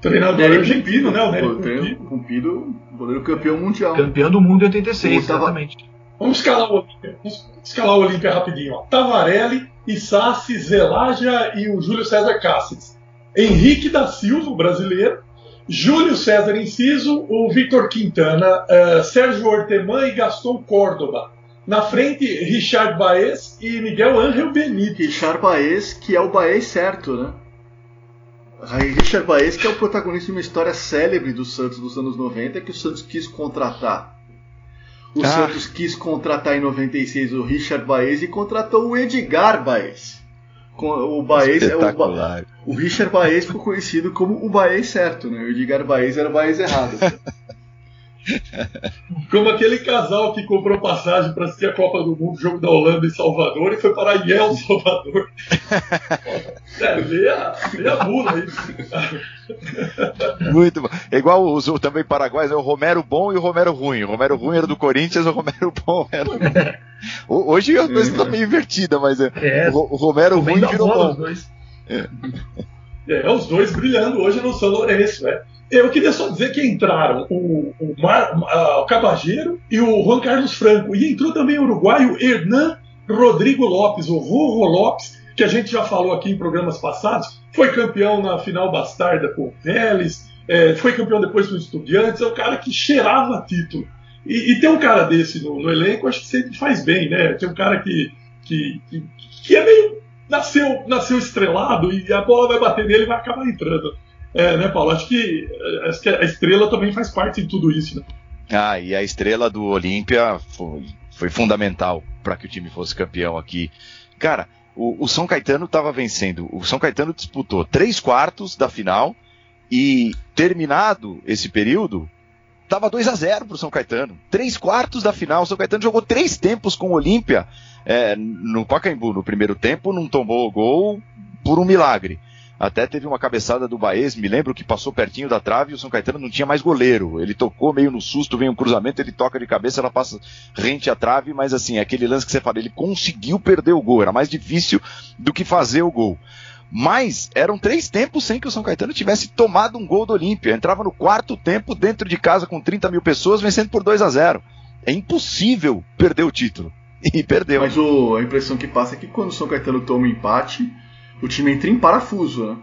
Treinador argentino, né? O Nery Pumpido. Pumpido, goleiro campeão mundial. Campeão do mundo em 86, Eu tava- exatamente. Vamos escalar o Olímpia. Vamos escalar o Olímpia rapidinho. Ó. Tavarelli, Issassi, Zelaja e o Júlio César Cáceres. Henrique da Silva, brasileiro. Júlio César Inciso, o Victor Quintana, eh, Sérgio Orteman e Gaston Córdoba. Na frente, Richard Baez e Miguel Ángel Benítez. Richard Baez, que é o Baez certo, né? Aí, Richard Baez, que é o protagonista de uma história célebre do Santos dos anos 90, que o Santos quis contratar. O Ah. Santos quis contratar em 96 o Richard Baez e contratou o Edgar Baez. O Baez é o, Ba- o Richard Baez ficou conhecido como o Baez certo, né? O Edgar Baez era o Baez errado. Como aquele casal que comprou passagem para assistir a Copa do Mundo, jogo da Holanda em Salvador, e foi para Yel, Salvador. é, meia, meia mula aí. Muito bom. É igual os o- também paraguaios, é o Romero bom e o Romero ruim. O Romero ruim era do Corinthians, o Romero bom era. O- Hoje a coisa tá meio invertida, mas é, É, o, o Romero ruim virou bom. dois. É, os dois brilhando hoje no São Lourenço. É. Eu queria só dizer que entraram o, o, Mar, o Cabageiro e o Juan Carlos Franco. E entrou também o uruguaio Hernan Rodrigo Lopes, o Rorro Lopes, que a gente já falou aqui em programas passados. Foi campeão na final bastarda com o Vélez, é, foi campeão depois com o Estudiantes. É um cara que cheirava título. E, e ter um cara desse no, no elenco, acho que sempre faz bem, né? Tem um cara que, que, que, que é meio nasceu, nasceu estrelado e a bola vai bater nele e vai acabar entrando. É, né, Paulo? Acho que, acho que a estrela também faz parte de tudo isso, né? Ah, e a estrela do Olímpia foi, foi fundamental para que o time fosse campeão aqui. Cara, o, o São Caetano estava vencendo. O São Caetano disputou três quartos da final e terminado esse período, Tava 2 a 0 pro São Caetano. Três quartos da final. O São Caetano jogou três tempos com o Olímpia é, no Pacaembu. No primeiro tempo, não tomou o gol por um milagre. Até teve uma cabeçada do Baez, me lembro que passou pertinho da trave e o São Caetano não tinha mais goleiro. Ele tocou meio no susto, vem um cruzamento, ele toca de cabeça, ela passa rente à trave, mas assim, é aquele lance que você fala, ele conseguiu perder o gol, era mais difícil do que fazer o gol. Mas eram três tempos sem que o São Caetano tivesse tomado um gol do Olímpia. Entrava no quarto tempo dentro de casa com 30 mil pessoas, vencendo por 2 a 0 É impossível perder o título. E perdeu. Mas o, a impressão que passa é que quando o São Caetano toma um empate, o time entra em parafuso, né?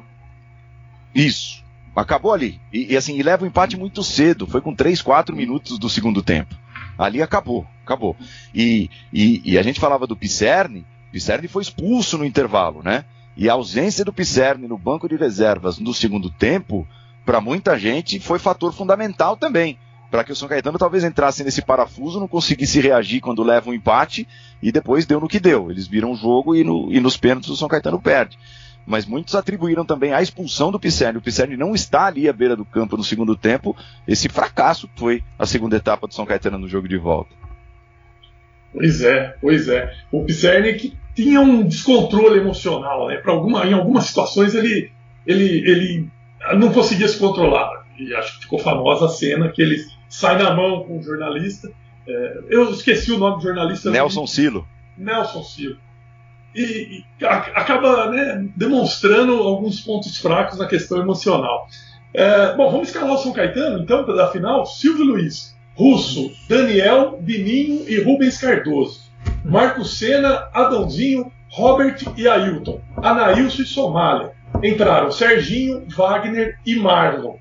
Isso. Acabou ali. E, e assim, e leva o empate muito cedo. Foi com 3, 4 minutos do segundo tempo. Ali acabou. Acabou. E, e, e a gente falava do Pisserni. Pisserni foi expulso no intervalo, né? E a ausência do Pisserni no banco de reservas no segundo tempo, para muita gente, foi fator fundamental também. Para que o São Caetano talvez entrasse nesse parafuso, não conseguisse reagir quando leva um empate e depois deu no que deu. Eles viram o jogo e, no, e nos pênaltis o São Caetano perde. Mas muitos atribuíram também a expulsão do Pisserni. O Pisserni não está ali à beira do campo no segundo tempo. Esse fracasso foi a segunda etapa do São Caetano no jogo de volta. Pois é, pois é. O Pisserni que tinha um descontrole emocional, né? Alguma, em algumas situações ele, ele, ele não conseguia se controlar. E acho que ficou famosa a cena que ele sai na mão com um jornalista. É, eu esqueci o nome do jornalista. Nelson Silo. Nelson Silo. E, e a, acaba né, demonstrando alguns pontos fracos na questão emocional. É, bom, vamos escalar o São Caetano, então, para a final. Silvio Luiz, Russo, Daniel, Bininho e Rubens Cardoso. Marco Senna, Adãozinho, Robert e Ailton. Anailson e Somália. Entraram Serginho, Wagner e Marlon.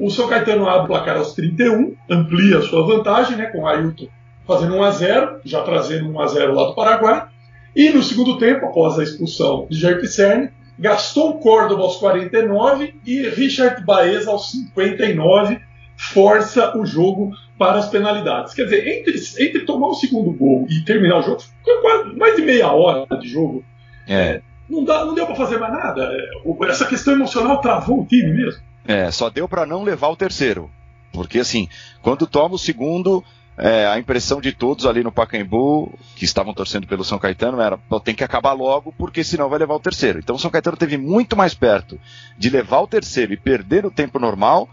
O São Caetano abre o placar aos 31, amplia a sua vantagem, né, com Ailton fazendo 1 a 0 já trazendo 1 a 0 lá do Paraguai. E no segundo tempo, após a expulsão de Jair Pisserni, Gaston Córdoba aos 49 e Richard Baez aos 59 força o jogo para as penalidades. Quer dizer, entre, entre tomar o segundo gol e terminar o jogo, foi quase mais de meia hora de jogo. É. Não, dá, não deu para fazer mais nada. É, Essa questão emocional travou o time mesmo. É, só deu para não levar o terceiro. Porque assim, quando toma o segundo, é, a impressão de todos ali no Pacaembu, que estavam torcendo pelo São Caetano, era "Pô, tem que acabar logo, porque senão vai levar o terceiro. Então o São Caetano teve muito mais perto de levar o terceiro e perder o tempo normal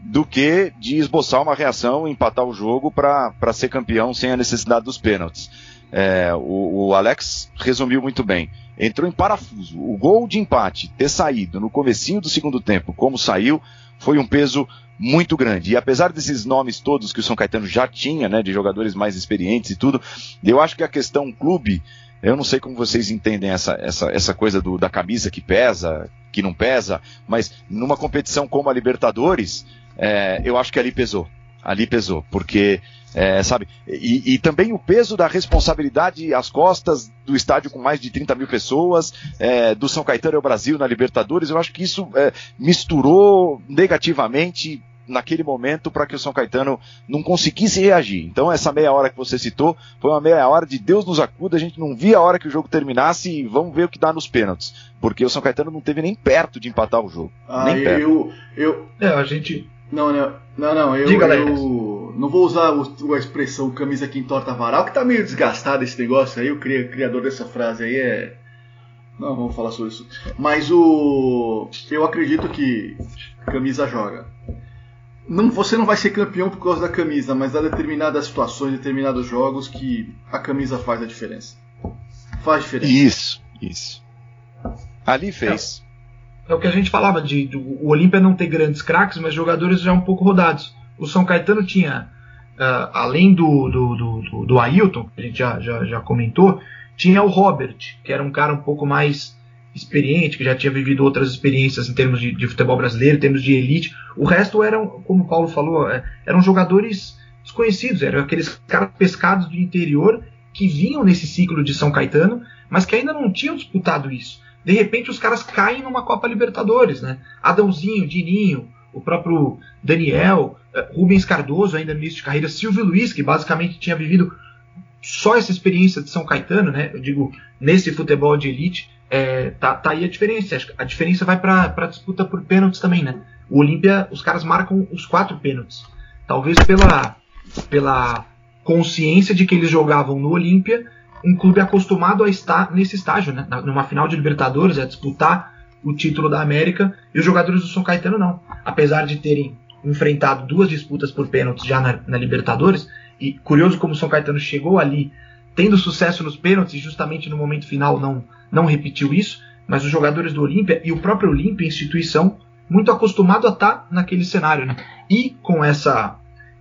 do que de esboçar uma reação empatar o jogo para ser campeão sem a necessidade dos pênaltis. É, o, o Alex resumiu muito bem. Entrou em parafuso. O gol de empate ter saído no comecinho do segundo tempo, como saiu, foi um peso muito grande. E apesar desses nomes todos que o São Caetano já tinha, né, de jogadores mais experientes e tudo, eu acho que a questão clube, eu não sei como vocês entendem essa, essa, essa coisa do, da camisa que pesa, que não pesa, mas numa competição como a Libertadores, é, eu acho que ali pesou. Ali pesou, porque, é, sabe, e, e, também o peso da responsabilidade às costas do estádio com mais de 30 mil pessoas, é, do São Caetano ao Brasil na Libertadores, eu acho que isso é, misturou negativamente naquele momento para que o São Caetano não conseguisse reagir. Então essa meia hora que você citou foi uma meia hora de Deus nos acuda, a gente não via a hora que o jogo terminasse e vamos ver o que dá nos pênaltis, porque o São Caetano não teve nem perto de empatar o jogo. Ah, nem perto. eu, eu, É, a gente. Não, não, não, não, eu, Diga, eu não vou usar o- a expressão camisa que entorta varal, que tá meio desgastado esse negócio aí, o cri- criador dessa frase aí é. Não, vamos falar sobre isso. Mas o. Eu acredito que camisa joga. Não, você não vai ser campeão por causa da camisa, mas há determinadas situações, determinados jogos que a camisa faz a diferença. Faz diferença. Isso, isso. Ali fez. É o que a gente falava de, de o Olímpia não ter grandes craques, mas jogadores já um pouco rodados. O São Caetano tinha, ah, além do, do, do, do, do Ailton, que a gente já, já, já comentou, tinha o Robert, que era um cara um pouco mais experiente, que já tinha vivido outras experiências em termos de, de futebol brasileiro, em termos de elite. O resto eram, como o Paulo falou, é, eram jogadores desconhecidos, eram aqueles caras pescados do interior que vinham nesse ciclo de São Caetano, mas que ainda não tinham disputado isso. De repente os caras caem numa Copa Libertadores, né? Adãozinho, Dininho, o próprio Daniel, eh, Rubens Cardoso ainda no início de carreira, Silvio Luiz, que basicamente tinha vivido só essa experiência de São Caetano, né? Eu digo, nesse futebol de elite, é, tá, tá aí a diferença. A diferença vai para a disputa por pênaltis também, né? O Olímpia, os caras marcam os quatro pênaltis. Talvez pela, pela consciência de que eles jogavam no Olímpia, um clube acostumado a estar nesse estágio, né? Numa final de Libertadores, a disputar o título da América, e os jogadores do São Caetano não. Apesar de terem enfrentado duas disputas por pênaltis já na, na Libertadores, e curioso como o São Caetano chegou ali tendo sucesso nos pênaltis e justamente no momento final não, não repetiu isso, mas os jogadores do Olímpia e o próprio Olímpia, instituição, muito acostumado a estar naquele cenário, né? E com essa,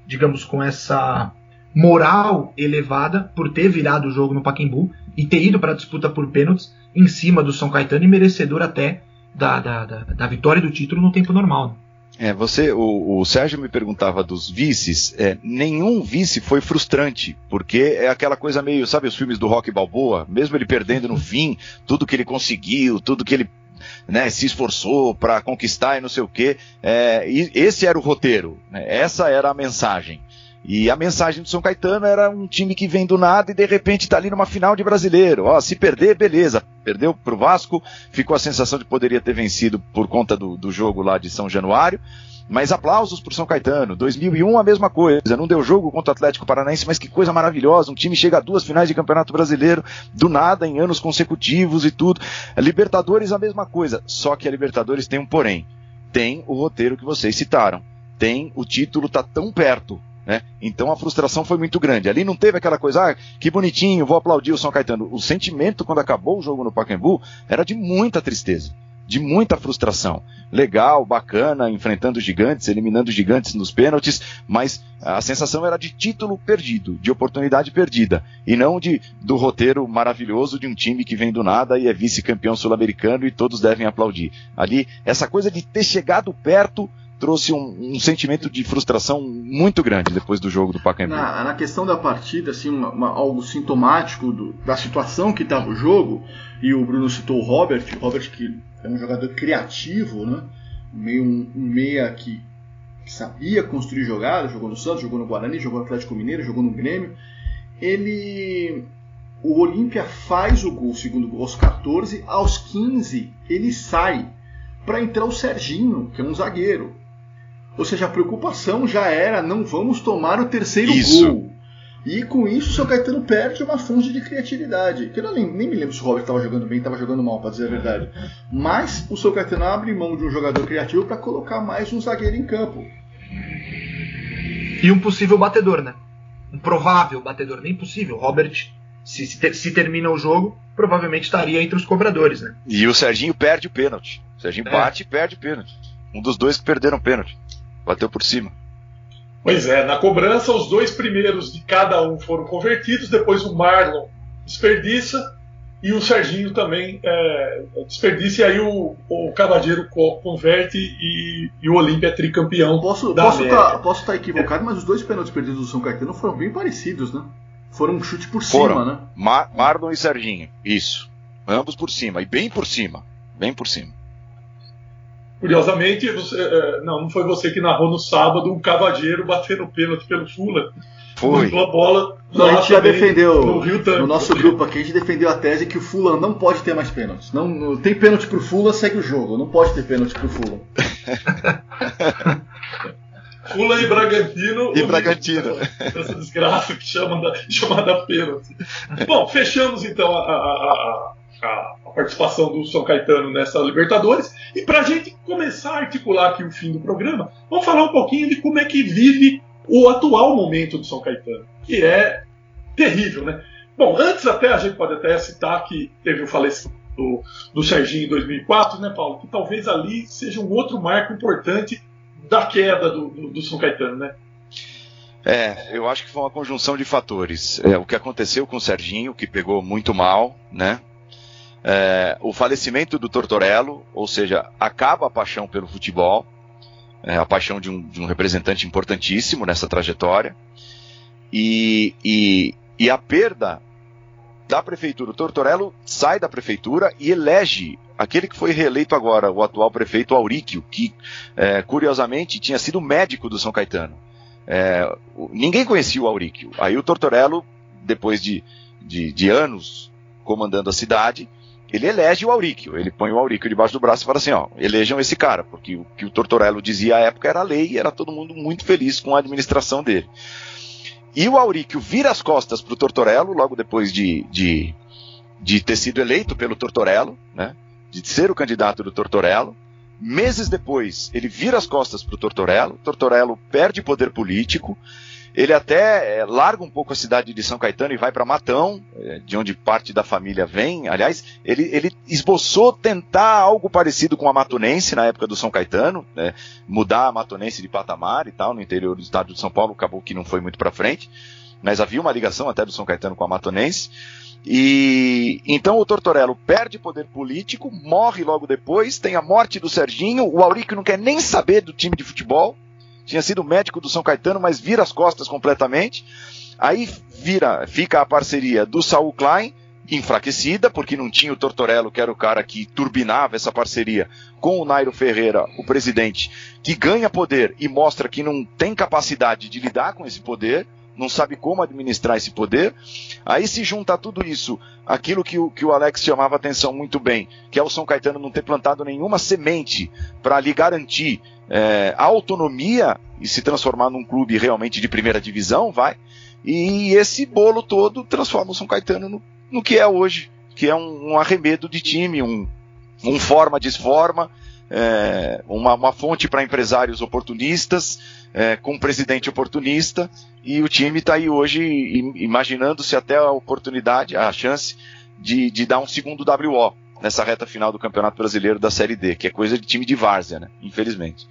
digamos, com essa moral elevada por ter virado o jogo no Pacaembu e ter ido para a disputa por pênaltis em cima do São Caetano e merecedor até da, da, da, da vitória do título no tempo normal. Né? É, você, o, o Sérgio me perguntava dos vices. É, nenhum vice foi frustrante, porque é aquela coisa meio, sabe, os filmes do Rock Balboa, mesmo ele perdendo no fim, tudo que ele conseguiu, tudo que ele né, se esforçou para conquistar e não sei o quê. É, e esse era o roteiro, né, essa era a mensagem. E a mensagem do São Caetano era um time que vem do nada e de repente está ali numa final de brasileiro. Ó, se perder, beleza. Perdeu pro Vasco, ficou a sensação de poderia ter vencido por conta do, do jogo lá de São Januário. Mas aplausos pro São Caetano. 2001 a mesma coisa. Não deu jogo contra o Atlético Paranaense, mas que coisa maravilhosa. Um time chega a duas finais de Campeonato Brasileiro do nada em anos consecutivos e tudo. Libertadores a mesma coisa. Só que a Libertadores tem um porém. Tem o roteiro que vocês citaram. Tem o título tá tão perto. Né? Então a frustração foi muito grande. Ali não teve aquela coisa, ah, que bonitinho, vou aplaudir o São Caetano. O sentimento quando acabou o jogo no Pacaembu era de muita tristeza, de muita frustração. Legal, bacana, enfrentando os gigantes, eliminando os gigantes nos pênaltis, mas a sensação era de título perdido, de oportunidade perdida, e não de do roteiro maravilhoso de um time que vem do nada e é vice-campeão sul-americano e todos devem aplaudir. Ali, essa coisa de ter chegado perto trouxe um, um, sentimento de frustração muito grande depois do jogo do Pacaembu. Na, na questão da partida, assim, uma, uma, algo sintomático do, da situação que estava o jogo, e o Bruno citou o Robert, Robert que é um jogador criativo, né? meio um, um meia que, que, sabia construir jogadas, jogou no Santos, jogou no Guarani, jogou no Atlético Mineiro, jogou no Grêmio. Ele o Olímpia faz o gol, o segundo gol aos 14, aos 15 ele sai para entrar o Serginho, que é um zagueiro. Ou seja, a preocupação já era não vamos tomar o terceiro isso. gol. E com isso o São Caetano perde uma fonte de criatividade. Que eu nem, nem me lembro se o Robert estava jogando bem, estava jogando mal, para dizer a verdade. Mas o São Caetano abre mão de um jogador criativo para colocar mais um zagueiro em campo. E um possível batedor, né? Um provável batedor, nem possível. Robert, se, se, se termina o jogo, provavelmente estaria entre os cobradores, né? E o Serginho perde o pênalti. O Serginho é. bate e perde o pênalti. Um dos dois que perderam o pênalti. Bateu por cima. Pois é, na cobrança, os dois primeiros de cada um foram convertidos, depois o Marlon desperdiça e o Serginho também é, desperdiça, e aí o, o Cavadeiro converte e, e o Olímpia é tricampeão. Posso América. tá, estar equivocado, mas os dois pênaltis perdidos do São Caetano foram bem parecidos, né? Foram um chute por foram. cima, né? Mar Marlon e Serginho, isso. Ambos por cima, e bem por cima. Bem por cima. Curiosamente, você, não, não foi você que narrou no sábado um cavadeiro batendo pênalti pelo Fula. Foi. A bola não, a gente já defendeu no, Rio no nosso grupo aqui, a gente defendeu a tese que o Fula não pode ter mais pênaltis. Não, não tem pênalti pro Fula, segue o jogo. Não pode ter pênalti pro Fula. Fula e Bragantino. E Bragantino. Essa desgraça que chama da, chamada pênalti. Bom, fechamos então a, a, a, a participação do São Caetano nessa Libertadores. E para a gente começar a articular aqui o fim do programa, vamos falar um pouquinho de como é que vive o atual momento do São Caetano, que é terrível, né? Bom, antes até a gente pode até citar que teve o falecimento do, do Serginho em 2004, né, Paulo? Que talvez ali seja um outro marco importante da queda do, do, do São Caetano, né? É, eu acho que foi uma conjunção de fatores. É, o que aconteceu com o Serginho, que pegou muito mal, né? É, o falecimento do Tortorello, ou seja, acaba a paixão pelo futebol, é, a paixão de um, de um, representante importantíssimo nessa trajetória, e, e, e, a perda da prefeitura. O Tortorello sai da prefeitura e elege aquele que foi reeleito agora, o atual prefeito Auríquio, que é, curiosamente tinha sido médico do São Caetano. É, ninguém conhecia o Auríquio. Aí o Tortorello depois de, de, de anos comandando a cidade, ele elege o Auríquio. Ele põe o Auríquio debaixo do braço e fala assim: ó, elejam esse cara, porque o que o Tortorello dizia à época era lei e era todo mundo muito feliz com a administração dele. E o Auríquio vira as costas para o Tortorello logo depois de, de, de ter sido eleito pelo Tortorello, né? De ser o candidato do Tortorello. Meses depois, ele vira as costas para o Tortorello. Tortorello perde poder político. Ele até é, larga um pouco a cidade de São Caetano e vai para Matão, é, de onde parte da família vem. Aliás, ele, ele, esboçou tentar algo parecido com a Matonense na época do São Caetano, né, mudar a Matonense de patamar e tal, no interior do estado de São Paulo, acabou que não foi muito para frente. Mas havia uma ligação até do São Caetano com a Matonense. E então o Tortorello perde poder político, morre logo depois, tem a morte do Serginho, o Aurico não quer nem saber do time de futebol, tinha sido médico do São Caetano, mas vira as costas completamente. Aí vira, fica a parceria do Saul Klein, enfraquecida, porque não tinha o Tortorello, que era o cara que turbinava essa parceria, com o Nairo Ferreira, o presidente, que ganha poder e mostra que não tem capacidade de lidar com esse poder, não sabe como administrar esse poder. Aí se junta tudo isso, aquilo que o, que o Alex chamava atenção muito bem, que é o São Caetano não ter plantado nenhuma semente para lhe garantir é, a autonomia e se transformar num clube realmente de primeira divisão, vai. E esse bolo todo transforma o São Caetano no, no que é hoje, que é um, um arremedo de time, um, um forma-desforma, é, uma, uma, fonte para empresários oportunistas, é, com um presidente oportunista, e o time está aí hoje imaginando-se até a oportunidade, a chance de, de dar um segundo WO nessa reta final do Campeonato Brasileiro da Série D, que é coisa de time de várzea, né? Infelizmente.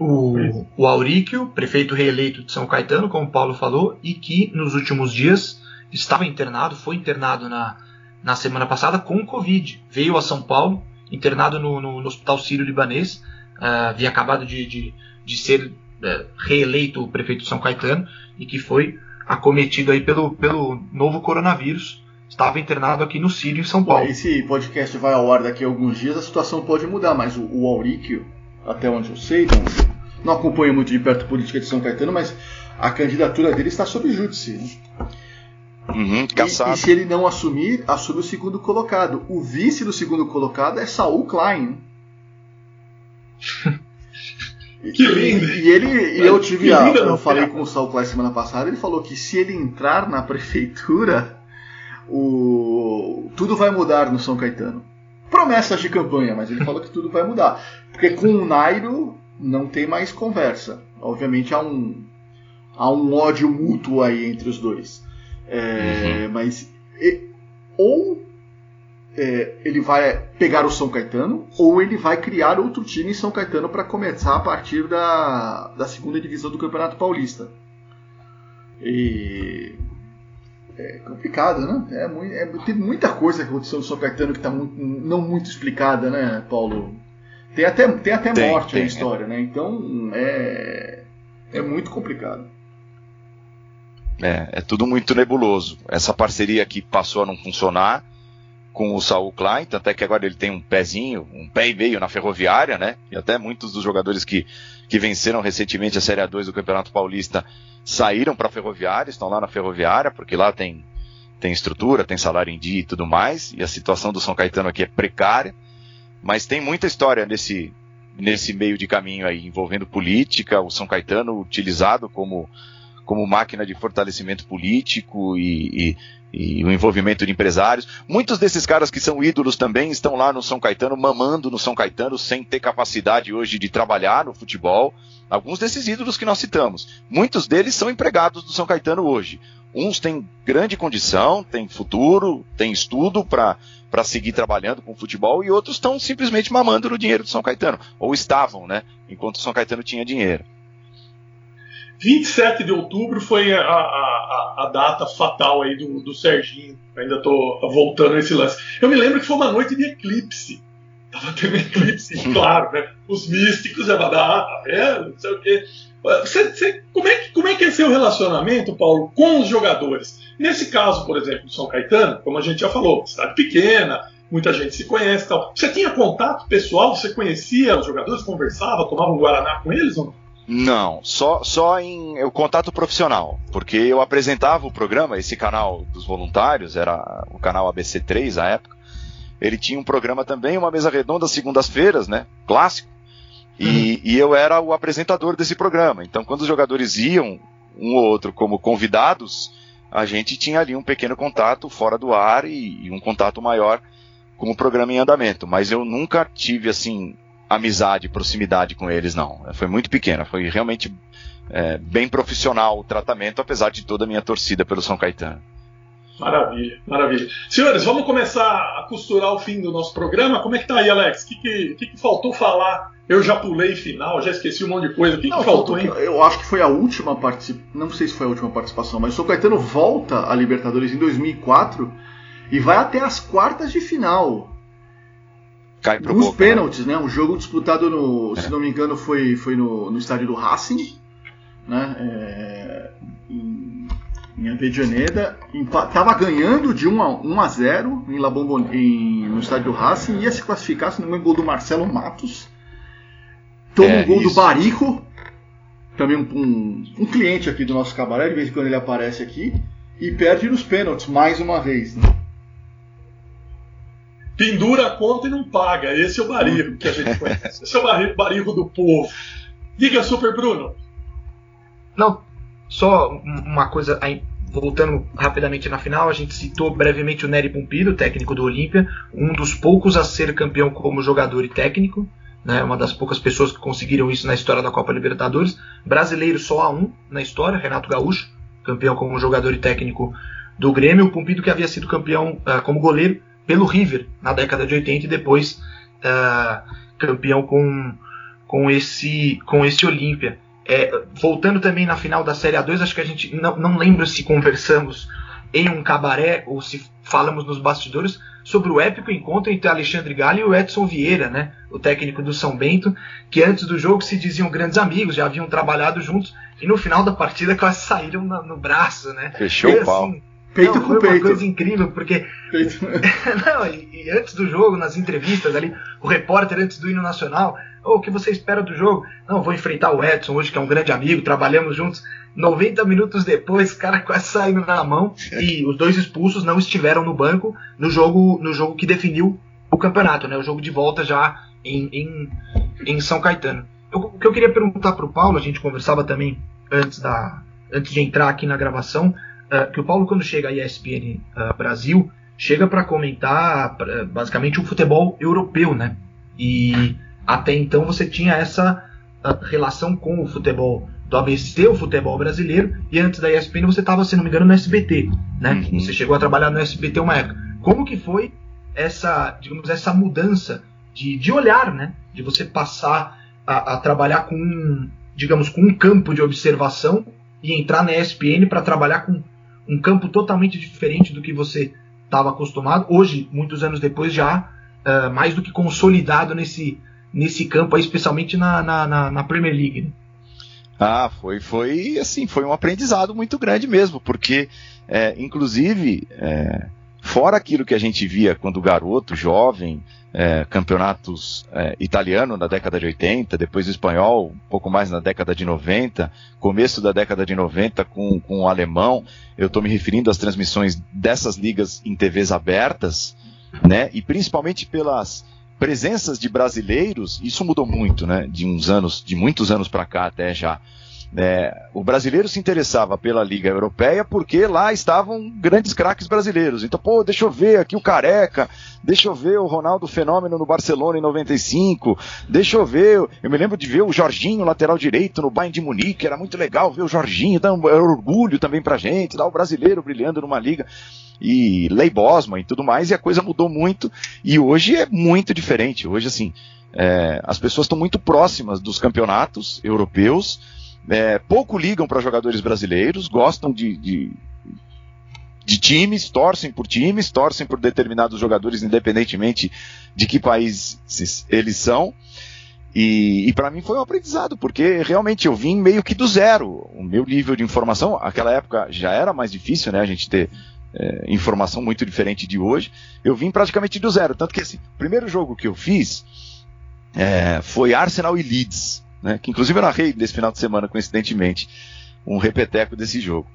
O, o Auríquio, prefeito reeleito de São Caetano, como o Paulo falou, e que nos últimos dias estava internado, foi internado na, na semana passada com Covid. Veio a São Paulo, internado no, no, no Hospital Sírio-Libanês, uh, havia acabado de, de, de ser uh, reeleito o prefeito de São Caetano e que foi acometido aí pelo, pelo novo coronavírus. Estava internado aqui no Sírio, em São Paulo. Esse podcast vai ao ar daqui a alguns dias, a situação pode mudar, mas o, o Auríquio, até onde eu sei, não, não acompanho muito de perto a política de São Caetano, mas a candidatura dele está sob júdice. Né? Uhum, e, e, se ele não assumir, assume o segundo colocado. O vice do segundo colocado é Saul Klein. que lindo! E, ele, e eu tive a, eu falei com o Saul Klein semana passada, ele falou que se ele entrar na prefeitura, o tudo vai mudar no São Caetano. Promessas de campanha, mas ele falou que tudo vai mudar. Porque com o Nairo não tem mais conversa. Obviamente há um, há um ódio mútuo aí entre os dois. É, uhum. Mas e, ou é, ele vai pegar o São Caetano, ou ele vai criar outro time em São Caetano para começar a partir da, da segunda divisão do Campeonato Paulista. E é complicado, né? É, muito, é, tem muita coisa que aconteceu no São Caetano que está não muito explicada, né, Paulo? Tem até, tem até tem, morte tem, na história, é. né? Então é, é muito complicado. É, é tudo muito nebuloso. Essa parceria que passou a não funcionar com o Saul Klein, tanto é que agora ele tem um pezinho, um pé e meio na ferroviária, né? E até muitos dos jogadores que, que venceram recentemente a Série A2 do Campeonato Paulista saíram para a ferroviária, estão lá na ferroviária, porque lá tem, tem estrutura, tem salário em dia e tudo mais, e a situação do São Caetano aqui é precária, mas tem muita história nesse, nesse meio de caminho aí, envolvendo política, o São Caetano utilizado como como máquina de fortalecimento político e, e, e, o envolvimento de empresários. Muitos desses caras que são ídolos também estão lá no São Caetano, mamando no São Caetano, sem ter capacidade hoje de trabalhar no futebol. Alguns desses ídolos que nós citamos. Muitos deles são empregados do São Caetano hoje. Uns têm grande condição, têm futuro, têm estudo para seguir trabalhando com futebol e outros estão simplesmente mamando no dinheiro do São Caetano, ou estavam, né, enquanto o São Caetano tinha dinheiro. 27 de outubro foi a, a, a data fatal aí do, do Serginho. ainda estou voltando a esse lance. Eu me lembro que foi uma noite de eclipse. Tava tendo eclipse, claro, né? Os místicos é ah, é, não sei o quê. Você, você, como, é que, como é que é seu relacionamento, Paulo, com os jogadores? Nesse caso, por exemplo, do São Caetano, como a gente já falou, cidade pequena, muita gente se conhece tal. Você tinha contato pessoal? Você conhecia os jogadores, conversava, tomava um Guaraná com eles ou não? Não, só, só em o contato profissional, porque eu apresentava o programa, esse canal dos voluntários, era o canal ABC3 à época. Ele tinha um programa também, uma mesa redonda, segundas-feiras, né? Clássico. E, e eu era o apresentador desse programa. Então, quando os jogadores iam, um ou outro, como convidados, a gente tinha ali um pequeno contato fora do ar e, e um contato maior com o programa em andamento. Mas eu nunca tive, assim, amizade, proximidade com eles, não. Foi muito pequena, foi realmente é, bem profissional o tratamento, apesar de toda a minha torcida pelo São Caetano. Maravilha, maravilha. Senhores, vamos começar a costurar o fim do nosso programa. Como é que tá aí, Alex? O que, que, que, que faltou falar? Eu já pulei final, já esqueci um monte de coisa. O que, Não, que faltou, hein? Eu acho que foi a última participação. Não sei se foi a última participação, mas o São Caetano volta a Libertadores em 2004 e vai até as quartas de final. Cai pro Nos Boca, pênaltis, né? Um jogo disputado no, se não me engano, foi, foi no, no estádio do Racing, né? É, em, em Avejaneda. Empa- Tava ganhando de 1 a, 1 a 0 em La Bombon- em, no estádio do Racing. Ia se classificar, se não me engano, gol do Marcelo Matos. Toma É, um gol do isso. Barico. Também um, um, um cliente aqui do nosso cabaré, de vez em quando ele aparece aqui. E perde nos pênaltis, mais uma vez. Né? Pendura a conta e não paga. Esse é o barrigo que a gente conhece. Esse é o barrigo, barrigo do povo. Diga, Super Bruno. Não, só um- uma coisa, aí, voltando rapidamente na final, a gente citou brevemente o Nery Pompilho, técnico do Olímpia, um dos poucos a ser campeão como jogador e técnico, né, uma das poucas pessoas que conseguiram isso na história da Copa Libertadores. Brasileiro só há um na história, Renato Gaúcho, campeão como jogador e técnico do Grêmio, o Pompilho que havia sido campeão ah, como goleiro pelo River na década de 80 e depois ah, campeão com, com esse com esse Olímpia. É, voltando também na final da Série A2, acho que a gente não, não lembro se conversamos em um cabaré ou se falamos nos bastidores sobre o épico encontro entre Alexandre Galho e o Edson Vieira, né, o técnico do São Bento, que antes do jogo se diziam grandes amigos, já haviam trabalhado juntos e no final da partida quase saíram na- no braço, né? Fechou Foi o pau. assim, Peito não, com foi uma peito. coisa incrível, porque Peito- não, e, e antes do jogo, nas entrevistas ali, o repórter antes do hino nacional, "Ô, o que você espera do jogo? Não, vou enfrentar o Edson hoje, que é um grande amigo, trabalhamos juntos. 90 minutos depois, o cara quase saindo na mão e os dois expulsos não estiveram no banco no jogo, no jogo que definiu o campeonato, né? O jogo de volta já em, em, em São Caetano. Eu- o que eu queria perguntar para o Paulo, a gente conversava também antes, da, antes de entrar aqui na gravação, eh, que o Paulo, quando chega à ESPN eh, Brasil, chega para comentar pra- basicamente o futebol europeu, né? E até então você tinha essa ah, relação com o futebol do ABC, o futebol brasileiro, e antes da ESPN você estava, se não me engano, no SBT, né? Uhum. Você chegou a trabalhar no SBT uma época. Como que foi essa, digamos, essa mudança de, de olhar, né? De você passar a, a trabalhar com, um, digamos, com um campo de observação e entrar na ESPN para trabalhar com um campo totalmente diferente do que você estava acostumado. Hoje, muitos anos depois, já ah, mais do que consolidado nesse, nesse campo, aí, especialmente na, na, na- na Premier League. né? Ah, foi, foi assim, foi um aprendizado muito grande mesmo, porque, é, inclusive, é, fora aquilo que a gente via quando garoto, jovem, é, campeonatos é, italiano na década de 80, depois espanhol, um pouco mais na década de 90, começo da década de 90 com, com o alemão, eu estou me referindo às transmissões dessas ligas em TVs abertas, né, e principalmente pelas presenças de brasileiros, isso mudou muito, né? De uns anos, de muitos anos para cá até já. É, o brasileiro se interessava pela Liga Europeia porque lá estavam grandes craques brasileiros. Então, pô, deixa eu ver aqui o Careca, deixa eu ver o Ronaldo Fenômeno no Barcelona em 95, deixa eu ver, eu me lembro de ver o Jorginho, lateral direito, no Bayern de Munique, era muito legal ver o Jorginho, era orgulho também pra gente, dar o brasileiro brilhando numa liga e Lei Bosman e tudo mais, e a coisa mudou muito, e hoje é muito diferente. Hoje, assim, é, as pessoas estão muito próximas dos campeonatos europeus, é, pouco ligam para jogadores brasileiros, gostam de, de, de times, torcem por times, torcem por determinados jogadores, independentemente de que país eles são. E, e para mim foi um aprendizado, porque realmente eu vim meio que do zero. O meu nível de informação, aquela época já era mais difícil, né? A gente ter é, informação muito diferente de hoje. Eu vim praticamente do zero. Tanto que assim, o primeiro jogo que eu fiz é, foi Arsenal e Leeds, né? Que inclusive eu narrei desse final de semana, coincidentemente, um repeteco desse jogo.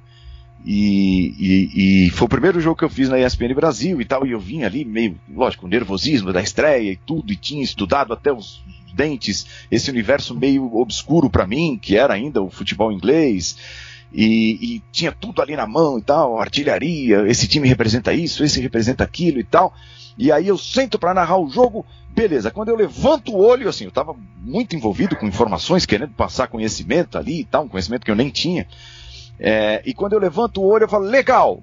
E, e, e, foi o primeiro jogo que eu fiz na ESPN Brasil e tal, e eu vim ali meio, lógico, com nervosismo da estreia e tudo, e tinha estudado até os dentes esse universo meio obscuro para mim, que era ainda o futebol inglês, e, e, tinha tudo ali na mão e tal, artilharia, esse time representa isso, esse representa aquilo e tal. E aí eu sento para narrar o jogo, beleza. Quando eu levanto o olho, assim, eu estava muito envolvido com informações, querendo passar conhecimento ali e tal, um conhecimento que eu nem tinha. É, e quando eu levanto o olho, eu falo, legal,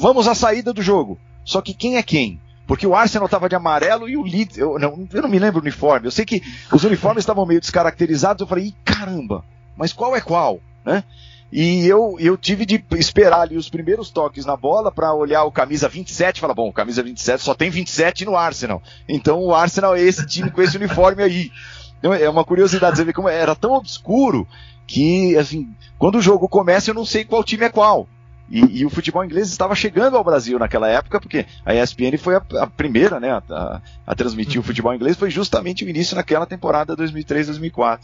vamos à saída do jogo. Só que quem é quem? Porque o Arsenal estava de amarelo e o Leeds, eu não, eu não me lembro o uniforme. Eu sei que os uniformes estavam meio descaracterizados. Eu falei, caramba, mas qual é qual? Né? E eu, eu tive de esperar ali os primeiros toques na bola para olhar o camisa 27 e falar, bom, camisa 27 só tem 27 no Arsenal. Então o Arsenal é esse time com esse uniforme aí. Então, é uma curiosidade, você vê como era tão obscuro que, assim, quando o jogo começa eu não sei qual time é qual. E, e, o futebol inglês estava chegando ao Brasil naquela época, porque a ESPN foi a, a primeira né, a, a transmitir o futebol inglês, foi justamente o início naquela temporada 2003-2004.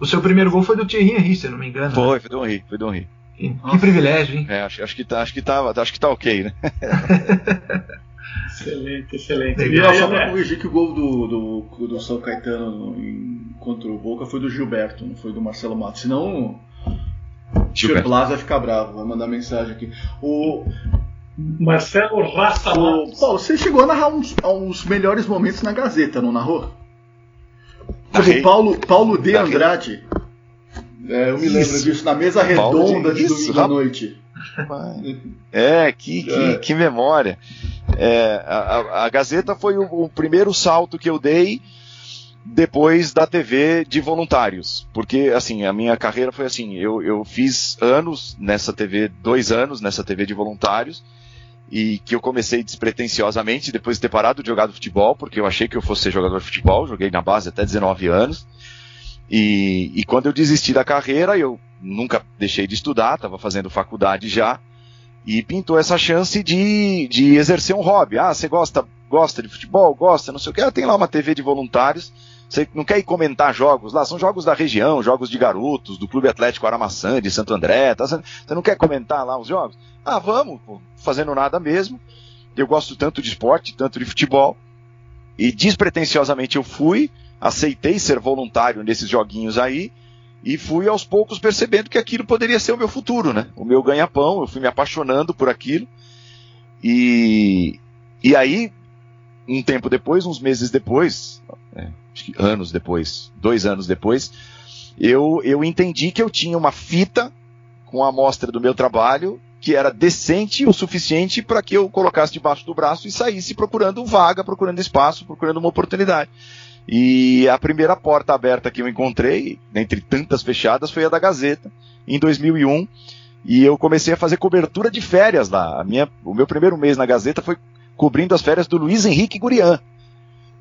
O seu primeiro gol foi do Thierry Henry, se eu não me engano. Foi, né? foi do Henry, foi do Henry. Que, que privilégio, hein? É, acho, acho, que tá, acho, que tá, acho que tá ok, né? excelente, excelente. Legal, só pra corrigir que o gol do, do, do São Caetano em, contra o Boca foi do Gilberto, não foi do Marcelo Matos. Senão o Plaza vai ficar bravo, vai mandar mensagem aqui. O Marcelo Raça o, Paulo, você chegou a narrar uns, uns melhores momentos na Gazeta, não narrou? Como Paulo, Paulo de Andrade. É, eu me lembro isso. disso, na mesa redonda de, de domingo à noite. É, que, que, é. que memória. É, a, a, Gazeta foi o, o, primeiro salto que eu dei depois da TV de voluntários. Porque, assim, a minha carreira foi assim: eu, eu fiz anos nessa TV, dois anos nessa TV de voluntários, e que eu comecei despretensiosamente depois de ter parado de jogar do futebol, porque eu achei que eu fosse ser jogador de futebol, joguei na base até 19 anos. E, e quando eu desisti da carreira, eu nunca deixei de estudar, estava fazendo faculdade já, e pintou essa chance de, de exercer um hobby. Ah, você gosta, gosta de futebol? Gosta, não sei o que. Ah, tem lá uma TV de voluntários. Você não quer ir comentar jogos lá? São jogos da região, jogos de garotos, do Clube Atlético Aramaçã, de Santo André. Tá? Você não quer comentar lá os jogos? Ah, vamos, pô, fazendo nada mesmo. Eu gosto tanto de esporte, tanto de futebol. E despretensiosamente eu fui, aceitei ser voluntário nesses joguinhos aí e fui aos poucos percebendo que aquilo poderia ser o meu futuro, né? O meu ganha-pão, eu fui me apaixonando por aquilo. E, e aí, um tempo depois, uns meses depois, é, anos depois, dois anos depois, eu, eu entendi que eu tinha uma fita com a amostra do meu trabalho que era decente o suficiente para que eu colocasse debaixo do braço e saísse procurando vaga, procurando espaço, procurando uma oportunidade. E a primeira porta aberta que eu encontrei, dentre tantas fechadas, foi a da Gazeta, em 2001. E eu comecei a fazer cobertura de férias lá. Minha, o meu primeiro mês na Gazeta foi cobrindo as férias do Luiz Henrique Gurian.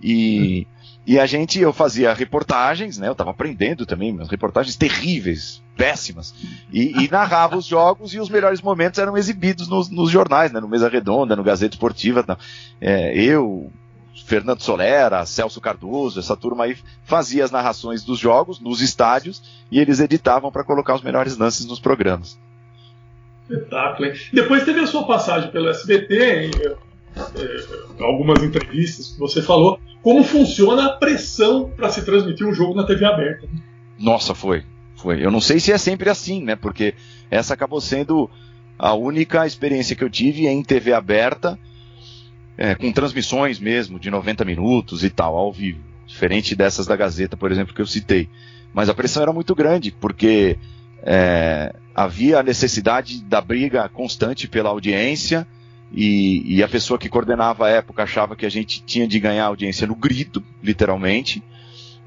E, e a gente, eu fazia reportagens, né? Eu estava aprendendo também, reportagens terríveis, péssimas. E, e, narrava os jogos e os melhores momentos eram exibidos nos, nos jornais, né? No Mesa Redonda, no Gazeta Esportiva. É, eu, Fernando Solera, Celso Cardoso, essa turma aí fazia as narrações dos jogos nos estádios e eles editavam para colocar os melhores lances nos programas. Espetáculo, hein? Depois teve a sua passagem pelo SBT, em, é, algumas entrevistas que você falou. Como funciona a pressão para se transmitir um jogo na TV aberta? Né? Nossa, foi. Foi. Eu não sei se é sempre assim, né? Porque essa acabou sendo a única experiência que eu tive em TV aberta é, com transmissões mesmo de 90 minutos e tal, ao vivo. Diferente dessas da Gazeta, por exemplo, que eu citei. Mas a pressão era muito grande, porque é, havia a necessidade da briga constante pela audiência, e, e, a pessoa que coordenava a época achava que a gente tinha de ganhar audiência no grito, literalmente.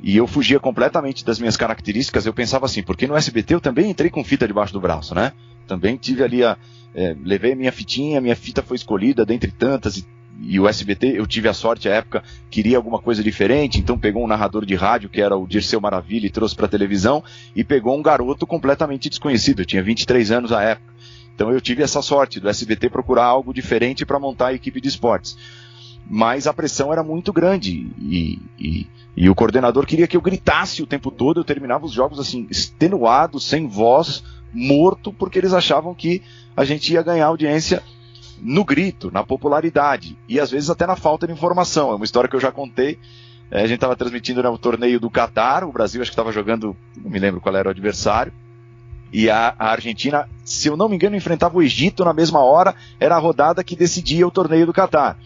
E eu fugia completamente das minhas características. Eu pensava assim, porque no SBT eu também entrei com fita debaixo do braço, né? Também tive ali a. É, levei minha fitinha, minha fita foi escolhida dentre tantas e e o SBT, eu tive a sorte à época, queria alguma coisa diferente, então pegou um narrador de rádio, que era o Dirceu Maravilha, e trouxe para televisão, e pegou um garoto completamente desconhecido, eu tinha 23 anos à época. Então eu tive essa sorte do SBT procurar algo diferente para montar a equipe de esportes. mas a pressão era muito grande e, e, e o coordenador queria que eu gritasse o tempo todo. Eu terminava os jogos assim, extenuado, sem voz, morto, porque eles achavam que a gente ia ganhar audiência no grito, na popularidade e às vezes até na falta de informação. É uma história que eu já contei. É, a gente estava transmitindo no torneio do Catar, o Brasil acho que estava jogando, não me lembro qual era o adversário. E a, a, Argentina, se eu não me engano, enfrentava o Egito na mesma hora, era a rodada que decidia o torneio do Catar.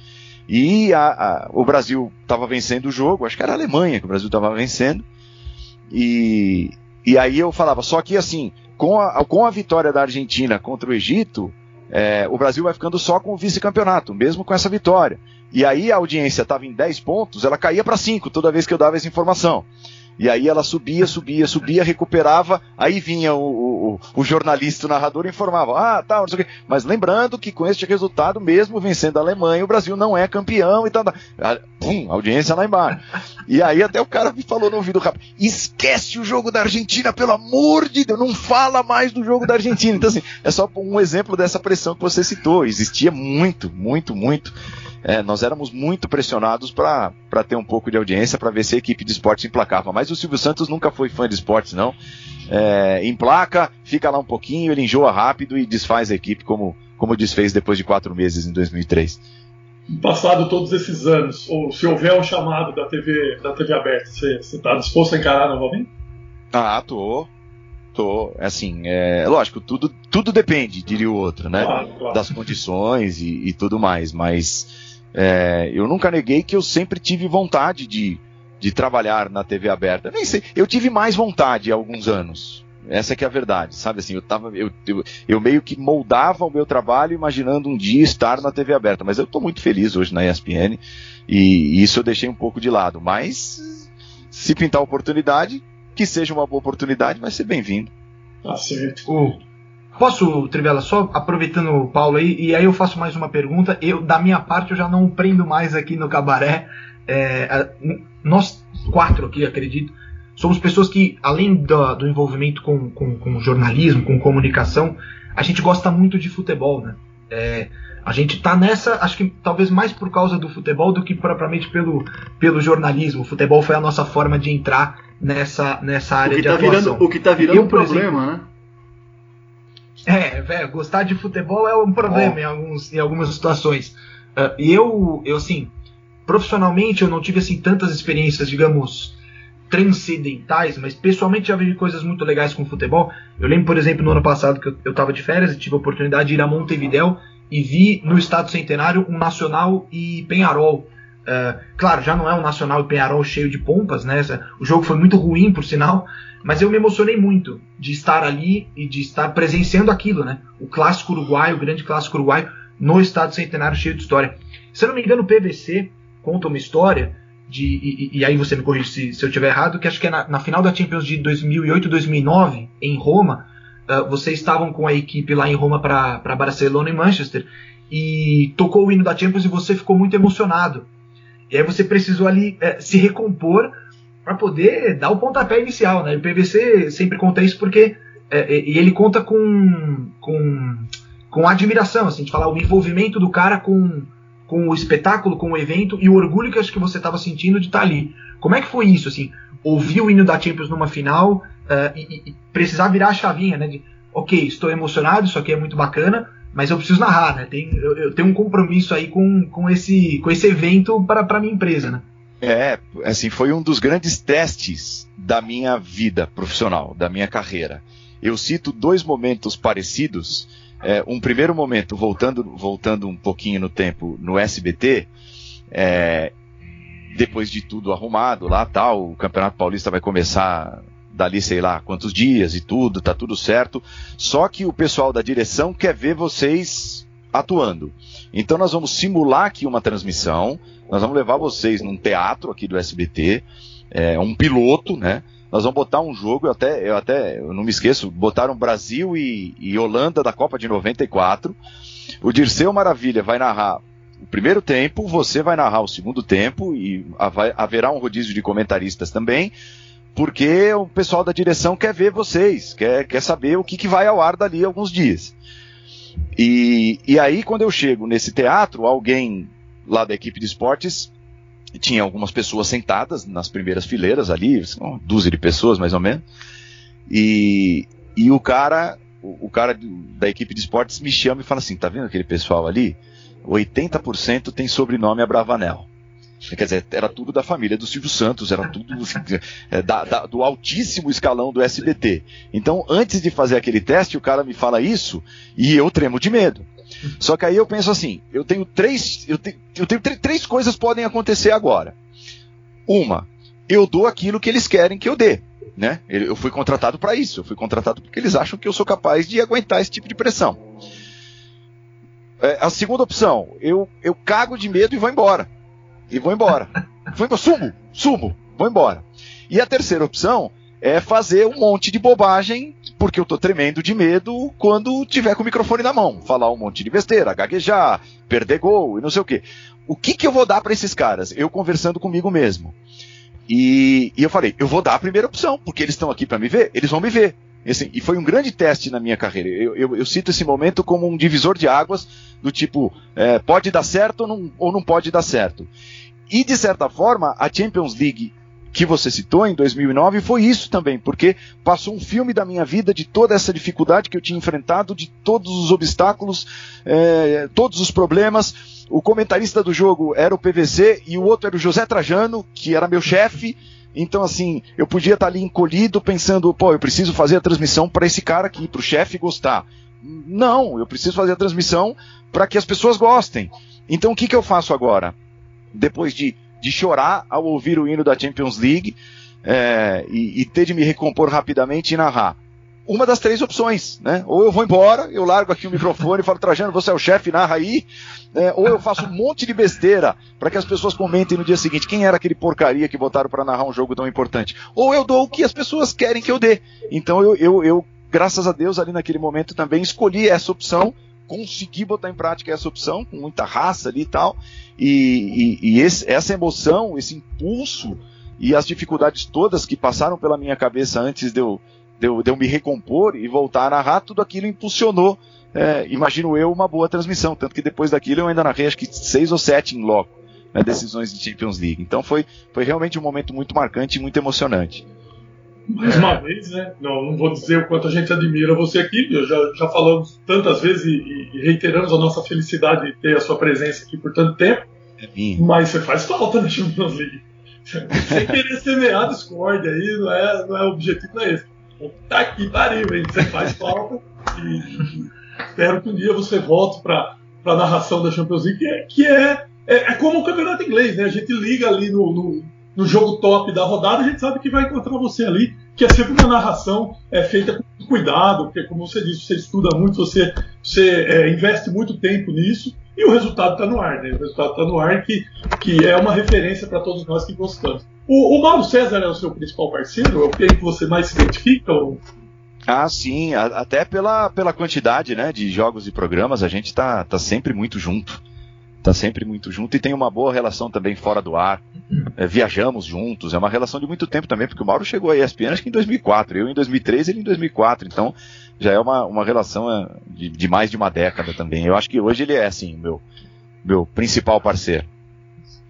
E a, a, o Brasil estava vencendo o jogo, acho que era a Alemanha que o Brasil estava vencendo. E, e aí eu falava, só que assim, com a, com a vitória da Argentina contra o Egito, é, o Brasil vai ficando só com o vice-campeonato, mesmo com essa vitória. E aí a audiência estava em 10 pontos, ela caía para 5 toda vez que eu dava essa informação. E aí ela subia, subia, subia, recuperava, aí vinha o, o, o jornalista, o narrador, e informava, ah, tá, não sei o quê. Mas lembrando que com este resultado, mesmo vencendo a Alemanha, o Brasil não é campeão e tal. Ah, pum, audiência lá embaixo. E aí até o cara me falou no ouvido rápido, esquece o jogo da Argentina, pelo amor de Deus, não fala mais do jogo da Argentina. Então assim, é só um exemplo dessa pressão que você citou. Existia muito, muito, muito é, nós éramos muito pressionados para ter um pouco de audiência, para ver se a equipe de esportes emplacava. Mas o Silvio Santos nunca foi fã de esportes, não. É, emplaca, fica lá um pouquinho, ele enjoa rápido e desfaz a equipe, como, como desfez depois de quatro meses em 2003. Passado todos esses anos, ou se houver um chamado da TV, da TV aberta, você está disposto a encarar novamente? Ah, tô. Tô, assim, é, lógico, tudo, tudo depende, diria o outro, né? Claro, claro. Das condições e, e tudo mais, mas é, eu nunca neguei que eu sempre tive vontade de, de trabalhar na TV aberta. Nem sei, eu tive mais vontade há alguns anos. Essa que é a verdade, sabe assim, eu, tava, eu, eu, eu meio que moldava o meu trabalho imaginando um dia estar na TV aberta, mas eu estou muito feliz hoje na ESPN e, e isso eu deixei um pouco de lado. Mas se pintar oportunidade, que seja uma boa oportunidade, vai ser bem-vindo. Tá certo. Posso, Trivela, só aproveitando o Paulo aí, e aí eu faço mais uma pergunta. Eu, da minha parte, eu já não prendo mais aqui no cabaré. É, nós quatro aqui, acredito, somos pessoas que, além do, do envolvimento com, com, com jornalismo, com comunicação, a gente gosta muito de futebol, né? É, a gente tá nessa, acho que talvez mais por causa do futebol do que propriamente pelo, pelo jornalismo. O futebol foi a nossa forma de entrar nessa, nessa área de tá atuação. virando, o que tá virando Eu, um problema, né? É, velho, gostar de futebol é um problema em, alguns, em algumas situações. Ah, E eu, eu, assim, profissionalmente eu não tive, assim, tantas experiências, digamos, transcendentais, mas pessoalmente já vivi coisas muito legais com futebol. Eu lembro, por exemplo, no ano passado que eu, eu tava de férias e tive a oportunidade de ir a Montevidéu e vi no Estado Centenário um Nacional e Penharol. Ah, claro, já não é um Nacional e Penharol cheio de pompas, né? O jogo foi muito ruim, por sinal, mas eu me emocionei muito de estar ali e de estar presenciando aquilo, né? O clássico uruguaio, o grande clássico uruguaio, no Estado Centenário cheio de história. Se eu não me engano, o PVC conta uma história de. E, e- aí você me corrige se, se eu estiver errado, que acho que é na, na final da Champions de 2008-2009, em Roma, ah, vocês estavam com a equipe lá em Roma para Barcelona e Manchester, e tocou o hino da Champions e você ficou muito emocionado. E aí você precisou ali eh, se recompor para poder dar o pontapé inicial, né? E o PVC sempre conta isso porque é, e ele conta com, com com admiração, assim, de falar o envolvimento do cara com com o espetáculo, com o evento e o orgulho que acho que você estava sentindo de estar ali. Como é que foi isso, assim? Ouvir o hino da Champions numa final e, e- e precisar virar a chavinha, né? De, ok, estou emocionado, isso aqui é muito bacana, mas eu preciso narrar, né? Tem, eu, eu tenho um compromisso aí com, com, esse, com esse evento para a minha empresa, né? É, assim, foi um dos grandes testes da minha vida profissional, da minha carreira. Eu cito dois momentos parecidos. É, um primeiro momento, voltando, voltando um pouquinho no tempo, no SBT, é, depois de tudo arrumado lá, tal, o Campeonato Paulista vai começar dali sei lá quantos dias e tudo, tá tudo certo. Só que o pessoal da direção quer ver vocês atuando. Então nós vamos simular aqui uma transmissão, nós vamos levar vocês num teatro aqui do SBT, é, um piloto, né? Nós vamos botar um jogo, eu até, eu até eu não me esqueço, botaram Brasil e, e Holanda da Copa de 94. O Dirceu Maravilha vai narrar o primeiro tempo, você vai narrar o segundo tempo e haverá um rodízio de comentaristas também, porque o pessoal da direção quer ver vocês, quer, quer saber o que, que vai ao ar dali alguns dias. E, e aí, quando eu chego nesse teatro, alguém lá da equipe de esportes, tinha algumas pessoas sentadas nas primeiras fileiras ali, uma dúzia de pessoas mais ou menos, e, e o cara, o, o cara da equipe de esportes me chama e fala assim, tá vendo aquele pessoal ali? 80% tem sobrenome Abravanel. Quer dizer, era tudo da família do Silvio Santos, era tudo é, da- da- do altíssimo escalão do SBT. Então, antes de fazer aquele teste, o cara me fala isso e eu tremo de medo. Só que aí eu penso assim: eu tenho três, eu tenho, eu tenho tr- três coisas podem acontecer agora. Uma, eu dou aquilo que eles querem que eu dê. Né? Eu eu fui contratado para isso. Eu fui contratado porque eles acham que eu sou capaz de aguentar esse tipo de pressão. É, a segunda opção, eu, eu cago de medo e vou embora. E vou embora. Vou embora. Sumo, sumo, vou embora. E a terceira opção é fazer um monte de bobagem, porque eu tô tremendo de medo quando tiver com o microfone na mão. Falar um monte de besteira, gaguejar, perder gol e não sei o quê. O que, que eu vou dar para esses caras? Eu conversando comigo mesmo. E, e eu falei, eu vou dar a primeira opção, porque eles estão aqui para me ver, eles vão me ver. E, assim, e foi um grande teste na minha carreira. Eu, eu- eu cito esse momento como um divisor de águas, do tipo, é, pode dar certo ou não, ou não pode dar certo. E de certa forma, a Champions League que você citou em 2009 foi isso também, porque passou um filme da minha vida de toda essa dificuldade que eu tinha enfrentado, de todos os obstáculos, é, todos os problemas. O comentarista do jogo era o PVC e o outro era o José Trajano, que era meu chefe. Então, assim, eu podia estar ali encolhido pensando, pô, eu preciso fazer a transmissão para esse cara aqui, para o chefe gostar. Não, eu preciso fazer a transmissão para que as pessoas gostem. Então, o que, que eu faço agora? Depois de, de chorar ao ouvir o hino da Champions League é, e, e ter de me recompor rapidamente e narrar. Uma das três opções, né? Ou eu vou embora, eu largo aqui o microfone e falo, Trajano, você é o chefe, narra aí. É, ou eu faço um monte de besteira para que as pessoas comentem no dia seguinte quem era aquele porcaria que botaram para narrar um jogo tão importante. Ou eu dou o que as pessoas querem que eu dê. Então eu, eu, eu, graças a Deus, ali naquele momento também escolhi essa opção, consegui botar em prática essa opção, com muita raça ali e tal. E, e, e esse- essa emoção, esse impulso e as dificuldades todas que passaram pela minha cabeça antes de eu, de eu, de eu me recompor e voltar a narrar, tudo aquilo impulsionou, é, imagino eu, uma boa transmissão. Tanto que depois daquilo eu ainda narrei acho que seis ou sete em loco, né, decisões de Champions League. Então foi, foi realmente um momento muito marcante e muito emocionante. Mais uma vez, né? Não, não vou dizer o quanto a gente admira você aqui, já, já falamos tantas vezes e, e reiteramos a nossa felicidade de ter a sua presença aqui por tanto tempo, mas você faz falta na Champions League. Sem querer semear discórdia aí, não é, não é o objetivo, não é esse. Tá aqui, pariu, hein? Você faz falta e, espero que um dia você volte para a narração da Champions League, que é, que é, é, é como o campeonato inglês, né? A gente liga ali no, no, no jogo top da rodada, a gente sabe que vai encontrar você ali, que é sempre uma narração é, feita com cuidado, porque, como você disse, você estuda muito, você, você é, investe muito tempo nisso, e o resultado está no ar, né? O resultado está no ar, que, que é uma referência para todos nós que gostamos. O, o Mauro César é o seu principal parceiro? É o que você mais se identifica? Ou... Ah, sim, a- até pela, pela quantidade né, de jogos e programas, a gente tá, tá sempre muito junto. Tá sempre muito junto e tem uma boa relação também fora do ar. É, viajamos juntos, é uma relação de muito tempo também, porque o Mauro chegou à ESPN acho que em 2004, eu em 2003 ele em 2004, então já é uma, uma relação é, de, de mais de uma década também. Eu acho que hoje ele é, assim, meu, meu principal parceiro.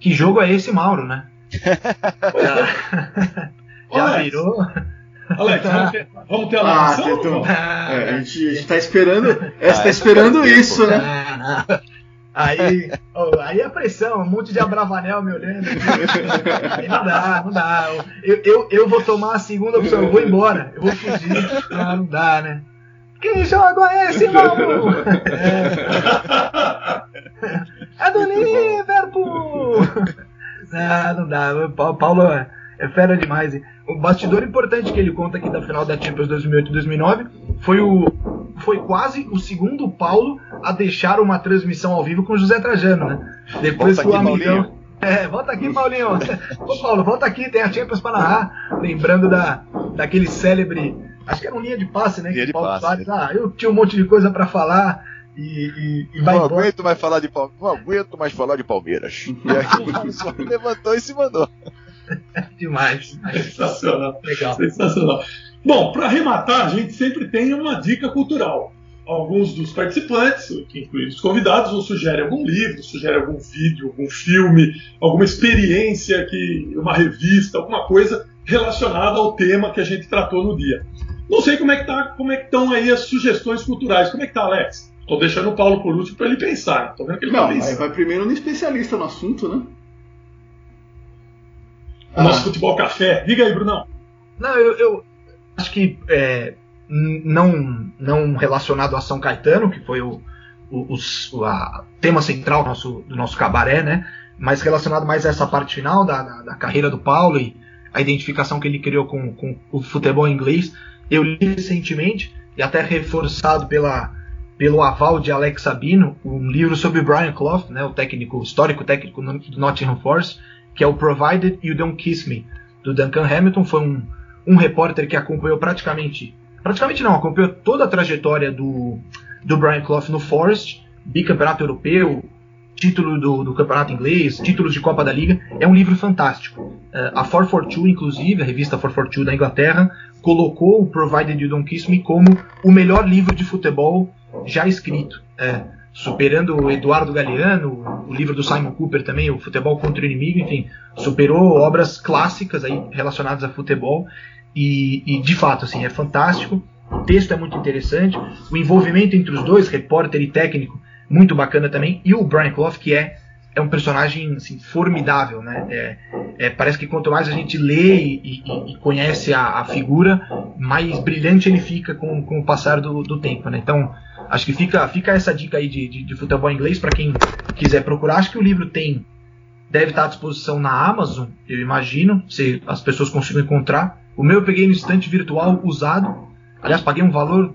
Que jogo é esse, Mauro, né? Já, Alex. virou. Alex, vamos ter, vamos ter a Ah, não? É, a, gente, a gente tá esperando. É, você tá esperando isso, né? Ah. Aí, oh, aí a pressão, um monte de abravanel me olhando. Aí não dá, não dá. Eu, eu, eu vou tomar a segunda opção, eu vou embora, eu vou fugir. Ah, não dá, né? Que jogo é esse, Mauro? É, é do Liverpool! Não, não dá. O Pa- Paulo é, é fera demais. O bastidor importante que ele conta aqui da final da Champions 2008 e 2009 foi o foi quase o segundo Paulo a deixar uma transmissão ao vivo com o José Trajano, né? Depois Volta que o aqui, amigão Paulinho. é, volta aqui, Paulinho. Ô, Paulo, volta aqui, tem a Champions para narrar. Lembrando da, daquele célebre. Acho que era um linha de passe, né? Linha que de o Paulo passe. Soares, ah, eu tinha um monte de coisa para falar e, e, e vai não embora. aguento mais falar de Palmeiras. Não aguento mais falar de Palmeiras. E aí o levantou e se mandou. Demais. Sensacional. Legal. Sensacional. Bom, para arrematar, a gente sempre tem uma dica cultural. alguns dos participantes, que incluem os convidados, ou sugere algum livro, sugere algum vídeo, algum filme, alguma experiência, que uma revista, alguma coisa relacionada ao tema que a gente tratou no dia. Não sei como é que tá, como é que estão aí as sugestões culturais. Como é que tá, Alex? Tô deixando o Paulo por último para ele pensar. Tô vendo que ele Não, tá vai primeiro no especialista no assunto, né? O nosso futebol café. Diga aí, Brunão. Não, eu, eu acho que é, não, não relacionado a São Caetano, que foi o, o, o a- tema central do nosso, do nosso cabaré, né? Mas relacionado mais a essa parte final da, da, da carreira do Paulo e a identificação que ele criou com, com o futebol inglês. Eu li recentemente, e até reforçado pela, pelo aval de Alex Sabino, um livro sobre Brian Clough, né, o técnico histórico técnico do Nottingham Forest, que é o Provided You Don't Kiss Me, do Duncan Hamilton. Foi um, um repórter que acompanhou praticamente, praticamente não, acompanhou toda a trajetória do, do Brian Clough no Forest, bicampeonato europeu, título do, do campeonato inglês, títulos de Copa da Liga. É um livro fantástico. Eh, a 442, inclusive, a revista 442 da Inglaterra, colocou o Provided You Don't Kiss Me como o melhor livro de futebol já escrito. É, superando o Eduardo Galeano, o livro do Simon Cooper também, o Futebol contra o Inimigo, enfim, superou obras clássicas aí relacionadas a futebol e, e, de fato assim é fantástico. O texto é muito interessante, o envolvimento entre os dois, repórter e técnico, muito bacana também, e o Brian Clough que é é um personagem assim, formidável, né? É, é, parece que quanto mais a gente lê e, e- e conhece a, a figura, mais brilhante ele fica com, com o passar do, do tempo, né? Então, acho que fica, fica essa dica aí de, de, de futebol inglês para quem quiser procurar. Acho que o livro tem deve estar à disposição na Amazon, eu imagino, se as pessoas conseguem encontrar. O meu eu peguei no estante virtual usado. Aliás, paguei um valor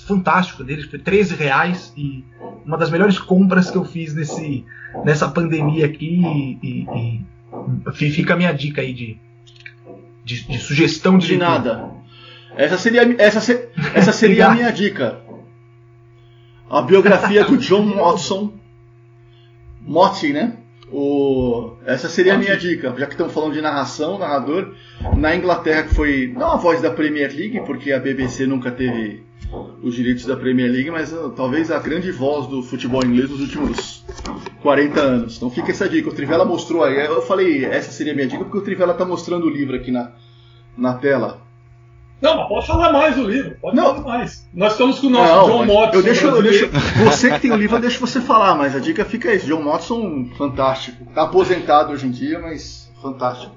fantástico dele, foi 13 reais e uma das melhores compras que eu fiz nesse, nessa pandemia aqui e, e- e fica a minha dica aí de, de, de sugestão de, De leitura. nada. Essa seria, essa se- essa seria a minha dica. A biografia do John Watson. Motti, né? O, essa seria a minha dica, já que estamos falando de narração, narrador. Na Inglaterra, que foi não a voz da Premier League, porque a BBC nunca teve os direitos da Premier League, mas uh, talvez a grande voz do futebol inglês nos últimos 40 anos. Então fica essa dica. O Trivela mostrou aí. Eu falei, essa seria a minha dica, porque o Trivela está mostrando o livro aqui na, na tela. Não, mas pode falar mais do livro. Pode Não. falar mais. Nós estamos com o nosso Não, John Mott. eu deixo, eu deixo- Você que tem o livro, eu deixo você falar, mas a dica fica aí. John Watson, fantástico. Tá aposentado hoje em dia, mas fantástico.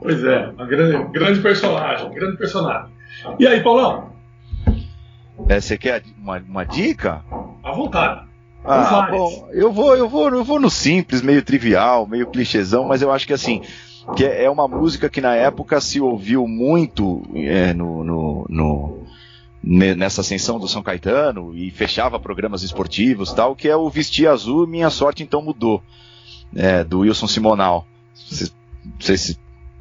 Pois é, uma grande, grande personagem, grande personagem. E aí, Paulão? É, você quer uma, uma dica? À vontade. Ah, bom, eu vou, eu vou, eu vou no simples, meio trivial, meio clichêzão, mas eu acho que assim, que é é uma música que na época se ouviu muito é, no, no- no- ne- nessa ascensão do São Caetano e fechava programas esportivos tal, que é o Vestir Azul, Minha Sorte Então Mudou, é, do Wilson Simonal. Vocês- Não sei se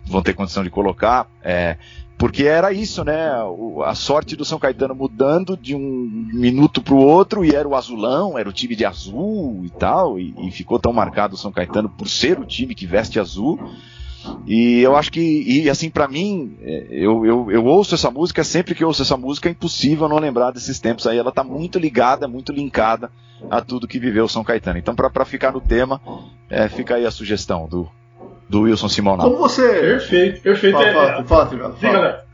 vão ter condição de colocar, é, porque era isso, né? o- a sorte do São Caetano mudando de um minuto para o outro e era o azulão, era o time de azul e tal, e, e ficou tão marcado o São Caetano por ser o time que veste azul. E eu acho que, e assim, para mim, é, eu, eu, eu ouço essa música, sempre que eu ouço essa música, é impossível não lembrar desses tempos aí. Ela tá muito ligada, muito linkada a tudo que viveu o São Caetano. Então, para ficar no tema, é, fica aí a sugestão do, do Wilson Simonal. Como você. Perfeito, perfeito. Fala, É- fala, é- fala, Trivela, Diga, fala. Alex.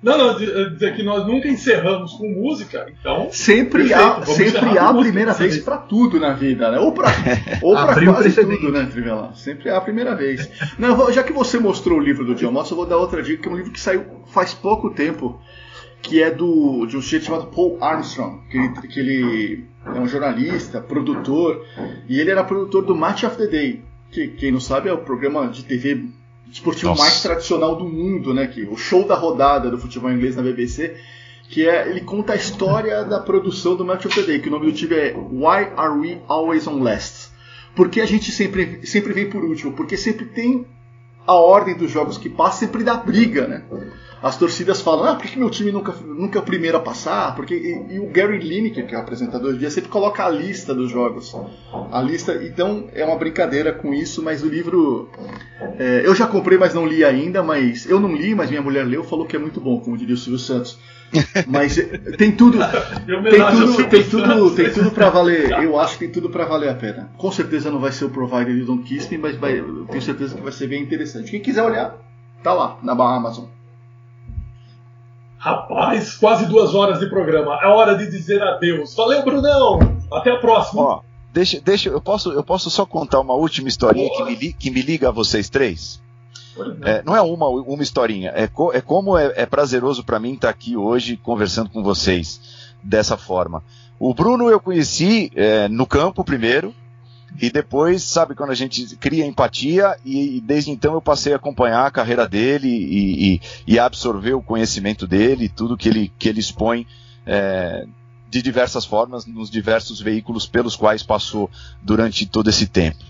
Não, não, eh, dizer que nós nunca encerramos com música, então. Sempre Perfeito, há, sempre há a música primeira dessa vez pra tudo na vida, né? Ou pra, ou pra quase tudo, né, Trivela? Sempre há a primeira vez. Não, já que você mostrou o livro do John Watson, eu vou dar outra dica, que é um livro que saiu faz pouco tempo, que é do, de um sujeito chamado Paul Armstrong, que ele, que ele é um jornalista, produtor, e ele era produtor do Match of the Day, que quem não sabe é o programa de TV esportivo Nossa. mais tradicional do mundo, né? Que o show da rodada do futebol inglês na BBC, que é ele conta a história da produção do Match of the Day, que o nome do time é Why Are We Always on Last? Porque a gente sempre sempre vem por último, porque sempre tem a ordem dos jogos que passa sempre dá briga, né? As torcidas falam, ah, por que meu time nunca, nunca é o primeiro a passar? Porque, e, e o Gary Lineker, que é o apresentador do dia, sempre coloca a lista dos jogos. A lista, então é uma brincadeira com isso, mas o livro é, eu já comprei, mas não li ainda, mas eu não li, mas minha mulher leu, falou que é muito bom, como diria o Silvio Santos. Mas eh, tem tudo, Em tem tudo, tem tudo, tem tudo para valer. Eu acho que tem tudo para valer a pena. Com certeza não vai ser o provider de Don't Kiss Me, mas vai, eu tenho certeza que vai ser bem interessante. Quem quiser olhar, tá lá na Amazon. Rapaz, quase duas horas de programa. É hora de dizer adeus. Valeu, Brunão. Até a próxima. Ó, deixa, deixa, eu posso, eu posso só contar uma última historinha que me, que me liga a vocês três? É, não é uma, uma historinha, é, co- é como é, é prazeroso para mim estar aqui hoje conversando com vocês dessa forma. O Bruno eu conheci é, no campo primeiro, e depois, sabe, quando a gente cria empatia, e, e desde então eu passei a acompanhar a carreira dele e, e- e absorver o conhecimento dele, tudo que ele, que ele expõe é, de diversas formas nos diversos veículos pelos quais passou durante todo esse tempo.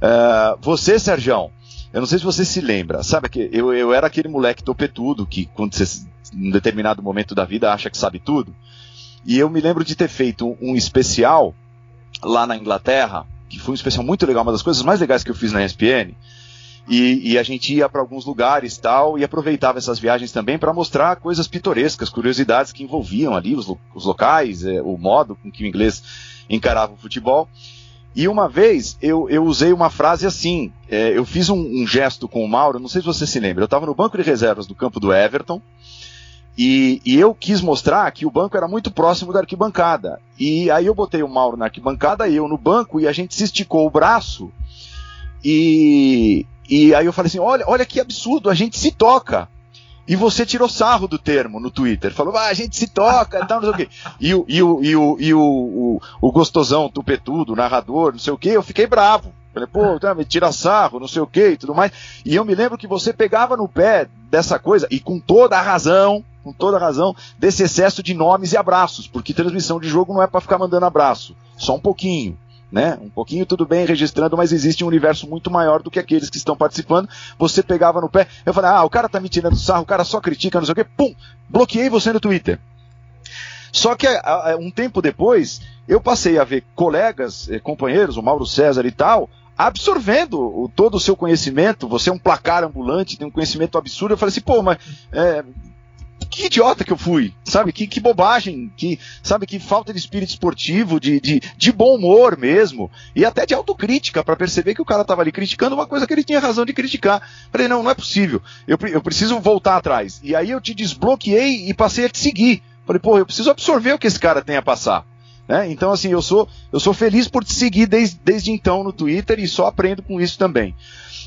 Ah, você, Serjão, eu não sei se você se lembra, sabe que eu, eu era aquele moleque topetudo que, quando você, em determinado momento da vida, acha que sabe tudo. E eu me lembro de ter feito um, especial lá na Inglaterra, que foi um especial muito legal, uma das coisas mais legais que eu fiz na ESPN. E, e a gente ia para alguns lugares tal e aproveitava essas viagens também para mostrar coisas pitorescas, curiosidades que envolviam ali os, os locais, eh, o modo com que o inglês encarava o futebol. E uma vez eu, eu usei uma frase assim, eh, eu fiz um, um gesto com o Mauro, não sei se você se lembra, eu estava no banco de reservas do campo do Everton, e, e eu quis mostrar que o banco era muito próximo da arquibancada. E aí eu botei o Mauro na arquibancada, eu no banco, e a gente se esticou o braço. E, e aí eu falei assim: olha, olha que absurdo, a gente se toca. E você tirou sarro do termo no Twitter. Falou, ah, a gente se toca e tal, não sei o quê. E o, e o, e o, e o, o, o gostosão, tupetudo, narrador, não sei o quê, eu fiquei bravo. Falei, pô, tá, me tira sarro, não sei o quê e tudo mais. E eu me lembro que você pegava no pé dessa coisa, e com toda a razão, com toda a razão, desse excesso de nomes e abraços, porque transmissão de jogo não é para ficar mandando abraço, só um pouquinho. Né? Um pouquinho tudo bem registrando, mas existe um universo muito maior do que aqueles que estão participando. Você pegava no pé, eu falei, ah, o cara tá me tirando sarro, o cara só critica, não sei o quê, pum, bloqueei você no Twitter. Só que um tempo depois, eu passei a ver colegas, eh, companheiros, o Mauro César e tal, absorvendo o- todo o seu conhecimento. Você é um placar ambulante, tem um conhecimento absurdo. Eu falei assim, pô, mas é, que idiota que eu fui, sabe? Que, que bobagem, que, sabe? Que falta de espírito esportivo, de, de, de bom humor mesmo, e até de autocrítica, para perceber que o cara tava ali criticando uma coisa que ele tinha razão de criticar. Falei, não, não é possível, eu, eu preciso voltar atrás. E aí eu te desbloqueei e passei a te seguir. Falei, pô, eu preciso absorver o que esse cara tem a passar. Né? Então, assim, eu sou, eu sou feliz por te seguir desde, desde então no Twitter e só aprendo com isso também.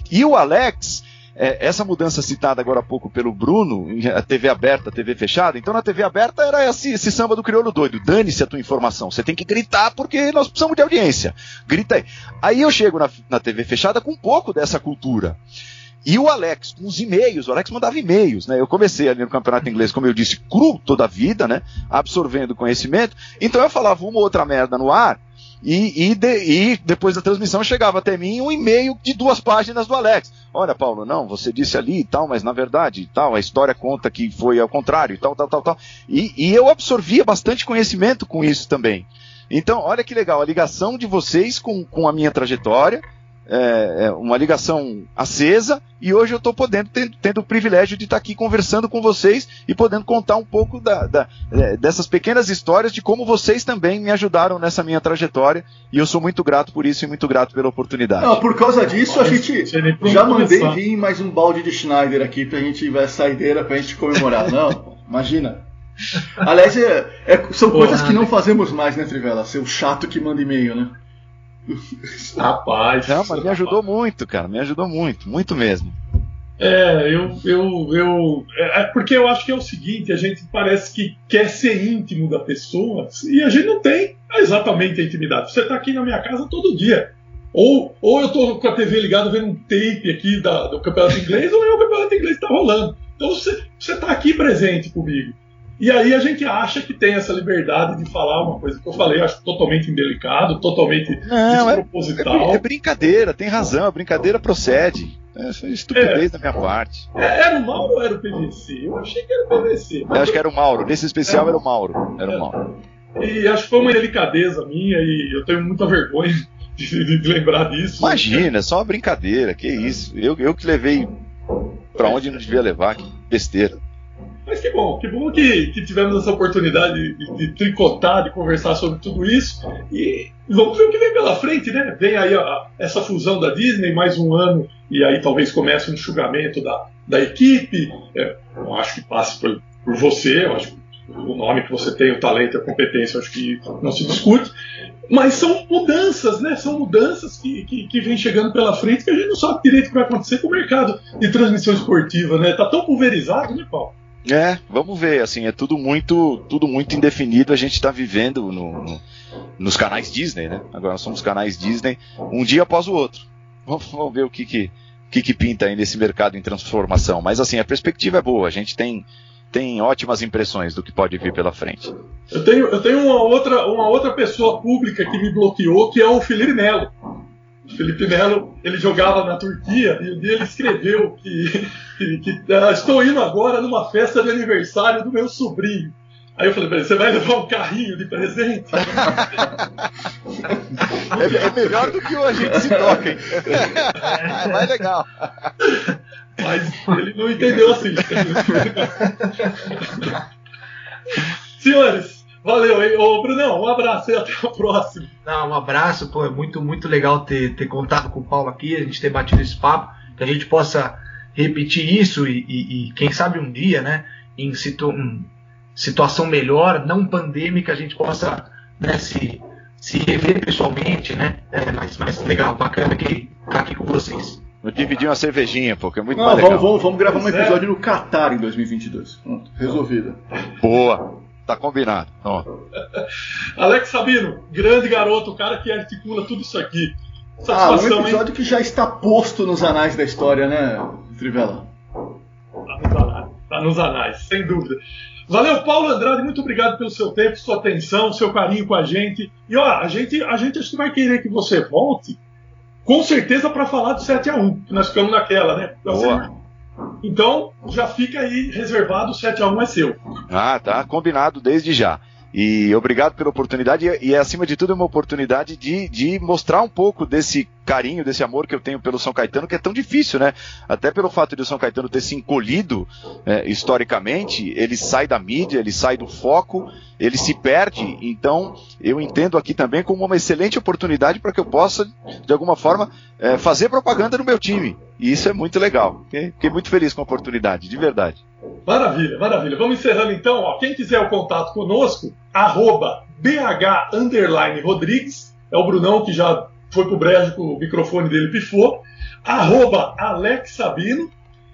E o Alex, é, essa mudança citada agora há pouco pelo Bruno, a TV aberta, a TV fechada, então na TV aberta era esse, esse samba do crioulo doido, dane-se a tua informação, você tem que gritar porque nós precisamos de audiência, grita aí. Aí eu chego na, na TV fechada com um pouco dessa cultura. E o Alex, com os e-mails, o Alex mandava e-mails, né? Eu comecei ali no campeonato inglês, como eu disse, cru toda a vida, né? Absorvendo conhecimento. Então eu falava uma ou outra merda no ar, e, e, de- e depois da transmissão chegava até mim um e-mail de duas páginas do Alex. Olha, Paulo, não, você disse ali e tal, mas na verdade tal, a história conta que foi ao contrário e tal, tal, tal, tal. E, e eu absorvia bastante conhecimento com isso também. Então, olha que legal, a ligação de vocês com, com a minha trajetória, é, é uma ligação acesa, e hoje eu estou podendo, tendo, tendo o privilégio de estar aqui conversando com vocês e podendo contar um pouco da, da- é, dessas pequenas histórias de como vocês também me ajudaram nessa minha trajetória, e eu sou muito grato por isso e muito grato pela oportunidade. Não, por causa disso, a gente já mandei vir mais um balde de Schneider aqui pra gente ver a saideira pra gente comemorar. Não, imagina. Aliás, é- é- são Pô, coisas que não fazemos mais, né, Trivela? Ser o chato que manda e-mail, né? Rapaz. Não, mas me ajudou muito, cara, me ajudou muito, muito mesmo. É, eu, eu, eu. É é porque eu acho que é o seguinte: a gente parece que quer ser íntimo da pessoa e a gente não tem exatamente a intimidade. Você está aqui na minha casa todo dia. Ou, ou eu tô com a TV ligada vendo um tape aqui da- do campeonato inglês, ou é o campeonato inglês que está rolando. Então você, você tá aqui presente comigo. E aí a gente acha que tem essa liberdade de falar uma coisa que eu falei, eu acho totalmente indelicado, totalmente Não, é, desproposital. é brincadeira, tem razão, a brincadeira procede. É foi estupidez da minha parte. É, Era o Mauro ou era o PVC? Eu achei que era o PVC. Eu acho que era o Mauro, nesse especial era o Mauro. Era o Mauro. E acho que foi uma delicadeza minha e eu tenho muita vergonha de, de lembrar disso. Imagina, é só uma brincadeira, que isso. Eu, eu que levei pra onde não devia levar, que besteira. Mas que bom, que bom que, que tivemos essa oportunidade de, de, tricotar, de conversar sobre tudo isso. E vamos ver o que vem pela frente, né? Vem aí a, essa fusão da Disney, mais um ano, e aí talvez comece um enxugamento da, da equipe. É, eu acho que passe por, por você, eu acho que o nome que você tem, o talento a competência, acho que não se discute. Mas são mudanças, né? São mudanças que, que, que vêm chegando pela frente que a gente não sabe direito o que vai acontecer com o mercado de transmissão esportiva, né? Tá tão pulverizado, né, Paulo? É, vamos ver, assim, é tudo muito, tudo muito indefinido, a gente está vivendo no, no, nos canais Disney, né? Agora somos canais Disney, um dia após o outro. Vamos, vamos ver o que que, que que pinta aí nesse mercado em transformação. Mas assim, a perspectiva é boa, a gente tem, tem ótimas impressões do que pode vir pela frente. Eu tenho, eu tenho uma, outra, uma outra pessoa pública que me bloqueou, que é o Felipe Melo. O Felipe Melo, ele jogava na Turquia e um dia ele escreveu que, que, que ah, estou indo agora numa festa de aniversário do meu sobrinho. Aí eu falei pra ele, você vai levar um carrinho de presente? é, é, melhor do que o agente se toca, hein? É mais legal. Mas ele não entendeu assim. Senhores, valeu, hein? Ô, Brunão, um abraço e até a próxima. Não, um abraço, pô, é muito, muito legal ter, ter contado com o Paulo aqui, a gente ter batido esse papo, que a gente possa repetir isso e, e, e quem sabe um dia, né, em situ, um, situação melhor, não pandêmica, a gente possa né, se, se rever pessoalmente, né, é mais, mais legal, bacana que tá aqui com vocês. Vou dividir uma cervejinha, porque é muito Não, mais vamos, legal. vamos, vamos gravar um episódio no Qatar em 2022. Pronto, resolvido. Boa, tá combinado. Ó. Alex Sabino, grande garoto, o cara que articula tudo isso aqui. Ah, um Satisfação, hein? episódio que já está posto nos anais da história, né, Trivela? Tá nos anais, tá nos anais, sem dúvida. Valeu, Paulo Andrade, muito obrigado pelo seu tempo, sua atenção, seu carinho com a gente. E ó, a gente, a gente acho que vai querer que você volte, com certeza, para falar do 7x1, que nós ficamos naquela, né? Boa. Então, já fica aí reservado, o 7x1 é seu. Ah, tá combinado desde já. E obrigado pela oportunidade, e, e acima de tudo é uma oportunidade de, de mostrar um pouco desse carinho, desse amor que eu tenho pelo São Caetano, que é tão difícil, né? Até pelo fato de o São Caetano ter se encolhido é, historicamente, ele sai da mídia, ele sai do foco, ele se perde. Então, eu entendo aqui também como uma excelente oportunidade para que eu possa, de alguma forma, é, fazer propaganda no meu time. E isso é muito legal. Fiquei muito feliz com a oportunidade, de verdade. Maravilha, maravilha. Vamos encerrando então. Ó. Quem quiser o contato conosco, arroba BH underline Rodrigues, é o Brunão que já foi pro brejo com o microfone dele pifou, arroba Alex Sabino,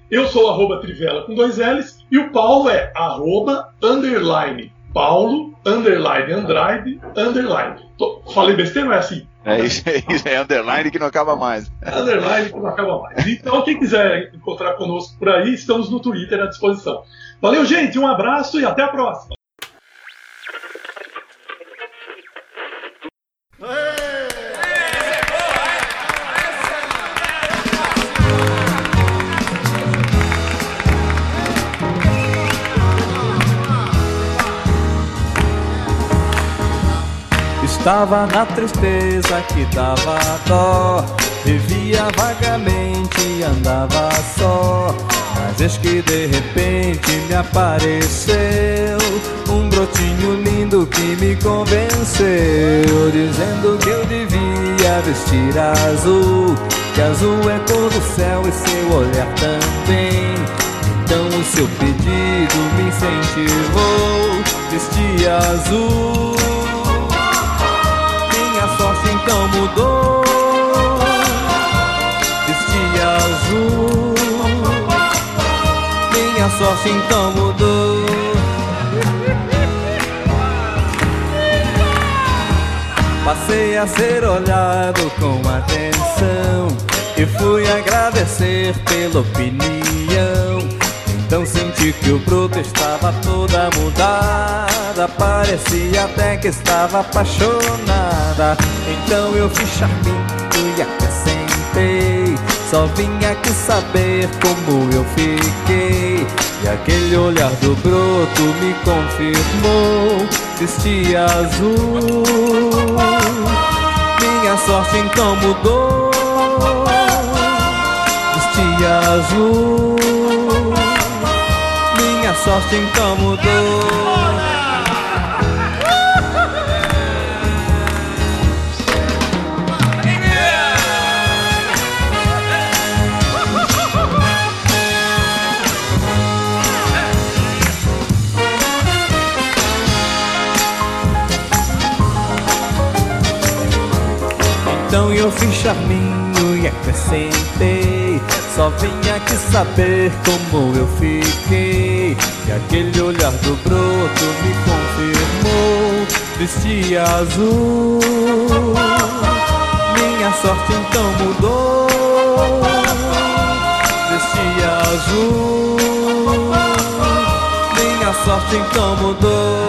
eu sou arroba Trivela com dois L's, e o Paulo é arroba underline Paulo underline Andrade underline. Tô- falei besteira, não é assim? É isso, é é underline que não acaba mais. Underline que não acaba mais. Então, quem quiser encontrar conosco por aí, estamos no Twitter à disposição. Valeu, gente, um abraço e até a próxima. Estava na tristeza que dava dó. Vivia vagamente e andava só. Mas eis que de repente me apareceu Um brotinho lindo que me convenceu Dizendo que eu devia vestir azul Que azul é cor do céu e seu olhar também. Então o seu pedido me incentivou Vestir azul mudou. Vesti azul, minha sorte então mudou. Passei a ser olhado com atenção e fui agradecer pela opinião. Então senti que o broto estava toda mudada. Parecia até que estava apaixonada. Então eu fiz charminho e acrescentei. Só vim aqui saber como eu fiquei. E aquele olhar do broto me confirmou. Vesti azul. Minha sorte então mudou. Vesti azul sorte então mudou. Então eu fiz charminho e acrescentei Só vim aqui saber como eu fiquei. E aquele olhar do broto me confirmou. Vestia azul. Minha sorte então mudou. Vestia azul. Minha sorte então mudou